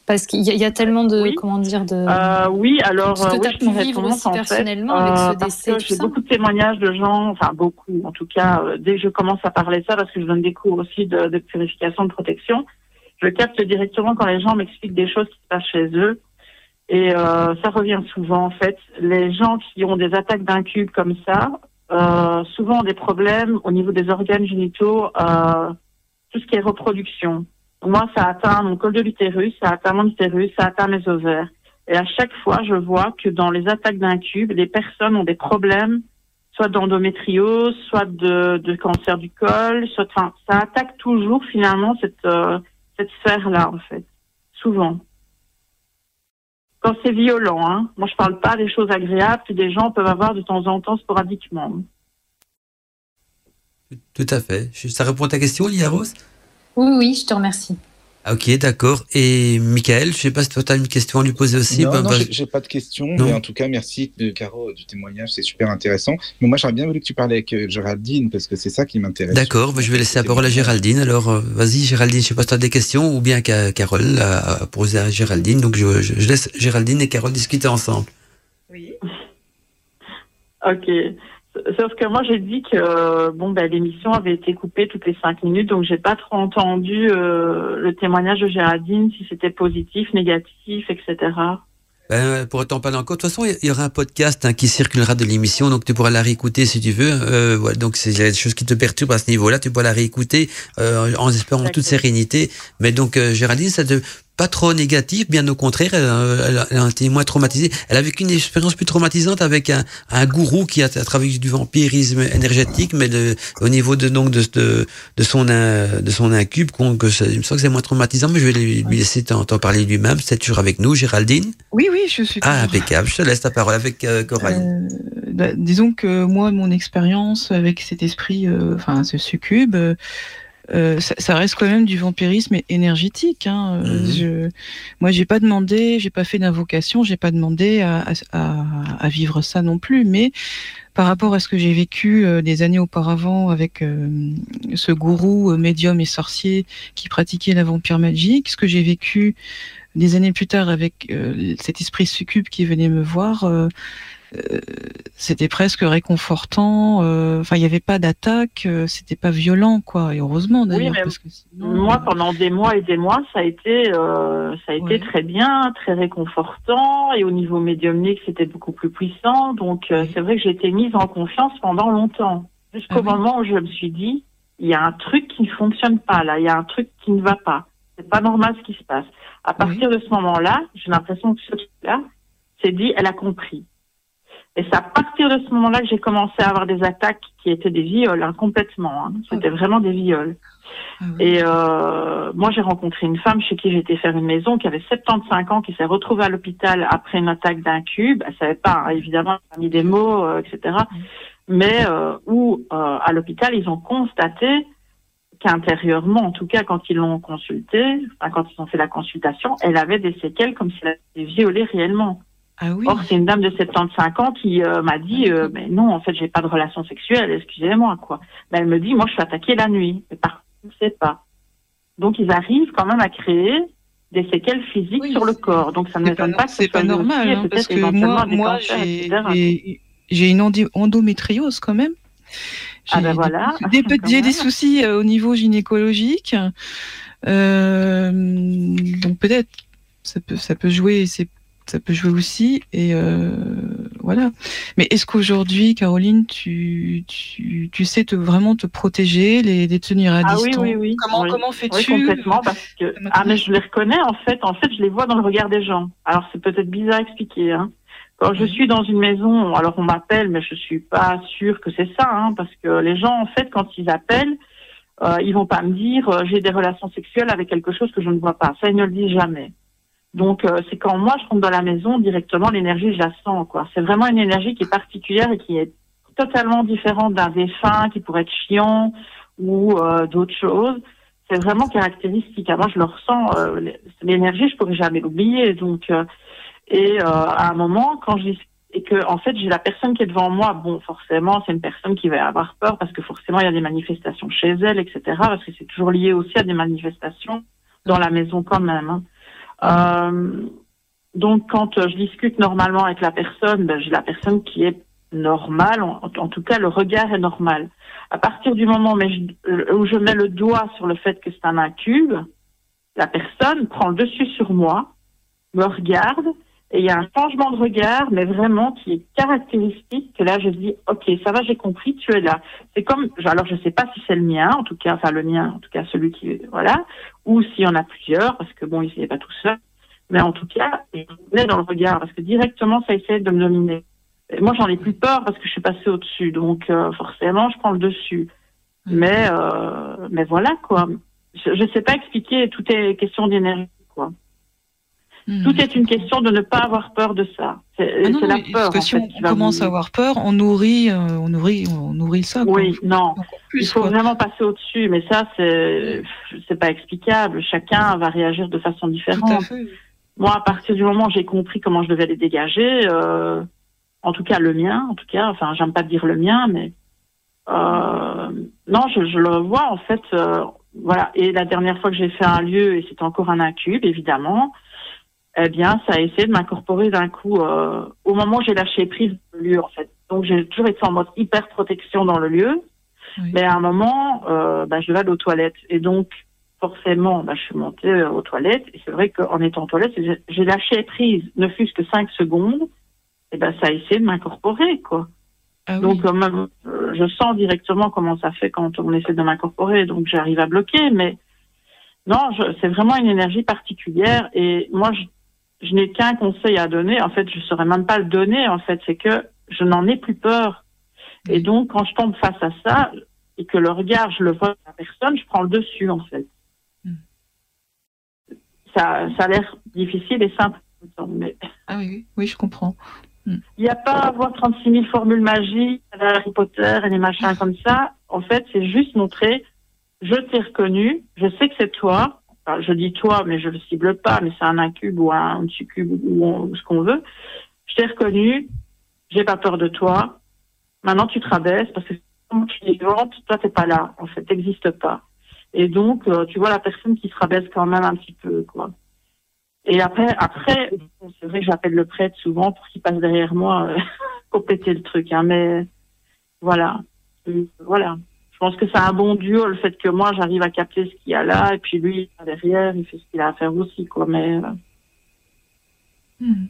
Parce qu'il y, a- il y a tellement de. Oui. Comment dire de... Euh, oui, alors Ce que euh, oui, pu je me vivre aussi fait, personnellement avec ce euh, parce décès, J'ai beaucoup de témoignages de gens, enfin beaucoup, en tout cas, dès que je commence à parler de ça, parce que je donne des cours aussi de, de purification, de protection, je capte directement quand les gens m'expliquent des choses qui se passent chez eux. Et euh, ça revient souvent, en fait. Les gens qui ont des attaques d'un cube comme ça, euh, souvent ont des problèmes au niveau des organes génitaux, euh, tout ce qui est reproduction. Moi, ça atteint mon col de l'utérus, ça atteint mon utérus, ça atteint mes ovaires. Et à chaque fois, je vois que dans les attaques d'un cube, les personnes ont des problèmes, soit d'endométriose, soit de, cancer du col, soit, enfin, ça attaque toujours finalement cette, euh, cette sphère-là, en fait. Souvent. Quand c'est violent, hein. Moi, je parle pas des choses agréables que des gens peuvent avoir de temps en temps sporadiquement. Tout à fait. Ça répond à ta question, Lia Rose? Oui, oui, je te remercie. Ah, Ok, d'accord. Et Michael, je sais pas si toi tu as une question à lui poser aussi. non, Bah, non, bah, j'ai- pas de questions, Non. mais en tout cas, merci de Caro du témoignage, c'est super intéressant. Mais moi, j'aurais bien voulu que tu parles avec euh, Géraldine, parce que c'est ça qui m'intéresse. D'accord, bah, je vais laisser la parole à Géraldine. Alors, euh, vas-y, Géraldine, je sais pas si tu as des questions ou bien qu'à Carole à, poser à Géraldine. Donc, je, je- je laisse Géraldine et Carole discuter ensemble. Oui. Ok. Sauf que moi, j'ai dit que euh, bon, ben, l'émission avait été coupée toutes les cinq minutes, donc j'ai pas trop entendu euh, le témoignage de Géraldine, si c'était positif, négatif, etc. Ben, pour autant parler encore, de toute façon, il y aura un podcast hein, qui circulera de l'émission, donc tu pourras la réécouter si tu veux. Euh, voilà, donc, s'il y a des choses qui te perturbent à ce niveau-là, tu pourras la réécouter euh, en espérant toute sérénité. Mais donc, euh, Géraldine, ça te pas trop négatif, bien au contraire, elle, a- elle a- elle a été moins traumatisée. Elle a vécu une expérience plus traumatisante avec un, un gourou qui a, a travaillé du vampirisme énergétique, mais de, au niveau de donc de, de, de son in- de son incube, que ça- il me semble que c'est moins traumatisant, mais je vais lui, lui laisser t'en parler lui-même. C'est toujours avec nous, Géraldine. Oui, oui, je suis. Ah, impeccable. Je te laisse ta parole avec euh, Coralie. Euh, bah, disons que moi, mon expérience avec cet esprit, euh, enfin ce succube, euh, euh, ça, reste quand même du vampirisme énergétique. Hein. Mhm. Je, moi, j'ai pas demandé, j'ai pas fait d'invocation, j'ai pas demandé à, à, vivre ça non plus. Mais par rapport à ce que j'ai vécu euh, des années auparavant avec euh, ce gourou euh, médium et sorcier qui pratiquait la vampire magique, ce que j'ai vécu des années plus tard avec cet esprit succube qui venait me voir, c'était presque réconfortant. Enfin, il n'y avait pas d'attaque, c'était pas violent, quoi. Et heureusement d'ailleurs. Moi, pendant des mois et des mois, ça a été, ça a été très bien, très réconfortant. Et au niveau médiumnique, c'était beaucoup plus puissant. Donc, c'est vrai que j'ai été mise en confiance pendant longtemps, jusqu'au ah moment où je me suis dit, il y a un truc qui ne fonctionne pas là, il y a un truc qui ne va pas. C'est pas normal ce qui se passe. À partir de ce moment-là, j'ai l'impression que ce truc-là s'est dit, elle a compris. Et c'est à partir de ce moment-là que j'ai commencé à avoir des attaques qui étaient des viols, hein, complètement. Hein. C'était vraiment des viols. Ah Et euh, moi, j'ai rencontré une femme chez qui j'étais faire une maison qui avait 75 ans, qui s'est retrouvée à l'hôpital après une attaque d'un cube. Elle savait pas, hein, évidemment, elle a mis des mots, euh, etc. Mais euh, où, euh, à l'hôpital, ils ont constaté qu'intérieurement, en tout cas quand ils l'ont consultée, enfin, quand ils ont fait la consultation, elle avait des séquelles comme si elle avait été violée réellement. Ah oui. Or, c'est une dame de 75 ans qui euh, m'a dit, euh, mais non, en fait, j'ai pas de relation sexuelle, excusez-moi, quoi. Mais elle me dit, moi, je suis attaquée la nuit. Mais par contre, je sais pas. Donc, ils arrivent quand même à créer des séquelles physiques sur le corps. Donc, ça ne m'étonne pas, que c'est pas normal, hein, parce que moi, moi j'ai une endométriose quand même. Ah ben voilà. Des, j'ai des soucis euh, au niveau gynécologique. Donc peut-être ça peut ça peut jouer. C'est ça peut jouer aussi. Et euh, voilà. Mais est-ce qu'aujourd'hui, Caroline, tu, tu, tu, sais te, vraiment te protéger, les, les tenir à ah, distance oui, oui, oui. Comment, comment fais-tu complètement, parce que ah mais je les reconnais en fait. En fait, je les vois dans le regard des gens. Alors c'est peut-être bizarre à expliquer. Hein. Quand je suis dans une maison, alors on m'appelle, mais je suis pas sûre que c'est ça, hein, parce que les gens en fait, quand ils appellent, euh, ils vont pas me dire euh, j'ai des relations sexuelles avec quelque chose que je ne vois pas. Ça, ils ne le disent jamais. Donc euh, c'est quand moi je rentre dans la maison directement l'énergie je la sens quoi. C'est vraiment une énergie qui est particulière et qui est totalement différente d'un défunt qui pourrait être chiant ou euh, d'autres choses. C'est vraiment caractéristique. Moi je le ressens euh, l'énergie je pourrais jamais l'oublier donc et à un moment quand je et que en fait j'ai la personne qui est devant moi bon forcément c'est une personne qui va avoir peur parce que forcément il y a des manifestations chez elle etc parce que c'est toujours lié aussi à des manifestations dans la maison quand même. Hein. Euh, donc, quand je discute normalement avec la personne, ben, j'ai la personne qui est normale, en, tout cas, le regard est normal. À partir du moment où je mets le doigt sur le fait que c'est un incube, la personne prend le dessus sur moi, me regarde, et il y a un changement de regard, mais vraiment qui est caractéristique, que là je dis, ok, ça va, j'ai compris, tu es là. C'est comme, alors je sais pas si c'est le mien, en tout cas, enfin le mien, en tout cas celui qui, voilà, ou s'il y en a plusieurs, parce que bon, il n'est pas tout seul, mais en tout cas, il est dans le regard, parce que directement, ça essaie de me dominer. Et moi, j'en ai plus peur parce que je suis passée au-dessus, donc euh, forcément, je prends le dessus. Mais, euh, mais voilà, quoi. Je ne sais pas expliquer, tout est question d'énergie, Tout est une question de ne pas avoir peur de ça. C'est ah la peur. Parce que si on, commence à avoir peur, on nourrit, euh, on nourrit, on nourrit ça. Oui, non. il faut vraiment passer au-dessus, mais ça, c'est, c'est pas explicable. Chacun va réagir de façon différente. Moi, à partir du moment où j'ai compris comment je devais les dégager, euh, en tout cas le mien, en tout cas, enfin, j'aime pas dire le mien, mais euh, non, je, je, le vois en fait. Euh, voilà. Et la dernière fois que j'ai fait un lieu, et c'était encore un incube, évidemment eh bien, ça a essayé de m'incorporer d'un coup euh, au moment où j'ai lâché prise le lieu, en fait. Donc, j'ai toujours été en mode hyper protection dans le lieu. Mais à un moment, euh, bah, je devais aller aux toilettes. Et donc, forcément, bah, je suis montée euh, aux toilettes. Et c'est vrai qu'en étant aux toilettes, j'ai lâché prise, ne fût-ce que cinq secondes. Et ben, ça a essayé de m'incorporer, quoi. Ah donc, même, euh, je sens directement comment ça fait quand on essaie de m'incorporer. Donc, j'arrive à bloquer. Mais non, c'est vraiment une énergie particulière. Et moi, je je n'ai qu'un conseil à donner. En fait, je ne saurais même pas le donner. En fait, c'est que je n'en ai plus peur. Et donc, quand je tombe face à ça et que le regard, je le vois à la personne, je prends le dessus, en fait. Hmm. Ça, ça a l'air difficile et simple. Mais... Ah oui, oui, je comprends. Hmm. Il n'y a pas à avoir 36 000 formules magiques, Harry Potter et des machins comme ça. En fait, c'est juste montrer je t'ai reconnu, je sais que c'est toi. Je dis toi, mais je le cible pas, mais c'est un incube ou un succube ou, ce qu'on veut. Je t'ai reconnu, j'ai pas peur de toi. Maintenant, tu te rabaisses parce que tu es vivante, toi, t'es pas là. En fait, t'existes pas. Et donc, euh, tu vois la personne qui se rabaisse quand même un petit peu, quoi. Et après, après, c'est vrai que j'appelle le prêtre souvent pour qu'il passe derrière moi, euh, compléter le truc, hein, mais voilà. Euh, Voilà. Je pense que c'est un bon duo, le fait que moi, j'arrive à capter ce qu'il y a là, et puis lui, derrière, il fait ce qu'il a à faire aussi, quoi, mais, euh, Hmm.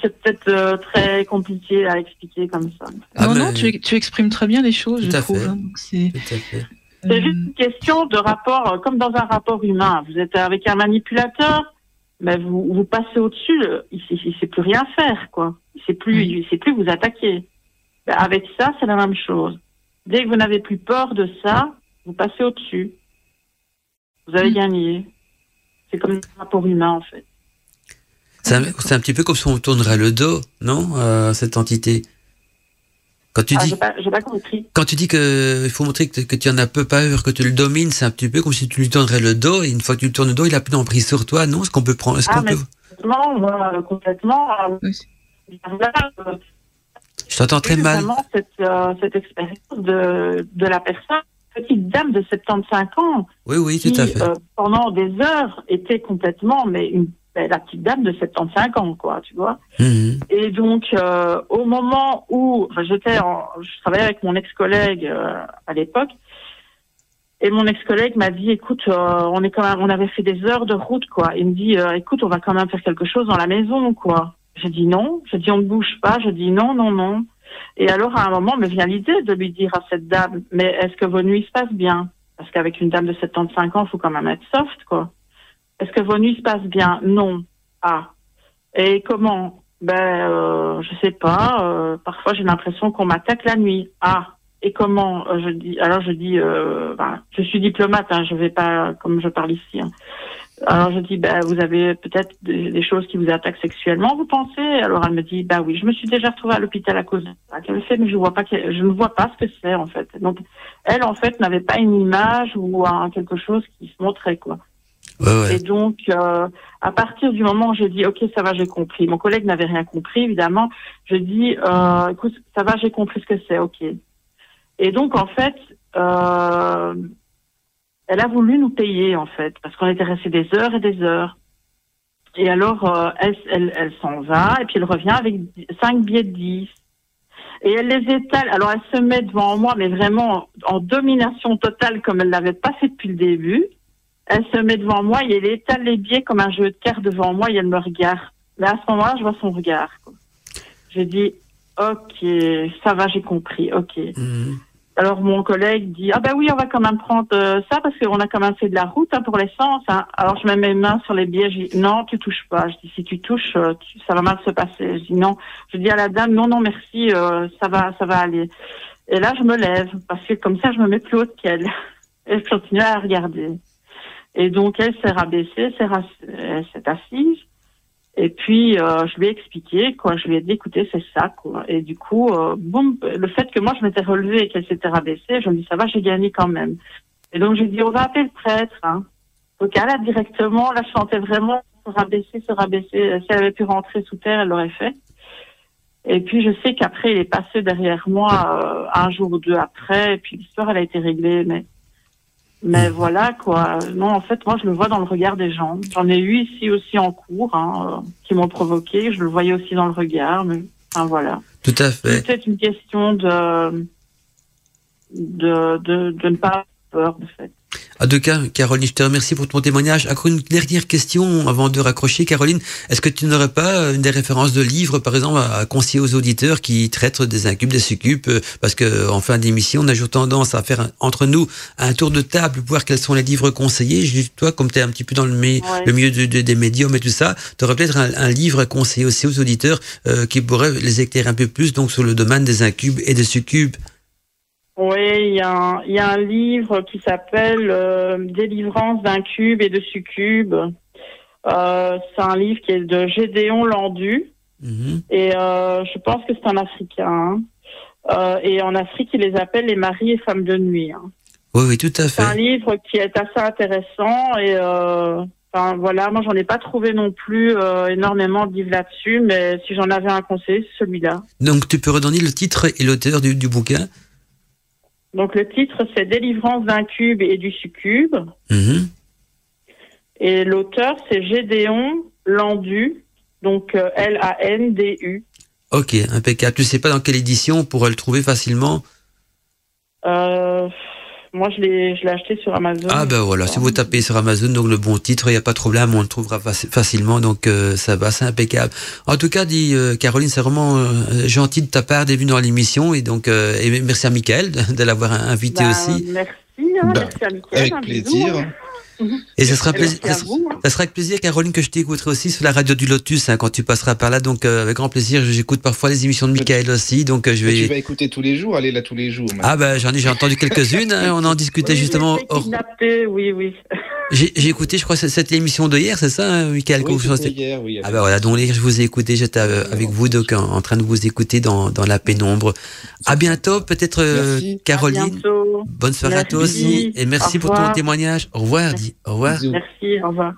c'est peut-être euh, très compliqué à expliquer comme ça. Ah, non, mais- non, tu, tu exprimes très bien les choses, Tout je à trouve. hein, c'est, euh, juste une question de rapport, euh, comme dans un rapport humain. Vous êtes avec un manipulateur, mais vous, vous passez au-dessus, il sait, il sait plus rien faire, quoi. Il sait plus, Oui. il sait plus vous attaquer. Ben, avec ça, c'est la même chose. Dès que vous n'avez plus peur de ça, vous passez au-dessus. Vous avez Mm. gagné. C'est comme un rapport humain, en fait. C'est un, petit peu comme si on tournerait le dos, non, à cette entité? Quand tu Ah, dis, j'ai pas, compris. quand tu dis que il faut montrer que, que tu en as peu peur, que tu le domines, c'est un petit peu comme si tu lui tournerais le dos et une fois que tu lui tournes le dos, il a plus d'emprise sur toi, non? Est-ce qu'on peut prendre, est-ce Ah, qu'on mais- peut Complètement, moi, euh, complètement. euh, Oui. là, euh, Je t'entends très mal. vraiment cette, euh, cette expérience de, de la personne, petite dame de 75 ans, Oui, oui, qui tout à fait. euh, pendant des heures était complètement, mais une, la petite dame de 75 ans, quoi, tu vois. Mhm. Et donc, euh, au moment où enfin, j'étais, je travaillais avec mon ex-collègue euh, à l'époque, et mon ex-collègue m'a dit, écoute, euh, on est quand même, on avait fait des heures de route, quoi. Il me dit, euh, écoute, on va quand même faire quelque chose dans la maison, quoi. J'ai dit non. J'ai dit on ne bouge pas. J'ai dit non, non, non. Et alors à un moment me vient l'idée de lui dire à cette dame, mais est-ce que vos nuits se passent bien? Parce qu'avec une dame de 75 ans, il faut quand même être soft, quoi. Est-ce que vos nuits se passent bien? Non. Ah. Et comment? Ben, euh, je sais pas. euh, parfois, j'ai l'impression qu'on m'attaque la nuit. Ah. Et comment? Euh, Je dis. Alors, je dis. Euh, ben, je suis diplomate. Hein, je vais pas comme je parle ici. hein. Alors, je dis. Ben, vous avez peut-être des, choses qui vous attaquent sexuellement. Vous pensez? Alors, elle me dit. Ben oui. Je me suis déjà retrouvée à l'hôpital à cause de ça. Qu'elle fait, mais je vois pas. que- Je ne vois pas ce que c'est en fait. Donc, elle en fait n'avait pas une image ou un, quelque chose qui se montrait quoi. Ouais, ouais. Et donc, euh, à partir du moment où je dis, OK, ça va, j'ai compris. Mon collègue n'avait rien compris, évidemment. Je dis, euh, écoute, ça va, j'ai compris ce que c'est, OK. Et donc, en fait, euh, elle a voulu nous payer, en fait, parce qu'on était restés des heures et des heures. Et alors, euh, elle, s'en va, et puis elle revient avec cinq billets de 10. Et elle les étale. Alors, elle se met devant moi, mais vraiment en, domination totale, comme elle l'avait pas fait depuis le début. Elle se met devant moi et elle étale les billets comme un jeu de cartes devant moi et elle me regarde. Mais à ce moment-là, je vois son regard. Je dis, ok, ça va, j'ai compris, ok. Mhm. Alors mon collègue dit, ah ben oui, on va quand même prendre euh, ça parce qu'on a quand même fait de la route hein, pour l'essence. hein. Alors je mets mes mains sur les billets, je dis, non, tu touches pas. Je dis, si tu touches, euh, ça va mal se passer. Je dis, non. Je dis à la dame, non, non, merci, euh, ça va, ça va aller. Et là, je me lève parce que comme ça, je me mets plus haute qu'elle. Et je continue à regarder. Et donc, elle s'est rabaissée, s'est assise. Et puis, euh, je lui ai expliqué, quoi. Je lui ai dit, écoutez, c'est ça, quoi. Et du coup, euh, boum, le fait que moi, je m'étais relevée et qu'elle s'était rabaissée, je me dis, ça va, j'ai gagné quand même. Et donc, j'ai dit, on va appeler le prêtre, hein. Donc, elle a directement, là, je sentais vraiment se rabaisser, se rabaisser. Si elle avait pu rentrer sous terre, elle l'aurait fait. Et puis, je sais qu'après, il est passé derrière moi euh, un jour ou deux après, et puis l'histoire, elle a été réglée, mais mais voilà, quoi. Non, en fait, moi, je le vois dans le regard des gens. J'en ai eu ici aussi en cours, hein, euh, qui m'ont provoqué. Je le voyais aussi dans le regard, mais enfin, voilà. Tout à fait. C'est une question de, de, de, de ne pas avoir peur, en fait. En tout cas, Caroline, je te remercie pour ton témoignage. Encore une dernière question avant de raccrocher. Caroline, est-ce que tu n'aurais pas une des références de livres, par exemple, à à conseiller aux auditeurs qui traitent des incubes, des succubes euh, Parce que en fin d'émission, on a toujours tendance à faire entre nous un tour de table, pour voir quels sont les livres conseillés. Je dis, toi, comme tu es un petit peu dans le, mi- Ouais. le milieu de- de- des médiums et tout ça, tu aurais peut-être un, un livre à conseiller aussi aux auditeurs euh, qui pourrait les éclairer un peu plus donc sur le domaine des incubes et des succubes. Oui, il y, a un- il y a un livre qui s'appelle euh, Délivrance d'un cube et de succube. Euh, c'est un livre qui est de Gédéon Landu. Mhm. Et euh, je pense que c'est un Africain. hein. Et en Afrique, ils les appellent les maris et femmes de nuit. hein. Oui, oui, tout à C'est un fait. livre qui est assez intéressant et enfin, voilà, moi j'en ai pas trouvé non plus énormément de livres là-dessus, mais si j'en avais un conseil, c'est celui-là. Donc, tu peux redonner le titre et l'auteur du, du bouquin Donc le titre c'est Délivrance d'un cube et du succube Mhm. et l'auteur c'est Gédéon Landu, donc euh, L-A-N-D-U. Ok, impeccable. Tu sais pas dans quelle édition on pourrait le trouver facilement? Euh, moi je l'ai je l'ai acheté sur Amazon. Ah ben voilà, si vous tapez sur Amazon, donc le bon titre, il n'y a pas de problème, on le trouvera faci- facilement, donc euh, ça va, c'est impeccable. En tout cas, dit euh, Caroline, c'est vraiment euh, gentil de ta part d'être venue dans l'émission, et donc euh, et merci à Michael de, de l'avoir invité Bah, aussi. Merci, hein, Bah, merci à Mickaël, Avec bisou, plaisir. Hein. Et ça sera, plaisir, merci ça, hein. ça sera avec plaisir, Caroline, que je t'écouterai aussi sur la radio du Lotus hein, quand tu passeras par là. Donc, euh, avec grand plaisir, j'écoute parfois les émissions de Michael aussi. Donc, euh, je Mais Tu vais. vas écouter tous les jours, aller là tous les jours. Ah ben j'en ai, j'ai entendu quelques-unes. hein, on en discutait Oui, justement. hors- kidnappée, oui, oui. J'ai j'ai écouté, je crois, cette- cette émission de hier, c'est ça, hein, Michael oui, vous- c'était hier, oui. Ah ben voilà, donc hier, je vous ai écouté, j'étais euh, avec vous donc en, en train de vous écouter dans, dans la pénombre. À bientôt, peut-être euh, Merci. À Caroline. bientôt. Bonne soirée à toi Merci. aussi et merci Au pour ton témoignage. Au revoir, Merci, au revoir.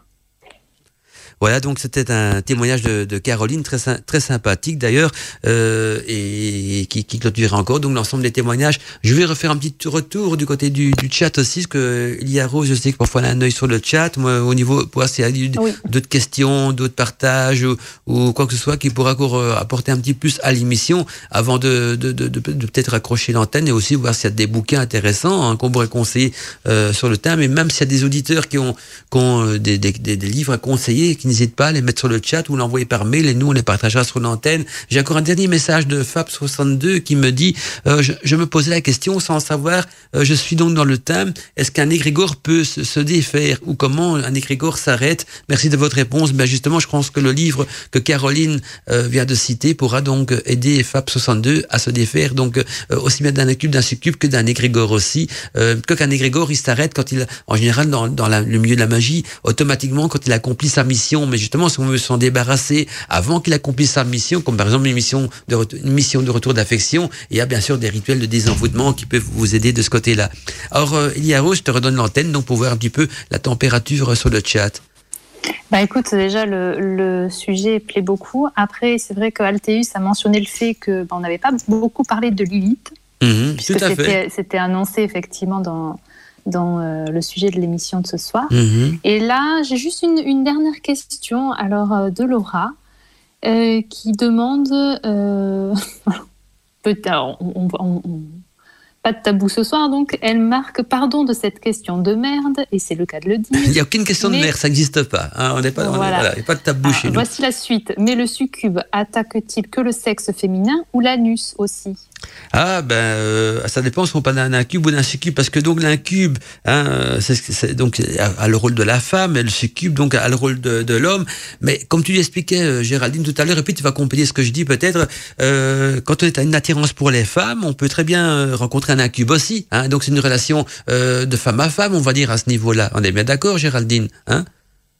Voilà, donc c'était un témoignage de, de Caroline très très sympathique d'ailleurs euh, et, et qui, qui clôture encore donc l'ensemble des témoignages. Je vais refaire un petit retour du côté du, du chat aussi, parce que il y a Rose, je sais que parfois elle a un œil sur le chat. Moi, au niveau, pour voir s'il y a eu Oui. d'autres questions, d'autres partages ou, ou quoi que ce soit qui pourra encore euh, apporter un petit plus à l'émission avant de, de, de, de- de peut-être raccrocher l'antenne et aussi voir s'il y a des bouquins intéressants hein, qu'on pourrait conseiller euh, sur le thème. Et même s'il y a des auditeurs qui ont, qui ont des, des, des, des livres à conseiller, qui n'hésitent pas à les mettre sur le chat ou l'envoyer par mail et nous on les partagera sur l'antenne. J'ai encore un dernier message de Fab62 qui me dit euh, je, je me posais la question sans savoir, euh, je suis donc dans le thème, est-ce qu'un égrégore peut se, se défaire ou comment un égrégore s'arrête? Merci de votre réponse. Ben justement, je pense que le livre que Caroline euh, vient de citer pourra donc aider Fab62 à se défaire donc euh, aussi bien d'un incube, d'un succube que d'un égrégore aussi. Euh, que qu'un égrégore, il s'arrête quand il, en général, dans, dans le milieu de la magie, automatiquement quand il accomplit sa mission. Mais justement, si on veut s'en débarrasser avant qu'il accomplisse sa mission, comme par exemple une mission de, ret- une mission de retour d'affection, il y a bien sûr des rituels de désenvoûtement qui peuvent vous aider de ce côté-là. Alors, euh, Eliaro, je te redonne l'antenne donc pour voir un petit peu la température euh, sur le chat. Bah écoute, déjà le, le sujet plaît beaucoup. Après, c'est vrai que Alteus a mentionné le fait que bah, on n'avait pas beaucoup parlé de Lilith, Mhm, puisque c'était annoncé effectivement dans dans euh, le sujet de l'émission de ce soir. Mhm. Et là, j'ai juste une, une dernière question, alors euh, de Laura, euh, qui demande peut-être on- on- on- on- pas de tabou ce soir, donc elle marque pardon de cette question de merde, et c'est le cas de le dire. Il n'y a aucune question de mère, ça n'existe pas. hein, on n'est pas, Voilà. voilà, il n'y a pas de tabou Ah, chez nous. voici la suite. Mais le succube attaque-t-il que le sexe féminin ou l'anus aussi? Ah ben euh, ça dépend si on parle d'un incube ou d'un succube parce que donc l'incube hein, c'est, donc a, a le rôle de la femme et le succube donc a le rôle de, de l'homme. Mais comme tu l'expliquais euh, Géraldine tout à l'heure et puis tu vas compléter ce que je dis peut-être euh, quand on est à une attirance pour les femmes on peut très bien euh, rencontrer un incube aussi hein, donc c'est une relation euh, de femme à femme on va dire à ce niveau-là. On est bien d'accord Géraldine hein?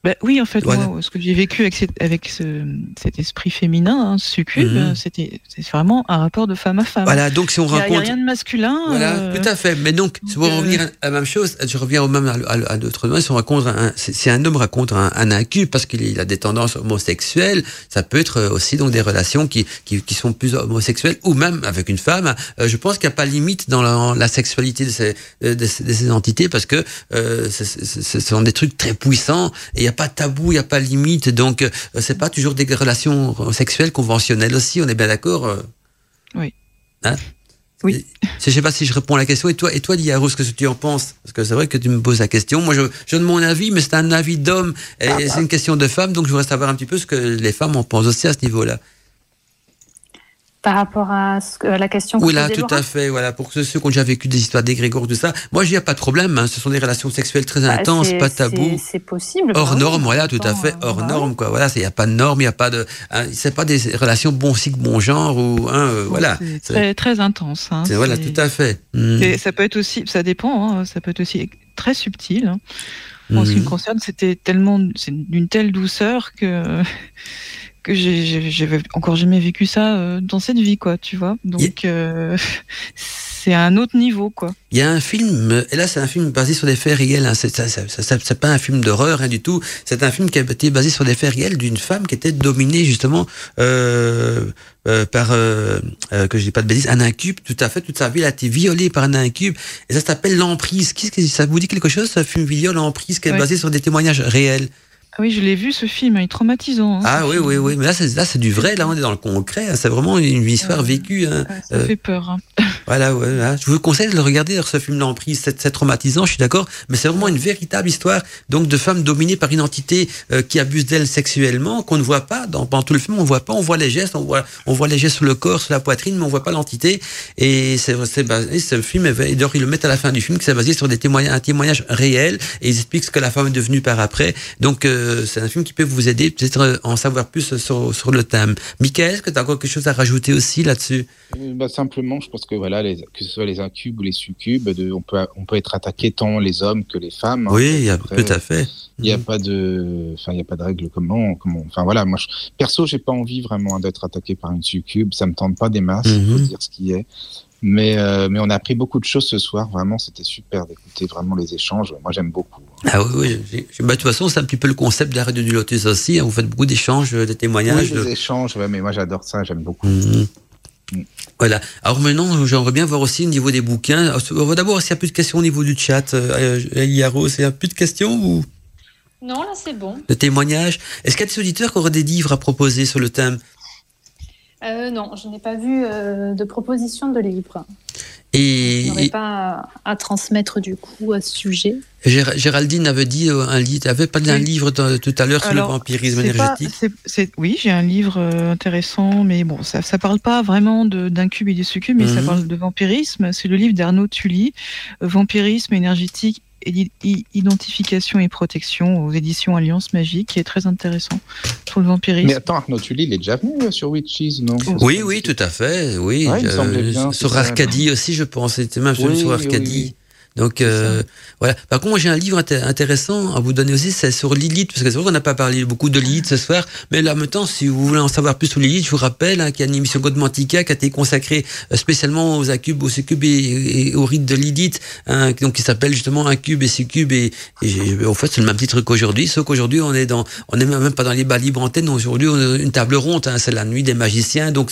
Bah oui, en fait, Voilà. moi, ce que j'ai vécu avec, cette- avec ce- cet esprit féminin, hein, succube, Mhm. euh, c'était c'est vraiment un rapport de femme à femme. voilà donc si on Il n'y a, rien de masculin. Voilà, euh, tout à fait. Mais donc, c'est pour euh, revenir à la même chose, je reviens au même à, à, à d'autres si on raconte un, si si un homme raconte un, un incube parce qu'il il a des tendances homosexuelles, ça peut être aussi donc des relations qui, qui, qui sont plus homosexuelles ou même avec une femme. Euh, je pense qu'il n'y a pas limite dans la, la sexualité de ces, de, ces, de ces entités parce que euh, ce sont des trucs très puissants et il a pas de tabou, il n'y a pas de limite. Donc, euh, c'est pas toujours des relations sexuelles conventionnelles aussi, on est bien d'accord euh Oui. Hein? Oui. je sais pas si je réponds à la question. Et toi, et toi, Liaro, ce que tu en penses? Parce que c'est vrai que tu me poses la question. Moi, je, je donne mon avis, mais c'est un avis d'homme et c'est une question de femme. Donc, je voudrais savoir un petit peu ce que les femmes en pensent aussi à ce niveau-là. Par rapport à, ce que- à la question que Oui, là, tout Laura à fait. Voilà, pour ceux, ceux qui ont déjà vécu des histoires d'égrégores, tout ça. Moi, il n'y a pas de problème. hein. Ce sont des relations sexuelles très Bah, intenses, pas tabou. c'est- possible. Hors bah oui, norme, voilà, tout à fait, hors bah norme, quoi. Voilà, il n'y a pas de norme, il n'y a pas de, hein, c'est pas des relations bon cycle, bon genre ou, hein, euh, voilà. C'est très, très intense. hein. c'est- voilà, tout à fait. Et ça peut être aussi, ça dépend, hein, ça peut être aussi très subtil. hein. En ce qui me concerne, c'était tellement, c'est d'une telle douceur que que j'avais encore jamais vécu ça euh, dans cette vie, quoi, tu vois. Donc, euh, c'est à un autre niveau, quoi. Il y a un film, et là c'est un film basé sur des faits réels, hein, c'est, pas un film d'horreur hein, du tout, c'est un film qui a été basé sur des faits réels d'une femme qui était dominée justement euh, euh, par, euh, que je dis pas de bêtises, un incube, tout à fait, toute sa vie elle a été violée par un incube, et ça s'appelle L'Emprise. Qu'est-ce que ça vous dit quelque chose, ce film vidéo L'Emprise, qui est basé sur des témoignages réels? Ah oui, je l'ai vu ce film, il est traumatisant. Hein, ah oui, oui, oui, mais là c'est, là c'est du vrai, là on est dans le concret, hein. c'est vraiment une histoire vécue. Hein. ça fait peur. Hein. Voilà, ouais, je vous conseille de le regarder, ce film L'Emprise, c'est, c'est traumatisant, je suis d'accord, mais c'est vraiment une véritable histoire donc de femmes dominées par une entité euh, qui abuse d'elles sexuellement, qu'on ne voit pas, dans, pendant tout le film on voit pas, on voit les gestes, on voit, on voit les gestes sur le corps, sur la poitrine, mais on voit pas l'entité, et c'est, c'est basé, ce film, et d'ailleurs ils le mettent à la fin du film, que c'est basé sur des témoignages, un témoignage réel, et ils expliquent ce que la femme est devenue par après, donc euh, c'est un film qui peut vous aider, peut-être euh, en savoir plus sur, sur le thème. Michael, est-ce que tu as encore quelque chose à rajouter aussi là-dessus? Bah, Simplement, je pense que voilà, les, que ce soit les incubes ou les succubes, de, on, peut, on peut être attaqué tant les hommes que les femmes. Hein. oui, tout à fait. Il n'y a, mm. pas de, y a pas de règle comment, comment. Enfin voilà, moi, je, perso, j'ai pas envie vraiment d'être attaqué par une succube. Ça me tente pas des masses, il faut mm-hmm. dire ce qui est. Mais, euh, mais on a appris beaucoup de choses ce soir. Vraiment, c'était super d'écouter vraiment les échanges. Moi, j'aime beaucoup. Ah oui, oui. Bah, de toute façon, c'est un petit peu le concept de la radio du Lotus aussi. Hein. Vous faites beaucoup d'échanges, de témoignages. Oui, des échanges, ouais, mais moi, j'adore ça. J'aime beaucoup. Mm-hmm. Mm. Voilà. Alors maintenant, j'aimerais bien voir aussi au niveau des bouquins. On va d'abord s'il n'y a plus de questions au niveau du chat. Euh, Yaro, s'il n'y a plus de questions ou? Non, là c'est bon. De témoignages. Est-ce qu'il y a des auditeurs qui auraient des livres à proposer sur le thème? Euh, non, je n'ai pas vu euh, de proposition de livre. Et, je n'aurais pas à, transmettre du coup à ce sujet. Géraldine avait dit euh, un livre, avait pas d'un livre tout à l'heure sur le vampirisme énergétique. oui, j'ai un livre intéressant, mais bon, ça, ne parle pas vraiment d'incube et de succube, mais ça mhm. parle de vampirisme. C'est le livre d'Arnaud Tully, Vampirisme énergétique identification et protection aux éditions Alliance Magique, qui est très intéressant pour le vampirisme. Mais attends, Arnaud Tully, il est déjà venu sur Witches, non? Oui, oui, tout à fait. Oui, euh, sur Arcadie aussi, je pense. C'était même sur Arcadie. Donc euh, voilà. Par contre, moi j'ai un livre intéressant à vous donner aussi, c'est sur Lilith, parce que c'est vrai qu'on n'a pas parlé beaucoup de Lilith ce soir, mais là maintenant, si vous voulez en savoir plus sur Lilith, je vous rappelle hein, qu'il y a une émission Godmantica qui a été consacrée euh, spécialement aux incubes, aux succubes et, et, aux rites de Lilith, hein, donc qui s'appelle justement Incube et Succube, et, et en fait c'est le même titre qu'aujourd'hui, sauf qu'aujourd'hui on est dans, on est même pas dans les bas libres antennes, aujourd'hui on a une table ronde, hein, c'est la nuit des magiciens, donc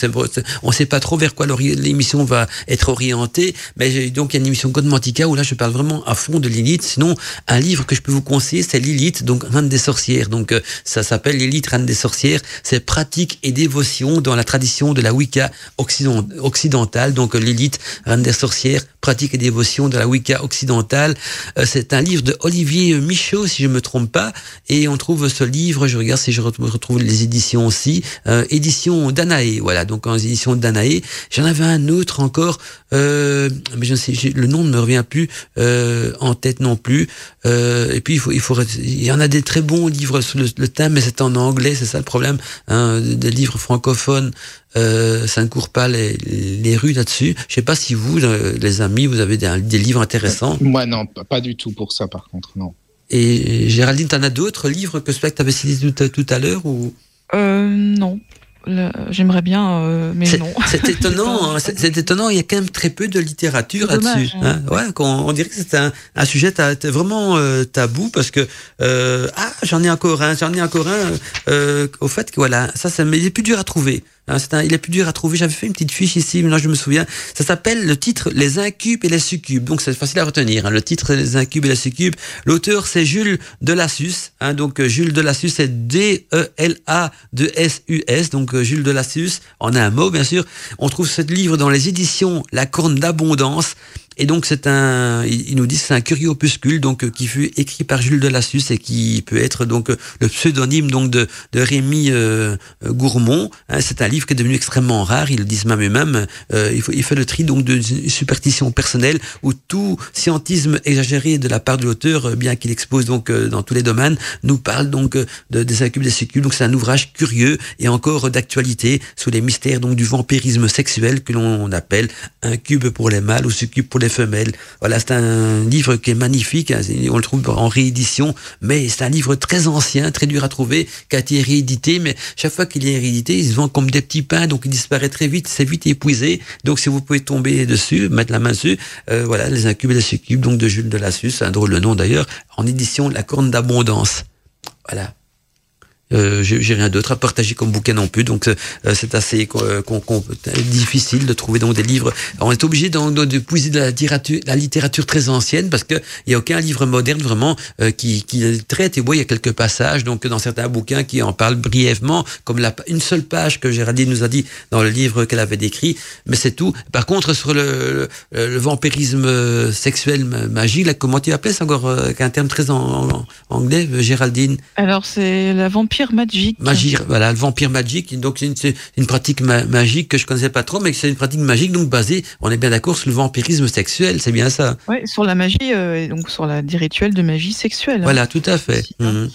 on sait pas trop vers quoi l'émission va être orientée, mais donc il y a une émission Godmantica où là je parle vraiment à fond de Lilith. Sinon, un livre que je peux vous conseiller, c'est Lilith, donc Reine des sorcières. Donc, euh, ça s'appelle Lilith, Reine des sorcières. C'est pratique et dévotion dans la tradition de la Wicca occidentale. Donc, Lilith, Reine des sorcières, pratique et dévotion de la Wicca occidentale. Euh, c'est un livre de Olivier Michaud, si je me trompe pas. Et on trouve ce livre, je regarde si je retrouve les éditions aussi, euh, édition Danae. Voilà, donc en édition Danae. J'en avais un autre encore, mais je ne sais, le nom ne me revient plus. Euh, en tête non plus. Euh, et puis il faut, il faut, il y en a des très bons livres sur le, thème, mais c'est en anglais, c'est ça le problème. Hein, des livres francophones, euh, ça ne court pas les, les rues là-dessus. Je sais pas si vous, les amis, vous avez des, des livres intéressants. Moi non, pas du tout pour ça par contre, non. Et Géraldine, tu en as d'autres livres que tu avais cité tout, tout à l'heure ou? Non, J'aimerais bien, euh, mais non. C'est étonnant, c'est étonnant. Il y a quand même très peu de littérature là-dessus. Hein. Ouais, on, dirait que c'est un, un, sujet vraiment euh, tabou parce que euh, ah j'en ai encore un, j'en ai encore un. au fait que voilà, ça, ça mais il est plus dur à trouver. Hein, il est plus dur à trouver. J'avais fait une petite fiche ici, maintenant je me souviens. Ça s'appelle le titre Les incubes et les succubes. Donc c'est facile à retenir. Hein. Le titre Les incubes et les succubes. L'auteur c'est Jules Delassus. Hein, donc euh, Jules Delassus c'est D-E-L-A-2-S-U-S. Donc euh, Jules Delassus en un mot bien sûr. On trouve ce livre dans les éditions La Corne d'Abondance. Et donc c'est un, il nous dit c'est un curieux opuscule donc euh, qui fut écrit par Jules Delassus et qui peut être donc euh, le pseudonyme donc de, de Rémi euh, Gourmont. Hein, c'est un livre qui est devenu extrêmement rare. Ils le disent même eux-mêmes. il, faut, il fait le tri donc de superstition personnelle où tout scientisme exagéré de la part de l'auteur, bien qu'il expose donc dans tous les domaines, nous parle donc de, des incubes des sécules. Donc c'est un ouvrage curieux et encore d'actualité sous les mystères donc du vampirisme sexuel que l'on appelle incube pour les mâles ou succube pour les femelles. Voilà, c'est un livre qui est magnifique. hein, on le trouve en réédition, mais c'est un livre très ancien, très dur à trouver, qui a été réédité. Mais chaque fois qu'il est réédité, il se vend comme des petits pains, donc il disparaît très vite, c'est vite épuisé. Donc si vous pouvez tomber dessus, mettre la main dessus, euh, voilà, les incubes et les succubes, donc de Jules Delassus, un drôle de nom d'ailleurs, en édition La Corne d'Abondance. Voilà. Euh, j'ai rien d'autre à partager comme bouquin non plus, donc euh, c'est assez euh, difficile de trouver donc des livres. On est obligé de, de puiser de la littérature, très ancienne parce que il y a aucun livre moderne vraiment qui, qui traite. Et bon, il y a quelques passages donc dans certains bouquins qui en parlent brièvement, comme une seule page que Géraldine nous a dit dans le livre qu'elle avait décrit, mais c'est tout. Par contre, sur le, vampirisme sexuel ma- magie, là, comment tu appelles ça encore, un terme très anglais, Géraldine? Alors, c'est la vampire magique. Magie, voilà, le vampire magique. Donc c'est une, pratique ma- magique que je connaissais pas trop, mais c'est une pratique magique donc basée, on est bien d'accord, sur le vampirisme sexuel, c'est bien ça. Ouais, sur la magie, euh, donc sur la, des rituels de magie sexuelle. hein. Voilà, tout à fait. Aussi, hein.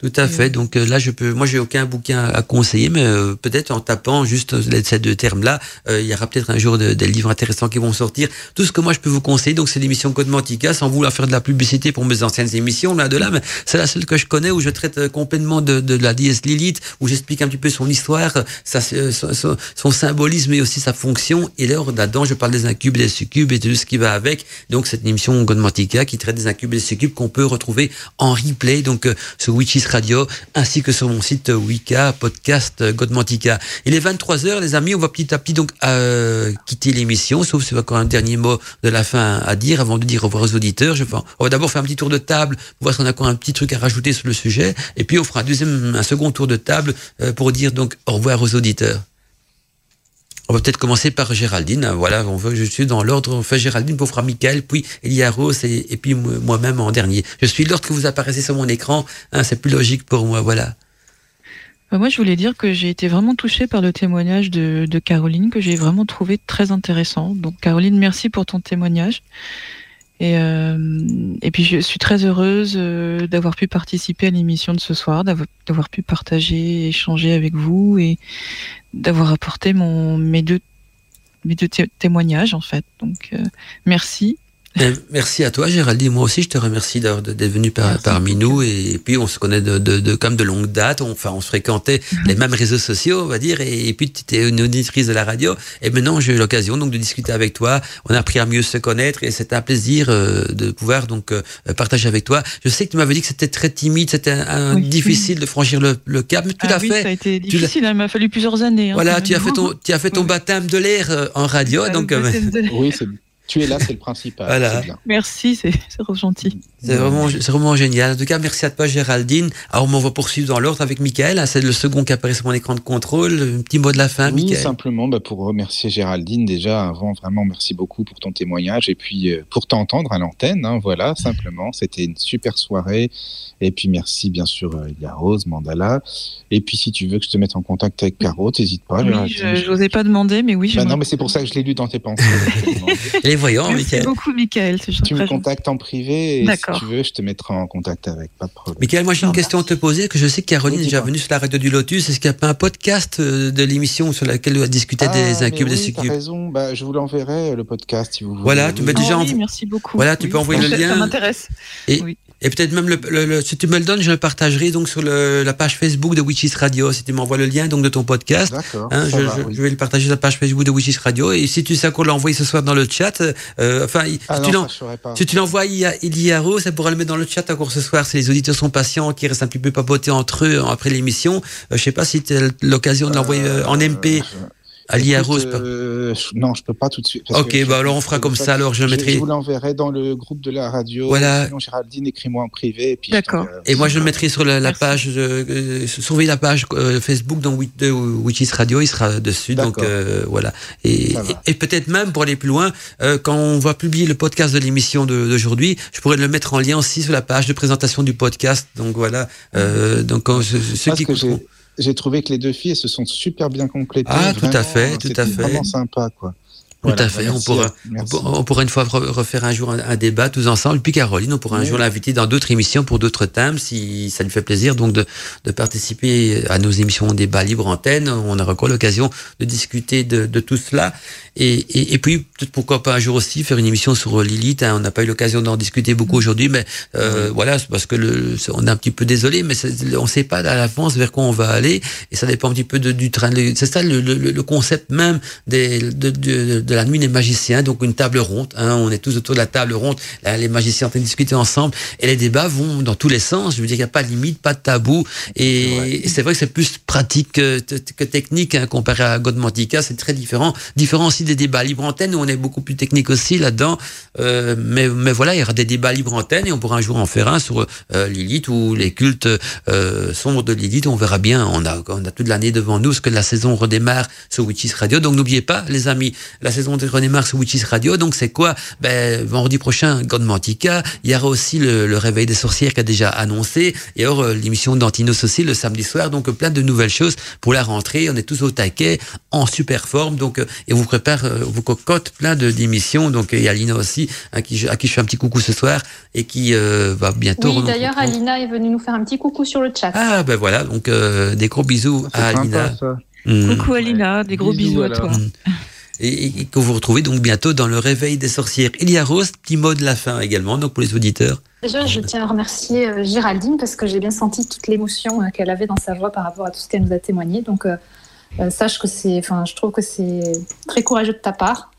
Tout à fait. Donc euh, là, je peux, moi, j'ai aucun bouquin à conseiller, mais euh, peut-être en tapant juste les- ces deux termes-là, euh, il y aura peut-être un jour de- des livres intéressants qui vont sortir. Tout ce que moi je peux vous conseiller, donc c'est l'émission Code Mantica, sans vouloir faire de la publicité pour mes anciennes émissions là de là, mais c'est la seule que je connais où je traite euh, complètement de, de la déesse Lilith, où j'explique un petit peu son histoire, euh, sa, euh, son, son- symbolisme et aussi sa fonction. Et là, là-dedans, je parle des incubes, des succubes et de tout ce qui va avec. Donc c'est une émission God Mantica qui traite des incubes et des succubes qu'on peut retrouver en replay, donc euh, sur Witches Radio, ainsi que sur mon site Wicca, podcast euh, Godmantica. Il est 23h, les amis, on va petit à petit donc euh, quitter l'émission, sauf si encore un dernier mot de la fin à dire avant de dire au revoir aux auditeurs. Je on va d'abord faire un petit tour de table, pour voir si on a encore un petit truc à rajouter sur le sujet, et puis on fera un deuxième, un second tour de table euh, pour dire donc au revoir aux auditeurs. On va peut-être commencer par Géraldine. Voilà, je suis dans l'ordre. On fait Géraldine, fera Michael, puis Elia Rose et, puis moi- moi-même en dernier. Je suis l'ordre que vous apparaissez sur mon écran. Hein, c'est plus logique pour moi. Voilà. Bah, moi, je voulais dire que j'ai été vraiment touchée par le témoignage de, de Caroline, que j'ai vraiment trouvé très intéressant. Donc, Caroline, merci pour ton témoignage. Et, euh, et puis, je suis très heureuse euh, d'avoir pu participer à l'émission de ce soir, d'avoir pu partager, échanger avec vous et d'avoir apporté mon, mes deux, mes deux té- témoignages, en fait. Donc, euh, merci. Euh, Merci à toi, Géraldine. Moi aussi, je te remercie d'être venu par, parmi nous. Et, puis, on se connaît de, de, de- comme de longue date. On, enfin, on se fréquentait les mêmes réseaux sociaux, on va dire. Et, et puis, tu étais une auditrice de la radio. Et maintenant, j'ai eu l'occasion donc de discuter avec toi. On a appris à mieux se connaître. Et c'est un plaisir euh, de pouvoir donc euh, partager avec toi. Je sais que tu m'avais dit que c'était très timide, c'était un, un- Oui. difficile de franchir le, le cap, mais tu Ah l'as oui, fait. ça a été difficile, hein, il m'a fallu plusieurs années. hein, Voilà, tu as fait ton, tu as fait ton Oui. baptême de l'air euh, en radio. Ah, donc, oui, euh, c'est- Oui, c'est tu es là, c'est le principal. Voilà. bien. Merci, c'est gentil. C'est vraiment, c'est vraiment génial. En tout cas, merci à toi, Géraldine. Alors, on va poursuivre dans l'ordre avec Michael. hein, C'est le second qui apparaît sur mon écran de contrôle. Un petit mot de la fin, Oui, Michael. simplement bah, pour remercier Géraldine déjà avant, vraiment merci beaucoup pour ton témoignage et puis euh, pour t'entendre à l'antenne. hein, voilà, simplement, c'était une super soirée. Et puis merci bien sûr euh, Elia Rose, Mandala. Et puis si tu veux que je te mette en contact avec Caro, t'hésites pas. Oui, je n'osais pas demander, mais oui, Bah non, mais c'est pour ça que je l'ai lu dans tes pensées. voyants, Merci Michael. beaucoup, Michael. Tu me contactes en privé et si D'accord. tu veux, je te mettrai en contact avec, pas de problème. Michael, moi j'ai une question à te poser, que je sais que Caroline Oui, est déjà venue sur la radio du Lotus. Est-ce qu'il n'y a pas un podcast euh, de l'émission sur laquelle on discutait Ah, des incubes et des oui, t'as succubes? raison. Bah, je vous l'enverrai le podcast si vous voulez. Voilà, tu Oui, mets oui. déjà Ah en- oui, merci beaucoup. Voilà, tu Oui. peux envoyer le lien. Ça m'intéresse. Et peut-être même, le, le- le- si tu me le donnes, je le partagerai donc sur le- la page Facebook de Witches Radio. Si tu m'envoies le lien donc de ton podcast. Hein, je, va, je- oui. je vais le partager sur la page Facebook de Witches Radio. Et si tu sais qu'on l'a envoyé ce soir dans le chat, euh, enfin, Ah si, non, tu pas. si tu l'envoies à Iliaro, ça pourra le mettre dans le chat encore ce soir. Si les auditeurs sont patients, qui restent un petit peu papoter entre eux après l'émission, euh, je sais pas si tu as l'occasion de l'envoyer euh, en MP Euh, à Liaro. écoute, euh, je- non, je peux pas tout de suite. parce Ok, que je- bah alors on fera comme ça, alors je le mettrai- Je vous l'enverrai dans le groupe de la radio. Voilà. Sinon, Géraldine, écris-moi en privé. et D'accord. Et moi, je le mettrai sur la, la page, euh, euh, surveiller la page euh, Facebook Wit- de Witches Radio, il sera dessus. Donc euh, voilà. Et, et, et peut-être même pour aller plus loin, euh, quand on va publier le podcast de l'émission de- d'aujourd'hui, je pourrais le mettre en lien aussi sur la page de présentation du podcast. Donc voilà. Euh, donc ceux Parce qui que j'ai- trouvé que les deux filles se sont super bien complétées. Ah, tout à fait, tout à fait. Vraiment sympa, quoi. Tout à fait. On pourra, on pourra, une fois refaire un jour un, débat tous ensemble. Puis Caroline, on pourra un jour l'inviter dans d'autres émissions pour d'autres thèmes, si ça lui fait plaisir, donc de, de participer à nos émissions débat libre antenne. On aura encore l'occasion de discuter de, de, tout cela. Et, et, et puis, pourquoi pas un jour aussi faire une émission sur Lilith. Hein. On n'a pas eu l'occasion d'en discuter beaucoup aujourd'hui, mais euh, voilà, parce que le, on est un petit peu désolé, mais on ne sait pas à l'avance vers quoi on va aller, et ça dépend un petit peu de, du train. C'est ça le, le, le, concept même des, de, de, de, la nuit des magiciens, donc une table ronde. Hein. On est tous autour de la table ronde, les magiciens en train de discuter ensemble, et les débats vont dans tous les sens. Je veux dire, il n'y a pas de limite, pas de tabou, et, c'est vrai que c'est plus pratique que, que technique hein, comparé à Godmantica. C'est très différent, différent aussi des débats libre antenne où on est beaucoup plus technique aussi là-dedans. Euh, mais, mais voilà, il y aura des débats libre antenne et on pourra un jour en faire un sur euh, Lilith ou les cultes euh, sombres de Lilith. On verra bien. On a, on a toute l'année devant nous, ce que la saison redémarre sur Witches Radio. Donc n'oubliez pas, les amis, la saison redémarre sur Witches Radio. Donc c'est quoi? Ben, Vendredi prochain, Godmantica. Il y aura aussi le, réveil des sorcières qui a déjà annoncé. Et alors euh, l'émission d'Antinos aussi le samedi soir. Donc plein de nouvelles choses pour la rentrée. On est tous au taquet, en super forme. Donc et vous prépare, vous cocotte plein de d'émissions. Donc il y a Lina aussi à qui, je, à qui je fais un petit coucou ce soir et qui euh, va bientôt. Oui, d'ailleurs, Alina est venue nous faire un petit coucou sur le chat. Ah, ben voilà, donc euh, des gros bisous à Alina. Mmh. Coucou Alina, des gros bisous, à toi. Mmh. Et, que vous retrouvez donc bientôt dans le réveil des sorcières. Il y a Rose, petit mot de la fin également, donc pour les auditeurs. Déjà, je tiens à remercier euh, Géraldine parce que j'ai bien senti toute l'émotion qu'elle avait dans sa voix par rapport à tout ce qu'elle nous a témoigné. Donc, sache que c'est, enfin, je trouve que c'est très courageux de ta part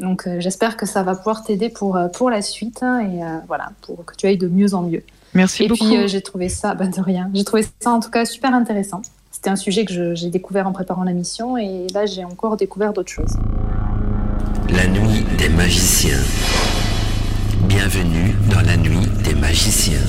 donc euh, j'espère que ça va pouvoir t'aider pour, euh, pour la suite hein, et euh, voilà, pour que tu ailles de mieux en mieux. Merci beaucoup. Et puis j'ai trouvé ça, bah, de rien, j'ai trouvé ça en tout cas super intéressant. C'était un sujet que j'ai découvert en préparant la mission et là j'ai encore découvert d'autres choses. La nuit des magiciens. Bienvenue dans la nuit des magiciens.